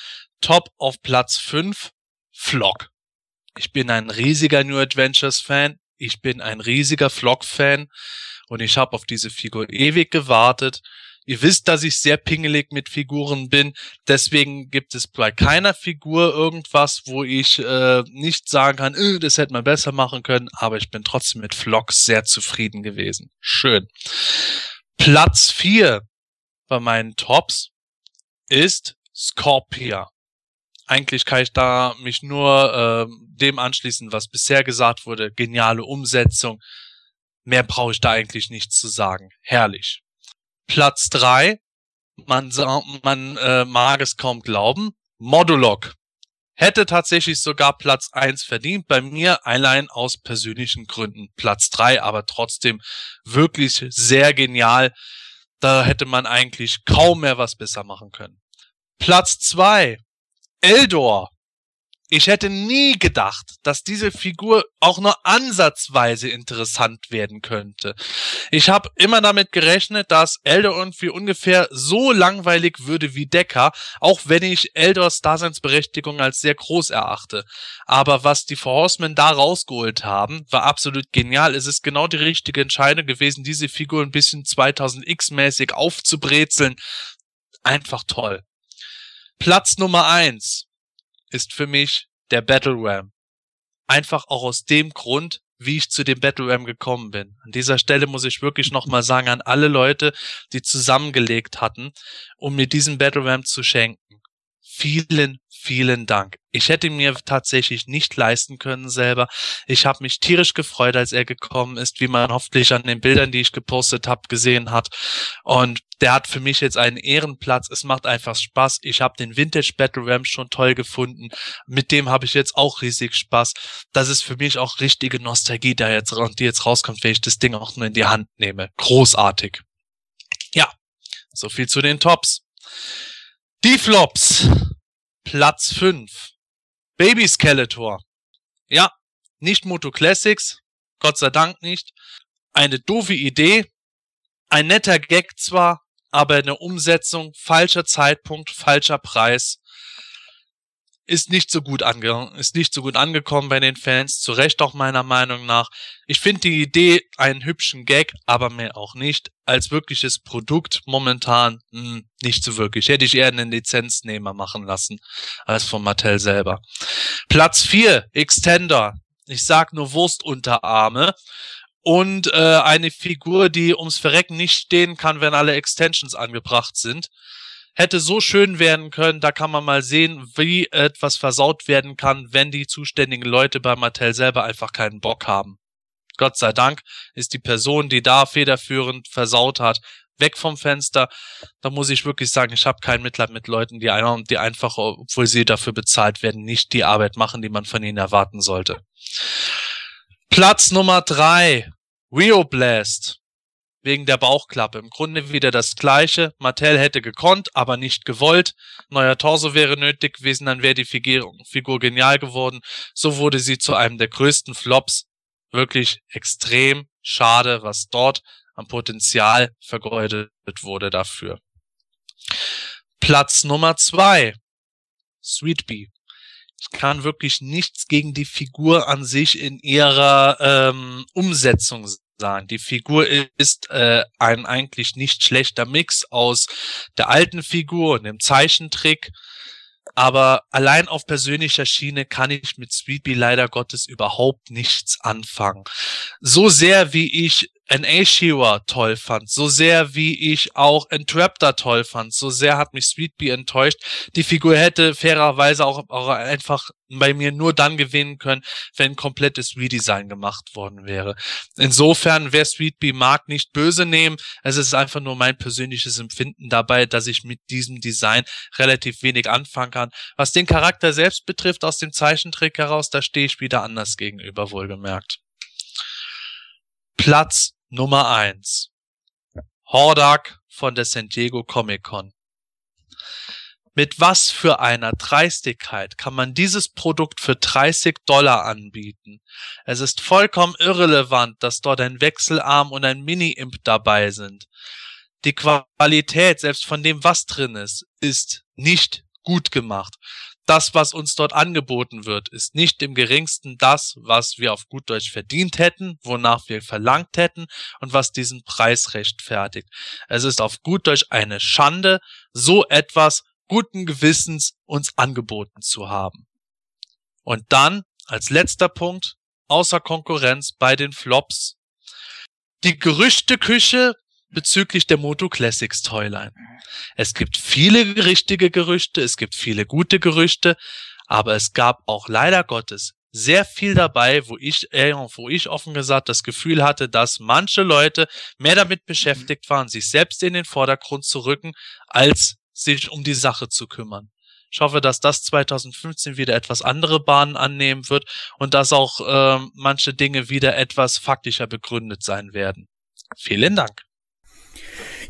Top auf Platz 5, Flock. Ich bin ein riesiger New Adventures Fan. Ich bin ein riesiger Flock-Fan und ich habe auf diese Figur ewig gewartet. Ihr wisst, dass ich sehr pingelig mit Figuren bin. Deswegen gibt es bei keiner Figur irgendwas, wo ich äh, nicht sagen kann, äh, das hätte man besser machen können. Aber ich bin trotzdem mit Flock sehr zufrieden gewesen. Schön. Platz 4 bei meinen Tops ist Scorpia. Eigentlich kann ich da mich nur äh, dem anschließen, was bisher gesagt wurde. Geniale Umsetzung. Mehr brauche ich da eigentlich nicht zu sagen. Herrlich. Platz 3, man, man äh, mag es kaum glauben, Modulok. Hätte tatsächlich sogar Platz 1 verdient, bei mir allein aus persönlichen Gründen Platz 3, aber trotzdem wirklich sehr genial. Da hätte man eigentlich kaum mehr was besser machen können. Platz 2, Eldor. Ich hätte nie gedacht, dass diese Figur auch nur ansatzweise interessant werden könnte. Ich habe immer damit gerechnet, dass Eldor irgendwie ungefähr so langweilig würde wie Decker, auch wenn ich Eldors Daseinsberechtigung als sehr groß erachte. Aber was die Four Horsemen da rausgeholt haben, war absolut genial. Es ist genau die richtige Entscheidung gewesen, diese Figur ein bisschen 2000X-mäßig aufzubrezeln. Einfach toll. Platz Nummer eins ist für mich der Battle Ram. Einfach auch aus dem Grund, wie ich zu dem Battle Ram gekommen bin. An dieser Stelle muss ich wirklich nochmal sagen an alle Leute, die zusammengelegt hatten, um mir diesen Battle Ram zu schenken. Vielen, vielen Dank. Ich hätte mir tatsächlich nicht leisten können selber. Ich habe mich tierisch gefreut, als er gekommen ist, wie man hoffentlich an den Bildern, die ich gepostet habe, gesehen hat. Und der hat für mich jetzt einen Ehrenplatz. Es macht einfach Spaß. Ich habe den Vintage Battle Ram schon toll gefunden. Mit dem habe ich jetzt auch riesig Spaß. Das ist für mich auch richtige Nostalgie, da jetzt, die jetzt rauskommt, wenn ich das Ding auch nur in die Hand nehme. Großartig. Ja, so viel zu den Tops. Die Flops. Platz 5. Baby Skeletor. Ja, nicht Moto Classics. Gott sei Dank nicht. Eine doofe Idee. Ein netter Gag zwar, aber eine Umsetzung, falscher Zeitpunkt, falscher Preis. Ist nicht so gut ange ist nicht so gut angekommen bei den Fans, zu Recht auch meiner Meinung nach. Ich finde die Idee einen hübschen Gag, aber mehr auch nicht. Als wirkliches Produkt momentan mh, hm, nicht so wirklich. Hätte ich eher einen Lizenznehmer machen lassen als von Mattel selber. Platz 4, Extender. Ich sag nur Wurstunterarme und äh, eine Figur, die ums Verrecken nicht stehen kann, wenn alle Extensions angebracht sind hätte so schön werden können. Da kann man mal sehen, wie etwas versaut werden kann, wenn die zuständigen Leute bei Mattel selber einfach keinen Bock haben. Gott sei Dank ist die Person, die da federführend versaut hat, weg vom Fenster. Da muss ich wirklich sagen, ich habe kein Mitleid mit Leuten, die, die einfach, obwohl sie dafür bezahlt werden, nicht die Arbeit machen, die man von ihnen erwarten sollte. Platz Nummer drei. Rio Blast wegen der Bauchklappe. Im Grunde wieder das gleiche. Mattel hätte gekonnt, aber nicht gewollt. Neuer Torso wäre nötig gewesen, dann wäre die Figur, Figur genial geworden. So wurde sie zu einem der größten Flops. Wirklich extrem schade, was dort am Potenzial vergeudet wurde dafür. Platz Nummer zwei. Sweet Bee. Ich kann wirklich nichts gegen die Figur an sich in ihrer ähm, Umsetzung sagen. Die Figur ist äh, ein eigentlich nicht schlechter Mix aus der alten Figur und dem Zeichentrick. Aber allein auf persönlicher Schiene kann ich mit Sweetbee leider Gottes überhaupt nichts anfangen. So sehr wie ich NA toll fand, so sehr wie ich auch Entraptor toll fand, so sehr hat mich Sweetbee enttäuscht. Die Figur hätte fairerweise auch, auch einfach bei mir nur dann gewinnen können, wenn ein komplettes Redesign gemacht worden wäre. Insofern, wer Sweetbee mag, nicht böse nehmen. Es ist einfach nur mein persönliches Empfinden dabei, dass ich mit diesem Design relativ wenig anfangen kann. Was den Charakter selbst betrifft, aus dem Zeichentrick heraus, da stehe ich wieder anders gegenüber, wohlgemerkt. Platz Nummer eins. Hordak von der San Diego Comic Con. Mit was für einer Dreistigkeit kann man dieses Produkt für 30 Dollar anbieten? Es ist vollkommen irrelevant, dass dort ein Wechselarm und ein Mini-Imp dabei sind. Die Qualität, selbst von dem, was drin ist, ist nicht gut gemacht das, was uns dort angeboten wird, ist nicht im geringsten das, was wir auf gut Deutsch verdient hätten, wonach wir verlangt hätten und was diesen Preis rechtfertigt. Es ist auf gut Deutsch eine Schande, so etwas guten Gewissens uns angeboten zu haben. Und dann, als letzter Punkt, außer Konkurrenz bei den Flops, die Gerüchteküche bezüglich der Moto Classics Toyline. Es gibt viele richtige Gerüchte, es gibt viele gute Gerüchte, aber es gab auch leider Gottes sehr viel dabei, wo ich, äh, wo ich offen gesagt das Gefühl hatte, dass manche Leute mehr damit beschäftigt waren, sich selbst in den Vordergrund zu rücken, als sich um die Sache zu kümmern. Ich hoffe, dass das 2015 wieder etwas andere Bahnen annehmen wird und dass auch äh, manche Dinge wieder etwas faktischer begründet sein werden. Vielen Dank.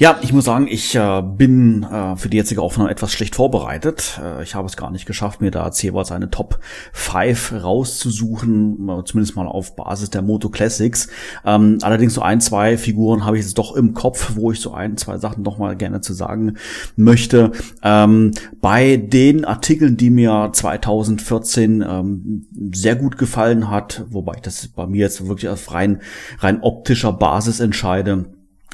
Ja, ich muss sagen, ich äh, bin äh, für die jetzige Aufnahme etwas schlecht vorbereitet. Äh, ich habe es gar nicht geschafft, mir da jeweils eine Top 5 rauszusuchen, äh, zumindest mal auf Basis der Moto Classics. Ähm, allerdings so ein, zwei Figuren habe ich jetzt doch im Kopf, wo ich so ein, zwei Sachen noch mal gerne zu sagen möchte. Ähm, bei den Artikeln, die mir 2014 ähm, sehr gut gefallen hat, wobei ich das bei mir jetzt wirklich auf rein, rein optischer Basis entscheide,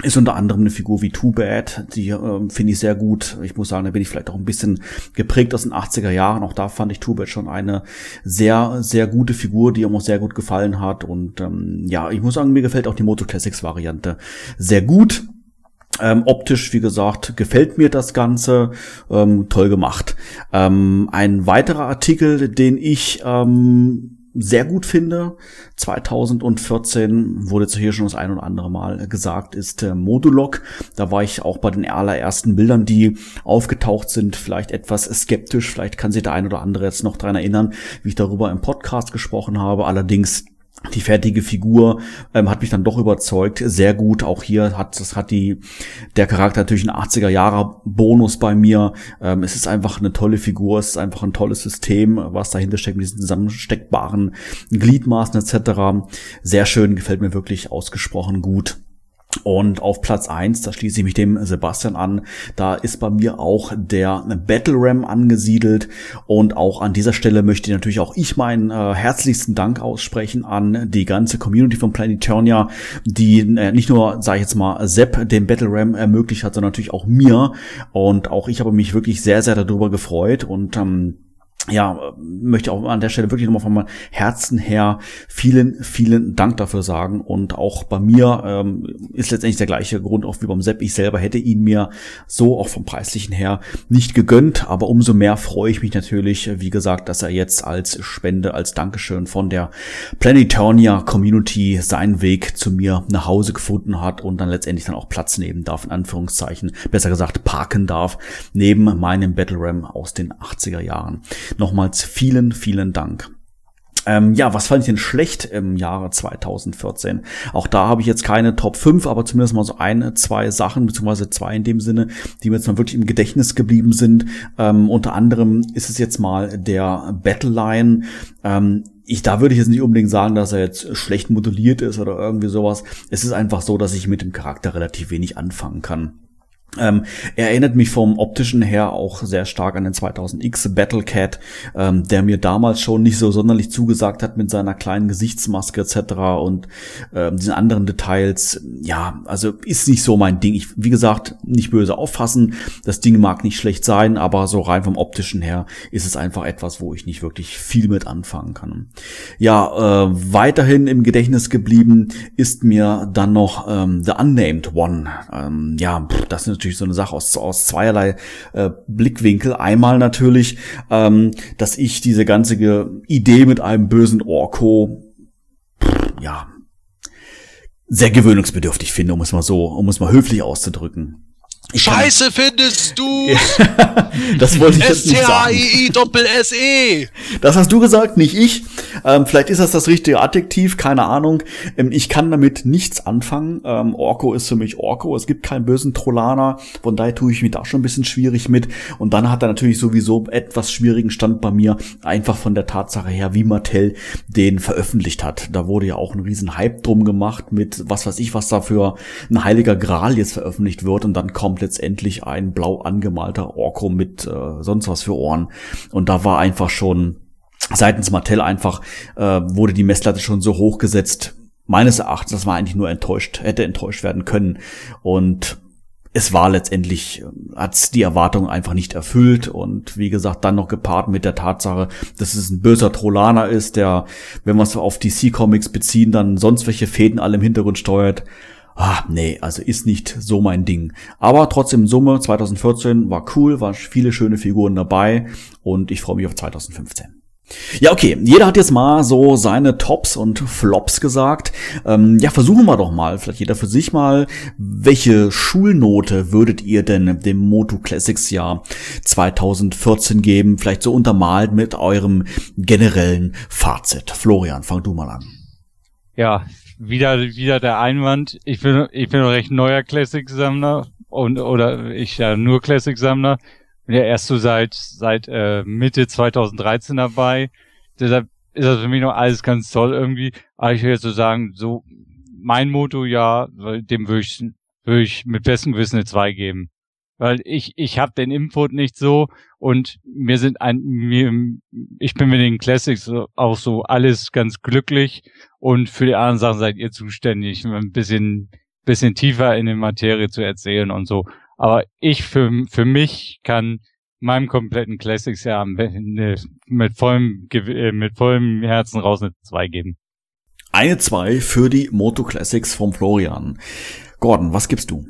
ist unter anderem eine Figur wie Too Bad, die ähm, finde ich sehr gut. Ich muss sagen, da bin ich vielleicht auch ein bisschen geprägt aus den 80er Jahren. Auch da fand ich Too Bad schon eine sehr, sehr gute Figur, die mir auch sehr gut gefallen hat. Und ähm, ja, ich muss sagen, mir gefällt auch die Moto Classics Variante sehr gut. Ähm, optisch, wie gesagt, gefällt mir das Ganze. Ähm, toll gemacht. Ähm, ein weiterer Artikel, den ich ähm, sehr gut finde. 2014 wurde jetzt hier schon das ein oder andere Mal gesagt, ist äh, Modulok. Da war ich auch bei den allerersten Bildern, die aufgetaucht sind, vielleicht etwas skeptisch. Vielleicht kann sich der ein oder andere jetzt noch dran erinnern, wie ich darüber im Podcast gesprochen habe. Allerdings die fertige Figur ähm, hat mich dann doch überzeugt, sehr gut. Auch hier hat das hat die der Charakter natürlich einen 80er Jahre Bonus bei mir. Ähm, es ist einfach eine tolle Figur, es ist einfach ein tolles System, was dahinter steckt mit diesen zusammensteckbaren Gliedmaßen etc. Sehr schön, gefällt mir wirklich ausgesprochen gut. Und auf Platz eins, da schließe ich mich dem Sebastian an, da ist bei mir auch der Battle Ram angesiedelt. Und auch an dieser Stelle möchte natürlich auch ich meinen äh, herzlichsten Dank aussprechen an die ganze Community von Planeturnia, die äh, nicht nur, sage ich jetzt mal, Sepp den Battle Ram ermöglicht hat, sondern natürlich auch mir. Und auch ich habe mich wirklich sehr, sehr darüber gefreut und ähm, ja, möchte auch an der Stelle wirklich nochmal von meinem Herzen her vielen, vielen Dank dafür sagen. Und auch bei mir ähm, ist letztendlich der gleiche Grund auch wie beim Sepp. Ich selber hätte ihn mir so auch vom preislichen her nicht gegönnt. Aber umso mehr freue ich mich natürlich, wie gesagt, dass er jetzt als Spende, als Dankeschön von der Planetonia Community seinen Weg zu mir nach Hause gefunden hat und dann letztendlich dann auch Platz nehmen darf, in Anführungszeichen, besser gesagt parken darf, neben meinem Battle Ram aus den 80er Jahren. Nochmals vielen, vielen Dank. Ähm, ja, was fand ich denn schlecht im Jahre 2014? Auch da habe ich jetzt keine Top 5, aber zumindest mal so eine, zwei Sachen, beziehungsweise zwei in dem Sinne, die mir jetzt mal wirklich im Gedächtnis geblieben sind. Ähm, unter anderem ist es jetzt mal der Battleline. Ähm, ich, da würde ich jetzt nicht unbedingt sagen, dass er jetzt schlecht moduliert ist oder irgendwie sowas. Es ist einfach so, dass ich mit dem Charakter relativ wenig anfangen kann. Ähm, er erinnert mich vom optischen her auch sehr stark an den 2000X Battlecat, ähm, der mir damals schon nicht so sonderlich zugesagt hat mit seiner kleinen Gesichtsmaske etc. und ähm, diesen anderen Details. Ja, also ist nicht so mein Ding. Ich, wie gesagt, nicht böse auffassen. Das Ding mag nicht schlecht sein, aber so rein vom optischen her ist es einfach etwas, wo ich nicht wirklich viel mit anfangen kann. Ja, äh, weiterhin im Gedächtnis geblieben ist mir dann noch ähm, The Unnamed One. Ähm, ja, das ist natürlich so eine Sache aus, aus zweierlei äh, Blickwinkel. Einmal natürlich, ähm, dass ich diese ganze Idee mit einem bösen Orko, ja, sehr gewöhnungsbedürftig finde, um es mal so, um es mal höflich auszudrücken. Scheiße findest du! das wollte ich jetzt nicht sagen. S-T-A-I-I Doppel-S-E! Das hast du gesagt, nicht ich. Ähm, vielleicht ist das das richtige Adjektiv, keine Ahnung. Ähm, ich kann damit nichts anfangen. Ähm, Orko ist für mich Orko. Es gibt keinen bösen Trollaner. Von daher tue ich mich da schon ein bisschen schwierig mit. Und dann hat er natürlich sowieso etwas schwierigen Stand bei mir. Einfach von der Tatsache her, wie Mattel den veröffentlicht hat. Da wurde ja auch ein riesen Hype drum gemacht mit was weiß ich, was da für ein heiliger Gral jetzt veröffentlicht wird. Und dann kommt letztendlich ein blau angemalter Orko mit äh, sonst was für Ohren. Und da war einfach schon seitens Mattel einfach, äh, wurde die Messlatte schon so hoch gesetzt, meines Erachtens, dass man eigentlich nur enttäuscht, hätte enttäuscht werden können. Und es war letztendlich, hat's die Erwartung einfach nicht erfüllt und wie gesagt, dann noch gepaart mit der Tatsache, dass es ein böser Trollaner ist, der, wenn wir es auf DC Comics beziehen, dann sonst welche Fäden alle im Hintergrund steuert ah, nee, also ist nicht so mein Ding. Aber trotzdem Summe 2014 war cool, war viele schöne Figuren dabei und ich freue mich auf 2015. Ja, okay, jeder hat jetzt mal so seine Tops und Flops gesagt. Ähm, ja, versuchen wir doch mal, vielleicht jeder für sich mal, welche Schulnote würdet ihr denn dem Moto Classics Jahr 2014 geben? Vielleicht so untermalt mit eurem generellen Fazit. Florian, fang du mal an. Ja, wieder, wieder der Einwand. Ich bin, ich bin noch recht neuer Classic-Sammler und, oder ich ja nur Classic-Sammler. Bin ja erst so seit, seit, äh, Mitte 2013 dabei. Deshalb ist das für mich noch alles ganz toll irgendwie. Aber ich will jetzt so sagen, so, mein Motto, ja, dem würde ich, würde ich mit bestem Gewissen eine 2 geben weil ich ich habe den Input nicht so und mir sind ein mir ich bin mit den Classics auch so alles ganz glücklich und für die anderen Sachen seid ihr zuständig, ein bisschen bisschen tiefer in die Materie zu erzählen und so. Aber ich für für mich kann meinem kompletten Classics ja mit vollem äh, mit vollem Herzen raus eine 2 geben. Eine 2 für die Moto Classics vom Florian. Gordon, was gibst du?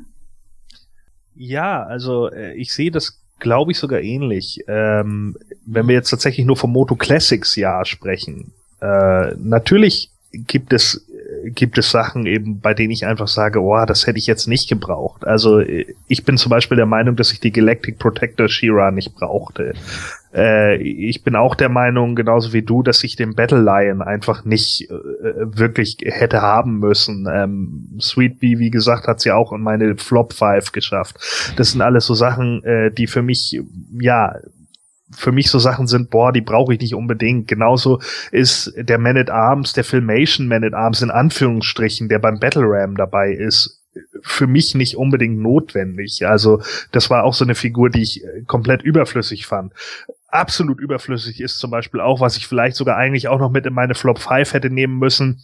Ja, also äh, ich sehe das, glaube ich, sogar ähnlich. Ähm, wenn wir jetzt tatsächlich nur vom Moto Classics Jahr sprechen. Äh, natürlich gibt es gibt es Sachen eben, bei denen ich einfach sage, oh, das hätte ich jetzt nicht gebraucht. Also ich bin zum Beispiel der Meinung, dass ich die Galactic Protector Shira nicht brauchte. Äh, ich bin auch der Meinung, genauso wie du, dass ich den Battle Lion einfach nicht äh, wirklich hätte haben müssen. Ähm, Sweet Bee, wie gesagt, hat sie auch in meine Flop 5 geschafft. Das sind alles so Sachen, äh, die für mich, ja, für mich so Sachen sind, boah, die brauche ich nicht unbedingt. Genauso ist der Man at Arms, der Filmation Man at Arms in Anführungsstrichen, der beim Battle Ram dabei ist, für mich nicht unbedingt notwendig. Also das war auch so eine Figur, die ich äh, komplett überflüssig fand. Absolut überflüssig ist zum Beispiel auch, was ich vielleicht sogar eigentlich auch noch mit in meine Flop 5 hätte nehmen müssen,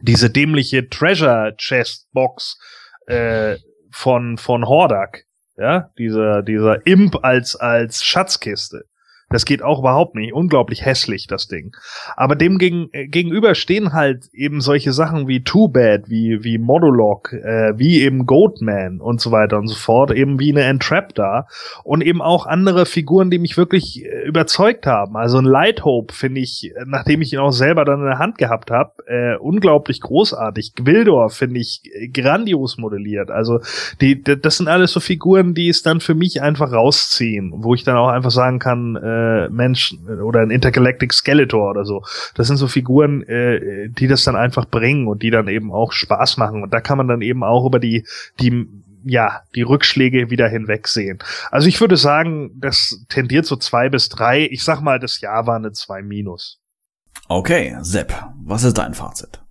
diese dämliche Treasure Chest Box äh, von von Hordak, ja, dieser dieser Imp als als Schatzkiste. Das geht auch überhaupt nicht. Unglaublich hässlich, das Ding. Aber dem gegen, äh, gegenüber stehen halt eben solche Sachen wie Too Bad, wie, wie Modulog, äh, wie eben Goatman und so weiter und so fort, eben wie eine Entrap da und eben auch andere Figuren, die mich wirklich äh, überzeugt haben. Also ein Light Hope finde ich, äh, nachdem ich ihn auch selber dann in der Hand gehabt habe, äh, unglaublich großartig. Gwildor finde ich äh, grandios modelliert. Also die, das sind alles so Figuren, die es dann für mich einfach rausziehen, wo ich dann auch einfach sagen kann, äh, äh, Mensch oder ein Intergalactic Skeletor oder so. Das sind so Figuren, äh, die das dann einfach bringen und die dann eben auch Spaß machen. Und da kann man dann eben auch über die, die ja, die Rückschläge wieder hinwegsehen. Also ich würde sagen, das tendiert so zwei bis drei. Ich sag mal, das Jahr war eine zwei minus. Okay, Sepp, was ist dein Fazit?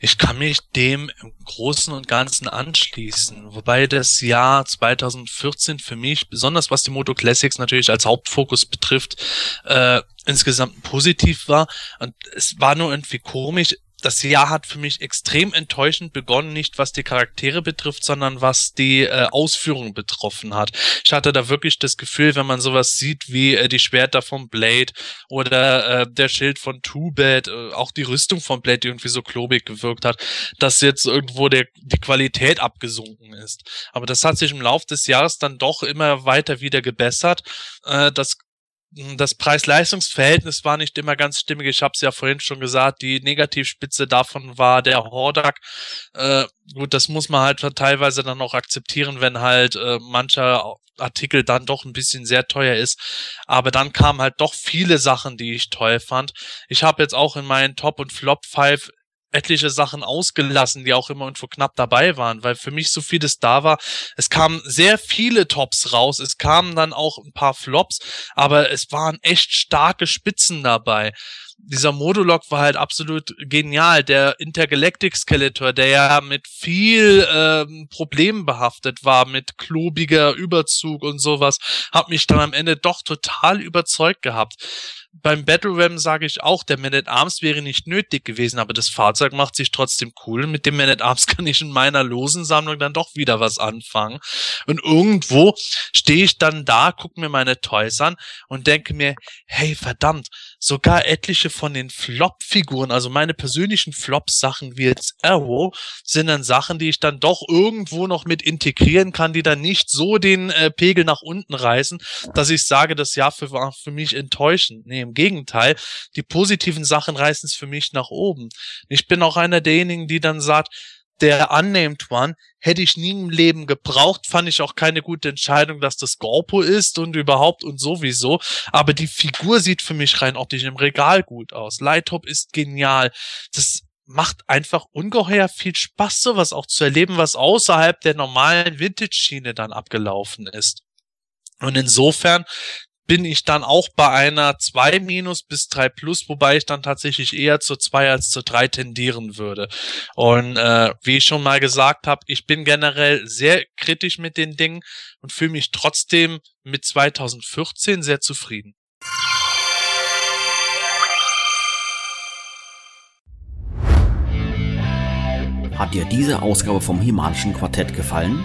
Ich kann mich dem im Großen und Ganzen anschließen, wobei das Jahr 2014 für mich, besonders was die Moto Classics natürlich als Hauptfokus betrifft, äh, insgesamt positiv war. Und es war nur irgendwie komisch das Jahr hat für mich extrem enttäuschend begonnen, nicht was die Charaktere betrifft, sondern was die äh, Ausführung betroffen hat. Ich hatte da wirklich das Gefühl, wenn man sowas sieht wie äh, die Schwerter von Blade oder äh, der Schild von Two Bad, äh, auch die Rüstung von Blade, die irgendwie so klobig gewirkt hat, dass jetzt irgendwo der, die Qualität abgesunken ist. Aber das hat sich im Laufe des Jahres dann doch immer weiter wieder gebessert. Äh, das das Preis-Leistungs-Verhältnis war nicht immer ganz stimmig. Ich habe es ja vorhin schon gesagt. Die Negativspitze davon war der Hordak. Äh, gut, das muss man halt teilweise dann auch akzeptieren, wenn halt äh, mancher Artikel dann doch ein bisschen sehr teuer ist. Aber dann kamen halt doch viele Sachen, die ich toll fand. Ich habe jetzt auch in meinen Top- und Flop-Five etliche Sachen ausgelassen, die auch immer irgendwo knapp dabei waren, weil für mich so vieles da war. Es kamen sehr viele Tops raus, es kamen dann auch ein paar Flops, aber es waren echt starke Spitzen dabei. Dieser Modulok war halt absolut genial. Der Intergalactic Skeletor, der ja mit viel ähm, Problemen behaftet war, mit klobiger Überzug und sowas, hat mich dann am Ende doch total überzeugt gehabt beim Battle Ram sage ich auch, der Man at Arms wäre nicht nötig gewesen, aber das Fahrzeug macht sich trotzdem cool. Mit dem Man at Arms kann ich in meiner losen Sammlung dann doch wieder was anfangen. Und irgendwo stehe ich dann da, gucke mir meine Toys an und denke mir, hey verdammt, sogar etliche von den Flop-Figuren, also meine persönlichen Flop-Sachen wie jetzt Arrow, sind dann Sachen, die ich dann doch irgendwo noch mit integrieren kann, die dann nicht so den äh, Pegel nach unten reißen, dass ich sage, das Jahr für, war für mich enttäuschend. Nee, im Gegenteil, die positiven Sachen reißen es für mich nach oben. Ich bin auch einer derjenigen, die dann sagt, der Unnamed One hätte ich nie im Leben gebraucht, fand ich auch keine gute Entscheidung, dass das Gorpo ist und überhaupt und sowieso. Aber die Figur sieht für mich rein optisch im Regal gut aus. Lighttop ist genial. Das macht einfach ungeheuer viel Spaß, sowas auch zu erleben, was außerhalb der normalen Vintage-Schiene dann abgelaufen ist. Und insofern bin ich dann auch bei einer 2 minus bis 3 plus, wobei ich dann tatsächlich eher zur 2 als zur 3 tendieren würde. Und äh, wie ich schon mal gesagt habe, ich bin generell sehr kritisch mit den Dingen und fühle mich trotzdem mit 2014 sehr zufrieden. Hat dir diese Ausgabe vom Himalischen Quartett gefallen?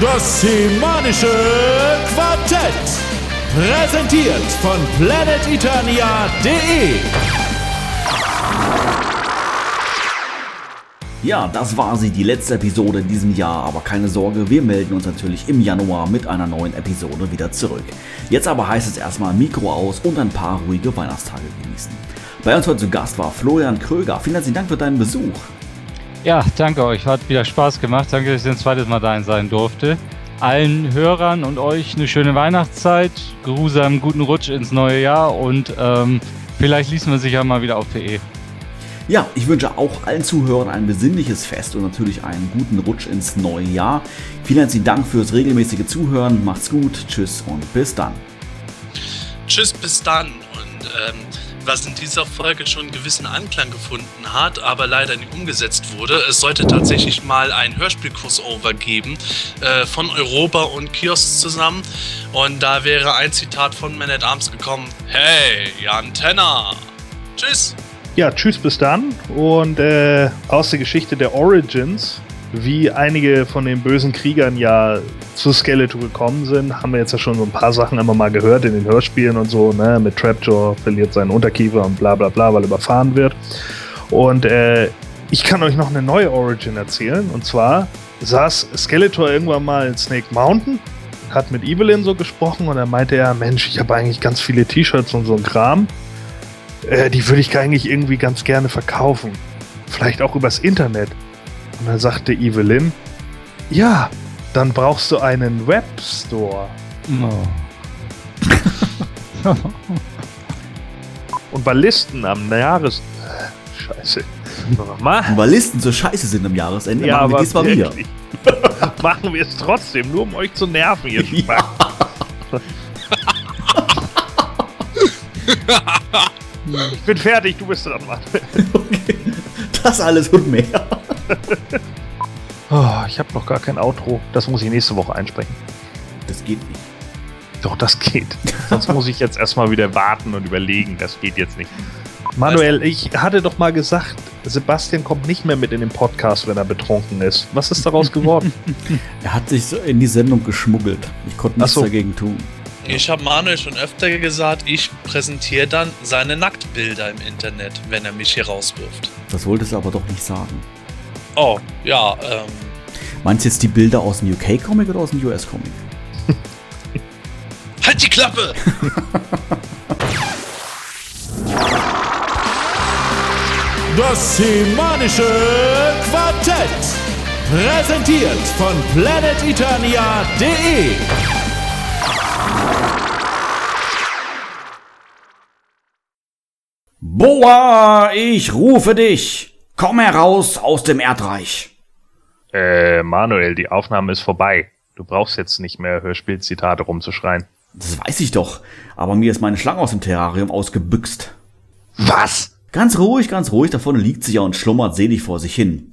Das Semanische Quartett. Präsentiert von planeteternia.de. Ja, das war sie, die letzte Episode in diesem Jahr, aber keine Sorge, wir melden uns natürlich im Januar mit einer neuen Episode wieder zurück. Jetzt aber heißt es erstmal Mikro aus und ein paar ruhige Weihnachtstage genießen. Bei uns heute zu Gast war Florian Kröger. Vielen herzlichen Dank für deinen Besuch. Ja, danke euch. Hat wieder Spaß gemacht. Danke, dass ich ein zweites Mal da sein durfte. Allen Hörern und euch eine schöne Weihnachtszeit, geruhsamen guten Rutsch ins neue Jahr und ähm, vielleicht liest man sich ja mal wieder auf PE. Ja, ich wünsche auch allen Zuhörern ein besinnliches Fest und natürlich einen guten Rutsch ins neue Jahr. Vielen herzlichen Dank fürs regelmäßige Zuhören. Macht's gut, tschüss und bis dann. Tschüss, bis dann. Und ähm, was in dieser Folge schon einen gewissen Anklang gefunden hat, aber leider nicht umgesetzt wurde, es sollte tatsächlich mal ein Hörspiel-Crossover geben äh, von Europa und Kiosk zusammen. Und da wäre ein Zitat von Man at Arms gekommen: Hey, Jan Tenner. Tschüss. Ja, tschüss bis dann. Und äh, aus der Geschichte der Origins, wie einige von den bösen Kriegern ja zu Skeletor gekommen sind, haben wir jetzt ja schon so ein paar Sachen immer mal gehört in den Hörspielen und so, ne? Mit Trapjaw verliert seinen Unterkiefer und bla bla bla, weil überfahren wird. Und äh, ich kann euch noch eine neue Origin erzählen. Und zwar saß Skeletor irgendwann mal in Snake Mountain, hat mit Evelyn so gesprochen und er meinte er, Mensch, ich habe eigentlich ganz viele T-Shirts und so ein Kram äh, die würde ich eigentlich irgendwie ganz gerne verkaufen. Vielleicht auch übers Internet. Und dann sagte Evelyn, ja, dann brauchst du einen Webstore. Oh. Und Ballisten am Jahres... Äh, Scheiße. Nochmal. Weil Listen so scheiße sind am Jahresende, Ja, machen wir aber diesmal wieder. Machen wir es trotzdem, nur um euch zu nerven, ihr Spaß. Ich bin fertig, du bist dran, Mann. Das alles und mehr. Oh, ich habe noch gar kein Outro. Das muss ich nächste Woche einsprechen. Das geht nicht. Doch, das geht. Sonst muss ich jetzt erstmal wieder warten und überlegen. Das geht jetzt nicht. Manuel, ich hatte doch mal gesagt, Sebastian kommt nicht mehr mit in den Podcast, wenn er betrunken ist. Was ist daraus geworden? Er hat sich so in die Sendung geschmuggelt. Ich konnte nichts so. dagegen tun. Ich habe Manuel schon öfter gesagt, ich präsentiere dann seine Nacktbilder im Internet, wenn er mich hier rauswirft. Das wolltest du aber doch nicht sagen. Oh, ja, ähm, Meinst du jetzt die Bilder aus dem UK-Comic oder aus dem US-Comic? halt die Klappe! Das semanische Quartett. Präsentiert von planeteternia.de. Boa, ich rufe dich! Komm heraus aus dem Erdreich! äh, Manuel, die Aufnahme ist vorbei. Du brauchst jetzt nicht mehr Hörspielzitate rumzuschreien. Das weiß ich doch, aber mir ist meine Schlange aus dem Terrarium ausgebüxt. Was? Ganz ruhig, ganz ruhig, da vorne liegt sie ja und schlummert selig vor sich hin.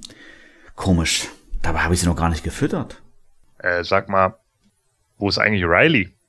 Komisch, dabei habe ich sie noch gar nicht gefüttert. Äh, sag mal, wo ist eigentlich Riley?